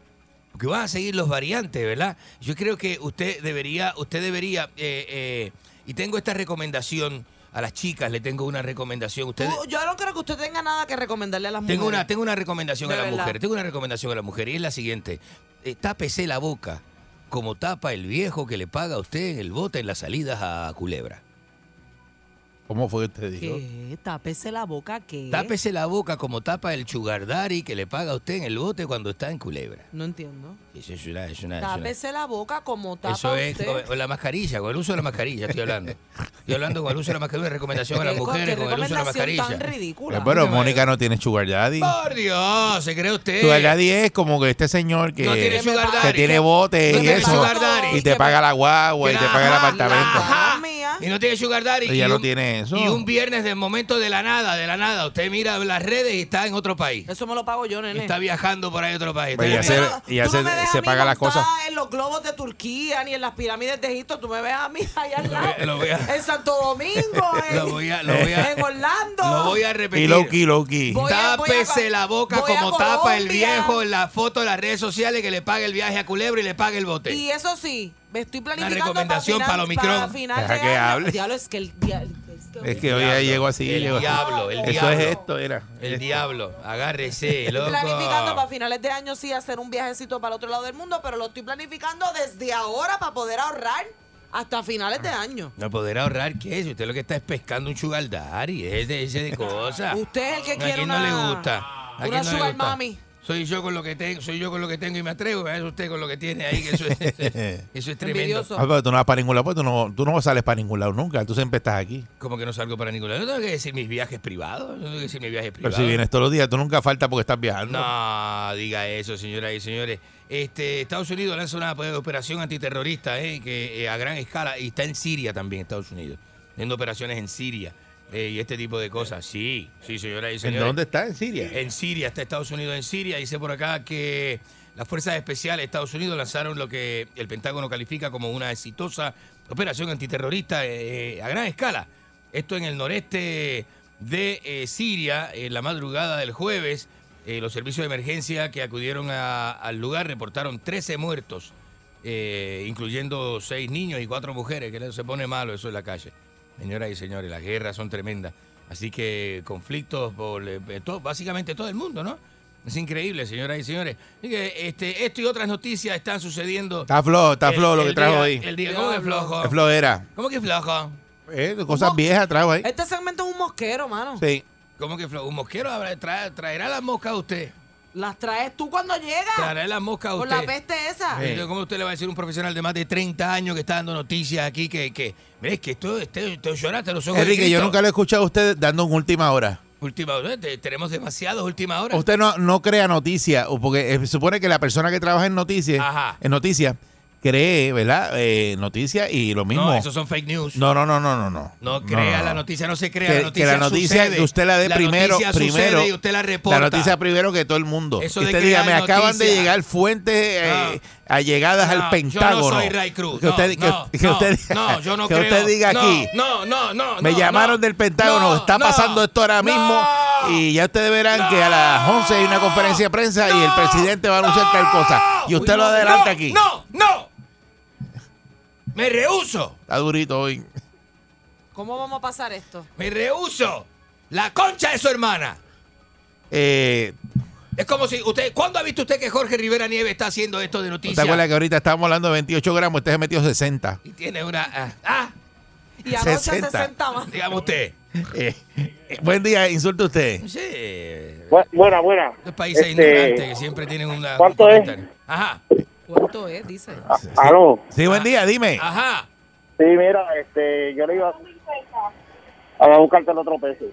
porque van a seguir los variantes, ¿verdad? Yo creo que usted debería, usted debería, eh, eh, y tengo esta recomendación a las chicas, le tengo una recomendación. Usted, Tú- yo no creo que usted tenga nada que recomendarle a las mujeres. tengo una, tengo una recomendación De a las mujeres. Tengo una recomendación a las mujeres y es la siguiente. Eh, tápese la boca como tapa el viejo que le paga a usted en el bote en las salidas a Culebra. ¿Cómo fue que usted dijo? ¿Qué? Tápese la boca, ¿qué? Tápese la boca como tapa el chugardari que le paga a usted en el bote cuando está en Culebra. No entiendo. Eso es una... es una- es una- Tápese la boca como tapa eso es usted. con, la mascarilla, con el uso de la mascarilla estoy hablando. Estoy hablando con el uso de la mascarilla, una recomendación a las mujeres con el uso de la recomendación mascarilla. tan ridícula. Eh, Pero Mónica no tiene sugar daddy. Por Dios, ¿se cree usted? Sugar daddy es como que este señor que, No tiene sugar que tiene bote No y tiene eso. sugar daddy. Y te paga la guagua y te paga el Ajá, apartamento. Y no tiene sugar daddy. Ella y no un- tiene eso. Y un viernes de momento de la nada, de la nada. Usted mira las redes y está en otro país. Eso me lo pago yo, nene. Está viajando por ahí a otro país. Pues ya se, ya se, me se paga las cosas. en los globos de Turquía ni en las pirámides de Egipto. Tú me ves a mí allá al lado. Lo voy a- En Santo Domingo, <laughs> en, Lo voy a, lo voy a, en Orlando. lo voy a repetir. Y Loki, Loki. Tápese la boca como tapa el viejo en la foto de las redes sociales que le pague el viaje a Culebra y le pague el bote. Y eso sí, me estoy planificando recomendación para, para final, para final Deja de que hable. Diablo, es que el diablo. Es que hoy ya llegó así. El llegó. diablo, el Eso diablo. es esto, era. El diablo, agárrese, Estoy loco. planificando para finales de año sí hacer un viajecito para el otro lado del mundo, pero lo estoy planificando desde ahora para poder ahorrar hasta finales de año. No poder ahorrar, ¿qué es? Usted lo que está es pescando un sugar daddy, es de ese de cosas. Usted es el que ¿A quiere quién una, no le gusta? ¿A una quién no le sugar gusta? mami. Soy yo con lo que tengo, soy yo con lo que tengo y me atrevo, es usted con lo que tiene ahí, que eso es, eso es <laughs> tremendo. Ah, pero tú no vas para ningún lado, pues tú no, tú no sales para ningún lado nunca. Tú siempre estás aquí. Como que no salgo para ningún lado. No tengo que decir mis viajes privados, no tengo que decir mis viajes Pero privados. si vienes todos los días, tú nunca faltas porque estás viajando. No, diga eso, señoras y señores. Este, Estados Unidos lanza una operación antiterrorista eh, que eh, a gran escala y está en Siria también, Estados Unidos. Haciendo operaciones en Siria eh, y este tipo de cosas. Sí, sí, señoras y ¿En señores. dónde está? ¿En Siria? En Siria, está Estados Unidos en Siria. Dice por acá que las fuerzas especiales de Estados Unidos lanzaron lo que el Pentágono califica como una exitosa operación antiterrorista eh, a gran escala. Esto en el noreste de eh, Siria, en la madrugada del jueves. eh, los servicios de emergencia que acudieron a- al lugar reportaron 13 muertos, eh, incluyendo 6 niños y 4 mujeres, que se pone malo eso en la calle. Señoras y señores, las guerras son tremendas. Así que conflictos por eh, todo- básicamente todo el mundo, ¿no? Es increíble, señoras y señores. Así que este, esto y otras noticias están sucediendo. Está flojo, está flojo lo que trajo día- ahí. El día, ¿Cómo que flojo? Es flojera. ¿Cómo que flojo? Eh, cosas viejas trajo ahí. Este segmento es un mosquero, mano. Sí. ¿Cómo que flojo? ¿Un mosquero traerá las moscas a usted? Las traes tú cuando llegas. Traerá las moscas a Con usted. la peste esa. Entonces, ¿Cómo usted le va a decir a un profesional de más de 30 años que está dando noticias aquí que, que mire, es que esto, esto, esto lloraste los ojos Enrique, yo nunca lo he escuchado a usted dando en última hora. Última hora, te- tenemos demasiadas última hora. Usted no, no crea noticias, o porque eh, se supone que la persona que trabaja en noticias, Ajá. en noticias, cree, ¿verdad? Eh, noticias y lo mismo. No, esos son fake news. No, no, no, no, no, no. No crea no. la noticia, no se crea Que, la que noticia. la noticia sucede. que usted la dé primero, primero. y usted la reporta. La noticia primero que todo el mundo. Eso que de usted diga, me acaban de llegar fuentes eh, allegadas No, al yo no Pentágono. soy Ray Cruz. Que <laughs> usted, No, que- <laughs> que usted, yo no que creo. usted diga aquí. No, no, no. Me llamaron del Pentágono, No, está pasando esto ahora mismo y ya ustedes verán que a las 11 hay una conferencia de prensa y el presidente va a anunciar tal cosa. Y usted lo adelanta aquí. No, no. Me rehuso. Está durito hoy. ¿Cómo vamos a pasar esto? Me rehuso. La concha de su hermana. Eh, Es como si usted. ¿Cuándo ha visto usted que Jorge Rivera Nieves está haciendo esto de ¿Te noticias? acuerdas que ahorita estábamos hablando de 28 gramos? Usted se metió 60. Y tiene una. ah, ah, Y anoche 60. 60 más. dígame usted. Eh, eh, buen día, insulte usted. Sé. buena, buena. Estos países Este, ignorantes que siempre tienen una. ¿cuánto un es? Ajá. ¿Cuánto es? Dice. Aló. Sí, buen día, dime. Ajá. Sí, mira, este, yo le iba a buscarte el otro peso.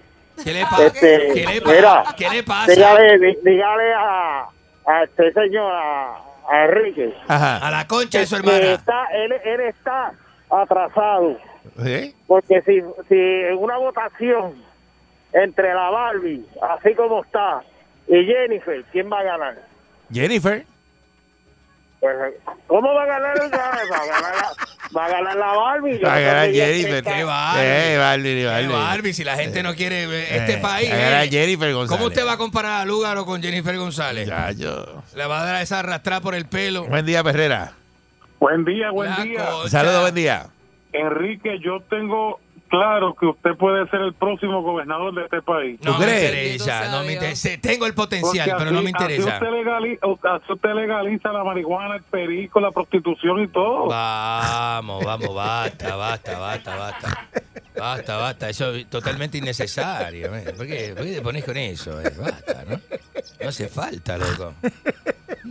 ¿Qué le pasa? Este, ¿Qué le pasa? mira, ¿Qué le pasa? Dígale, dí- dígale a, a este señor, a, a Enrique. Ajá. A la concha de su que hermana. está, él, él está atrasado. ¿Eh? Porque si, si en una votación entre la Barbie, así como está, y Jennifer, ¿quién va a ganar? Jennifer. ¿Cómo va a ganar el va a ganar, la, Va a ganar la Barbie. Yo Va a ganar Jennifer. Qué Barbie. Eh, Barbie, Qué Barbie. Barbie, si la gente no quiere eh, este Eh, país. va a ganar eh. Jennifer González. ¿Cómo usted va a comparar a Lúgaro con Jennifer González? Ya, yo. Le va a dar esa arrastrada por el pelo. Buen día, Perrera. Buen día, buen La día. Saludos, buen día. Enrique, yo tengo claro que usted puede ser el próximo gobernador de este país. No ¿Tú me interesa, no me interesa. Tengo el potencial, pero no me interesa. Así usted, legaliza, así usted legaliza la marihuana, el perico, la prostitución y todo. Vamos, vamos, basta, basta, basta, basta. Basta, basta, eso es totalmente innecesario. ¿eh? ¿Por qué, por qué te pones con eso? eh? Basta, ¿no? No hace falta, loco.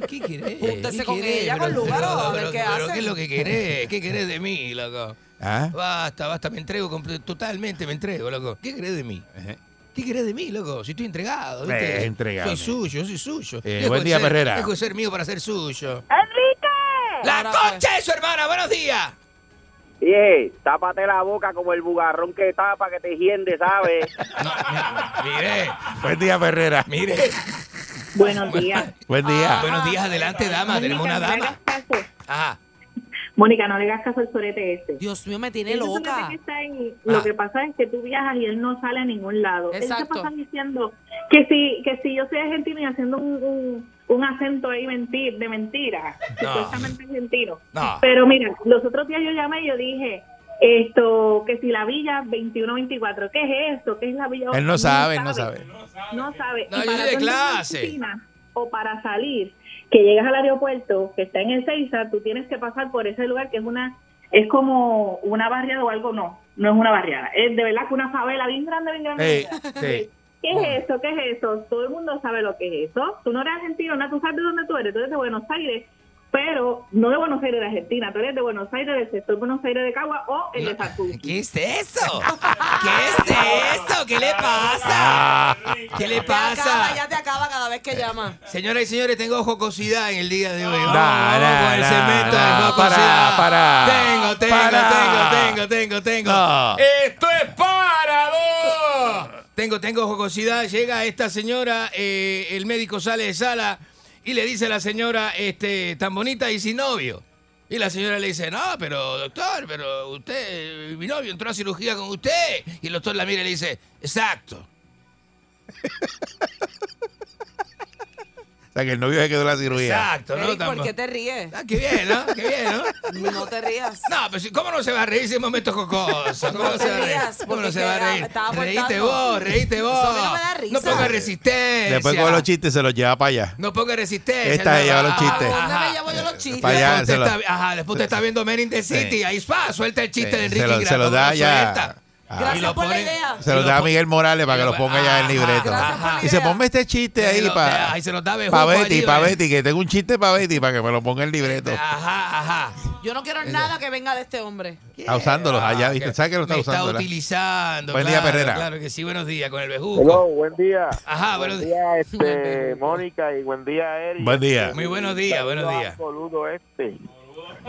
¿Qué querés? Júntese ¿Qué con querés? ella, con Pero- Lugaro, a ver pero- qué pero hace. ¿Qué es lo que querés? ¿Qué querés de mí, loco? <laughs> ¿Ah? Basta, basta, me entrego, totalmente me entrego, loco. ¿Qué querés de mí? ¿Qué querés de mí, loco? Si estoy entregado, ¿viste? Eh, entregado. Soy suyo, soy suyo. Eh, Dejo buen día, ser- Perrera. Dejo de ser mío para ser suyo. ¡Enrique! ¡La Ahora, concha de su hermana! ¡Buenos días! Oye, tápate la boca como el bugarrón que tapa, que te hiende, ¿sabes? <laughs> Mire, Buen día, Perrera. mire. <laughs> Buenos días. <laughs> Buen día. Buenos días, adelante, dama. Tenemos una no dama. caso. Ajá. Mónica, no le hagas caso al sorete este. Dios mío, me tiene Ese loca. que está Ah. Lo que pasa es que tú viajas y él no sale a ningún lado. Él Exacto. se pasa diciendo que si, que si yo soy argentino y haciendo un, un, un acento ahí mentir, de mentira, No. supuestamente argentino. No. Pero mira, los otros días yo llamé y yo dije, esto, que si la Villa 2124, ¿qué es esto? ¿Qué es la Villa? Él no sabe, no sabe. No sabe. No, yo de clase. oficina O para salir, que llegas al aeropuerto, que está en el Ceiza, tú tienes que pasar por ese lugar que es una, es como una barriada o algo, no, no es una barriada, es de verdad que una favela bien grande, bien grande. Grande. sí. ¿Qué es eso? ¿Qué es eso? Todo el mundo sabe lo que es eso. Tú no eres argentino, no, tú sabes de dónde tú eres, tú eres de Buenos Aires, pero no de Buenos Aires de Argentina, tú eres de Buenos Aires, del sector Buenos Aires de Cagua o el de Sacudo. ¿Qué es eso? ¿Qué es eso? ¿Qué le pasa? ¿Qué le acaba, pasa? ya te acaba cada vez que llama. Señoras y señores, tengo jocosidad en el día de hoy. Vamos, No, vamos no, con el de jocosidad. para, para. Tengo, tengo, Para. tengo, tengo, tengo, tengo. No. Esto es para vos. Tengo, tengo jocosidad. Llega esta señora, eh, el médico sale de sala y le dice a la señora, este, tan bonita y sin novio. Y la señora le dice, no, pero doctor, pero usted, mi novio entró a cirugía con usted. Y el doctor la mira y le dice, exacto. <laughs> O sea, que el novio se quedó en la cirugía. Exacto, ¿no? Eric, ¿Por qué te ríes? Ah, qué bien, ¿no? Qué bien, ¿no? <laughs> No te rías. No, pero si- ¿cómo no se va a reír si es momento jocoso? ¿Cómo No no te se va a reír? ¿Cómo no se va a reír? aportando. vos, reíte vos. Eso a mí no me da risa. No ponga resistencia. Después con los chistes se los lleva para allá. No ponga resistencia. Esta no, lleva los ah, chistes. ajá. ¿Dónde me llevo yo los chistes? Para allá, Después usted se lo- está- ajá, después usted está viendo Men in the City. Ahí va, suelta el chiste Sí, de Enrique se lo- se da ¿cómo ya. Ah. Y Gracias lo por la idea. Se los da a Miguel Morales para que los ponga ya en el Ajá. libreto. Gracias por la Dice, idea. ponme este chiste ahí lo- para ahí se los da Bejuco Betty, allí, para ¿ves? Betty, que tengo un chiste para Betty para que me lo ponga en el libreto. Ajá, ajá. Yo no quiero nada que venga de este hombre. Está usándolos allá, ¿viste? ¿Sabes que lo está Me usando? está verdad? utilizando. Buen día, claro, Perrera. Claro que sí, buenos días con el bejuco. Hello, buen día. Ajá, buen buenos día, este, Mónica, y buen día, Eric. Buen día. Muy buenos días, buenos días. Absoluto este.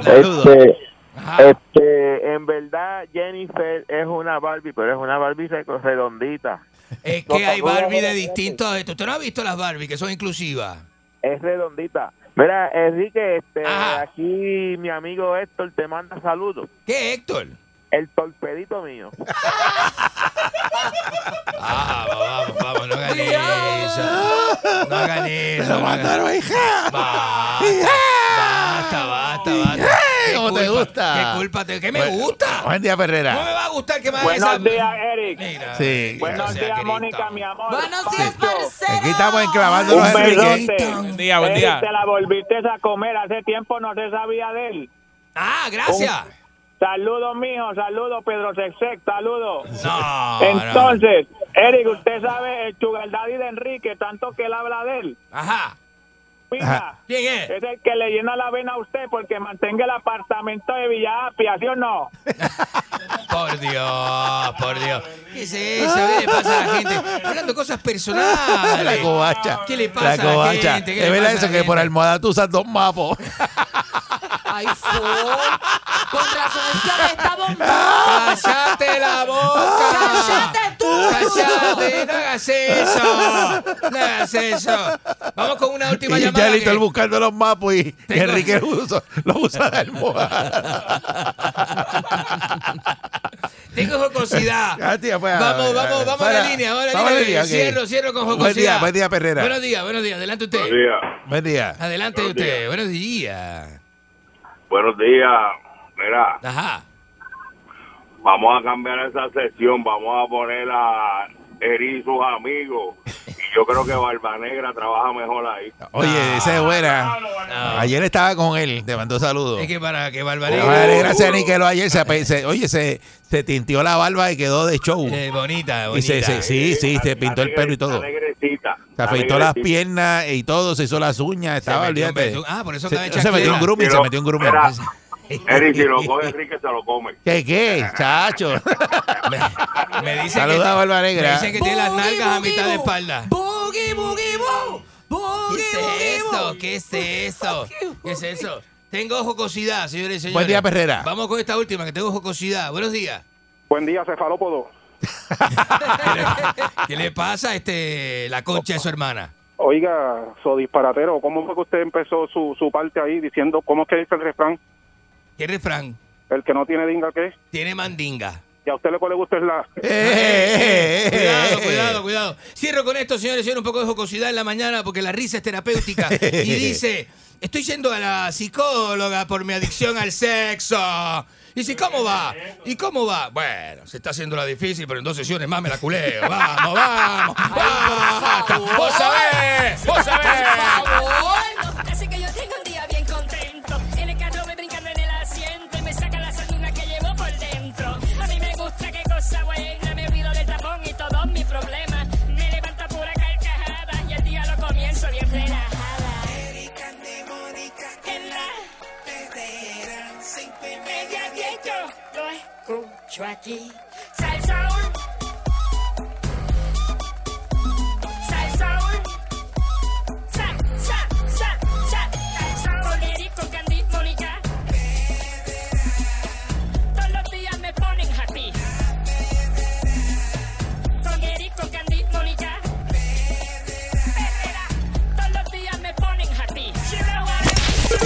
Saludos. Este, Ajá. este, en verdad, Jennifer es una Barbie, pero es una Barbie redondita. Es que hay Barbie de distintos. Usted no ha visto las Barbie que son inclusivas. Es redondita. Mira, Enrique, este, Ajá. aquí mi amigo Héctor te manda saludos. ¿Qué, Héctor? El torpedito mío. <laughs> Ah, vamos, vamos, no hagan eso. No hagan eso. ¡Me lo no hagan- hija! Basta, basta, basta. ¿Qué ¿Cómo te gusta? ¿Qué culpa te- ¿Qué me Buen- gusta? Buen día, ¿Cómo me Perrera. va a gustar que me haga Buenos esa- días, Eric. Mira, Sí. Buenos gracias, días. Mónica, mi amor. Buenos días, parcero. Aquí estamos enclavando Un los Enrique. Buen día, buen Eric, día. te la volviste a comer. Hace tiempo no se sabía de él. Ah, gracias. Saludos, mijo. Saludos, Pedro Sexec. Saludos. No, Entonces, Eric, usted sabe el sugar daddy de Enrique, tanto que él habla de él. Ajá. Mira, Ajá. ¿Quién es? es el que le llena la vena a usted porque mantenga el apartamento de Villa Apia, ¿sí o no? <laughs> Por Dios, por Dios. ¿Qué es eso? ¿Qué le pasa a la gente? Hablando cosas personales. La covacha. ¿Qué le pasa La a la covacha. gente? ¿Qué Es le verdad pasa a eso que por almohada tú usas dos mapos. <laughs> Ay, Ford. Con razón es que está. ¡Cállate la boca! ¡Cállate tú! ¡Cállate! ¡No hagas eso! ¡No hagas eso! Vamos con una última Y llamada. ya listo que- buscando los mapos y, Tengo- Enrique lo usa, lo usa de almohada. Tengo jocosidad. Ah, tía, pues, Vamos, vamos, vamos a la línea, vamos a la Vamos a la línea. línea, ok. Cierro, cierro con jocosidad. Buen día, buen día, Perrera. Buenos días, buenos días. Adelante usted. Buenos días. Buen día. Adelante Buenos usted. días. Buenos días. Buenos días. Mira, Ajá. vamos a cambiar esa sesión. Vamos a poner a Eri y sus amigos. Y yo creo que Barba Negra trabaja mejor ahí. Oye, esa es buena. No. Ayer estaba con él, te mandó saludos. Es que para que Le Barbarella. va a dar gracias a Niquelo ayer. Se, ape- se- oye, se, se tintió la barba y quedó de show. Eh, bonita, Y se- bonita. se- sí, sí, se pintó el pelo y todo. Negrecita. Se afeitó las piernas y todo, se hizo las uñas, estaba, olvídate. Ah, por eso se, se metió un grooming, se metió un grooming. mira, <laughs> Eri, si lo coge Enrique, se lo come. ¿Qué, qué, chacho? <laughs> Me dicen Saluda que, a Barba Me Negra. dicen que tiene las nalgas a mitad de espalda. Boogie, boogie, boo. Boogie, ¿Qué es eso? ¿Qué es eso? ¿Qué es eso? Tengo jocosidad, señores y señores. Buen día, Perrera. Vamos con esta última, que tengo jocosidad. Buenos días. Buen día, cefalópodo. ¿Qué le pasa a este, la concha de su hermana? Oiga, so disparatero, ¿cómo fue que usted empezó su, su parte ahí diciendo, cómo es que dice el refrán? ¿Qué refrán? El que no tiene dinga, ¿qué? Tiene mandinga. Y a usted le, le gusta es la... Eh, Cuidado, cuidado, cuidado. Cierro con esto, señores señores, un poco de jocosidad en la mañana porque la risa es terapéutica. <laughs> Y dice, estoy yendo a la psicóloga por mi adicción al sexo. Y dice, ¿cómo va? ¿Y cómo va? Bueno, se está haciendo la difícil, pero en dos sesiones más me la culeo. <laughs> Vamos, vamos. ¡Basta! ¡Vos sabés! ¡Vos sabés! Un día yo lo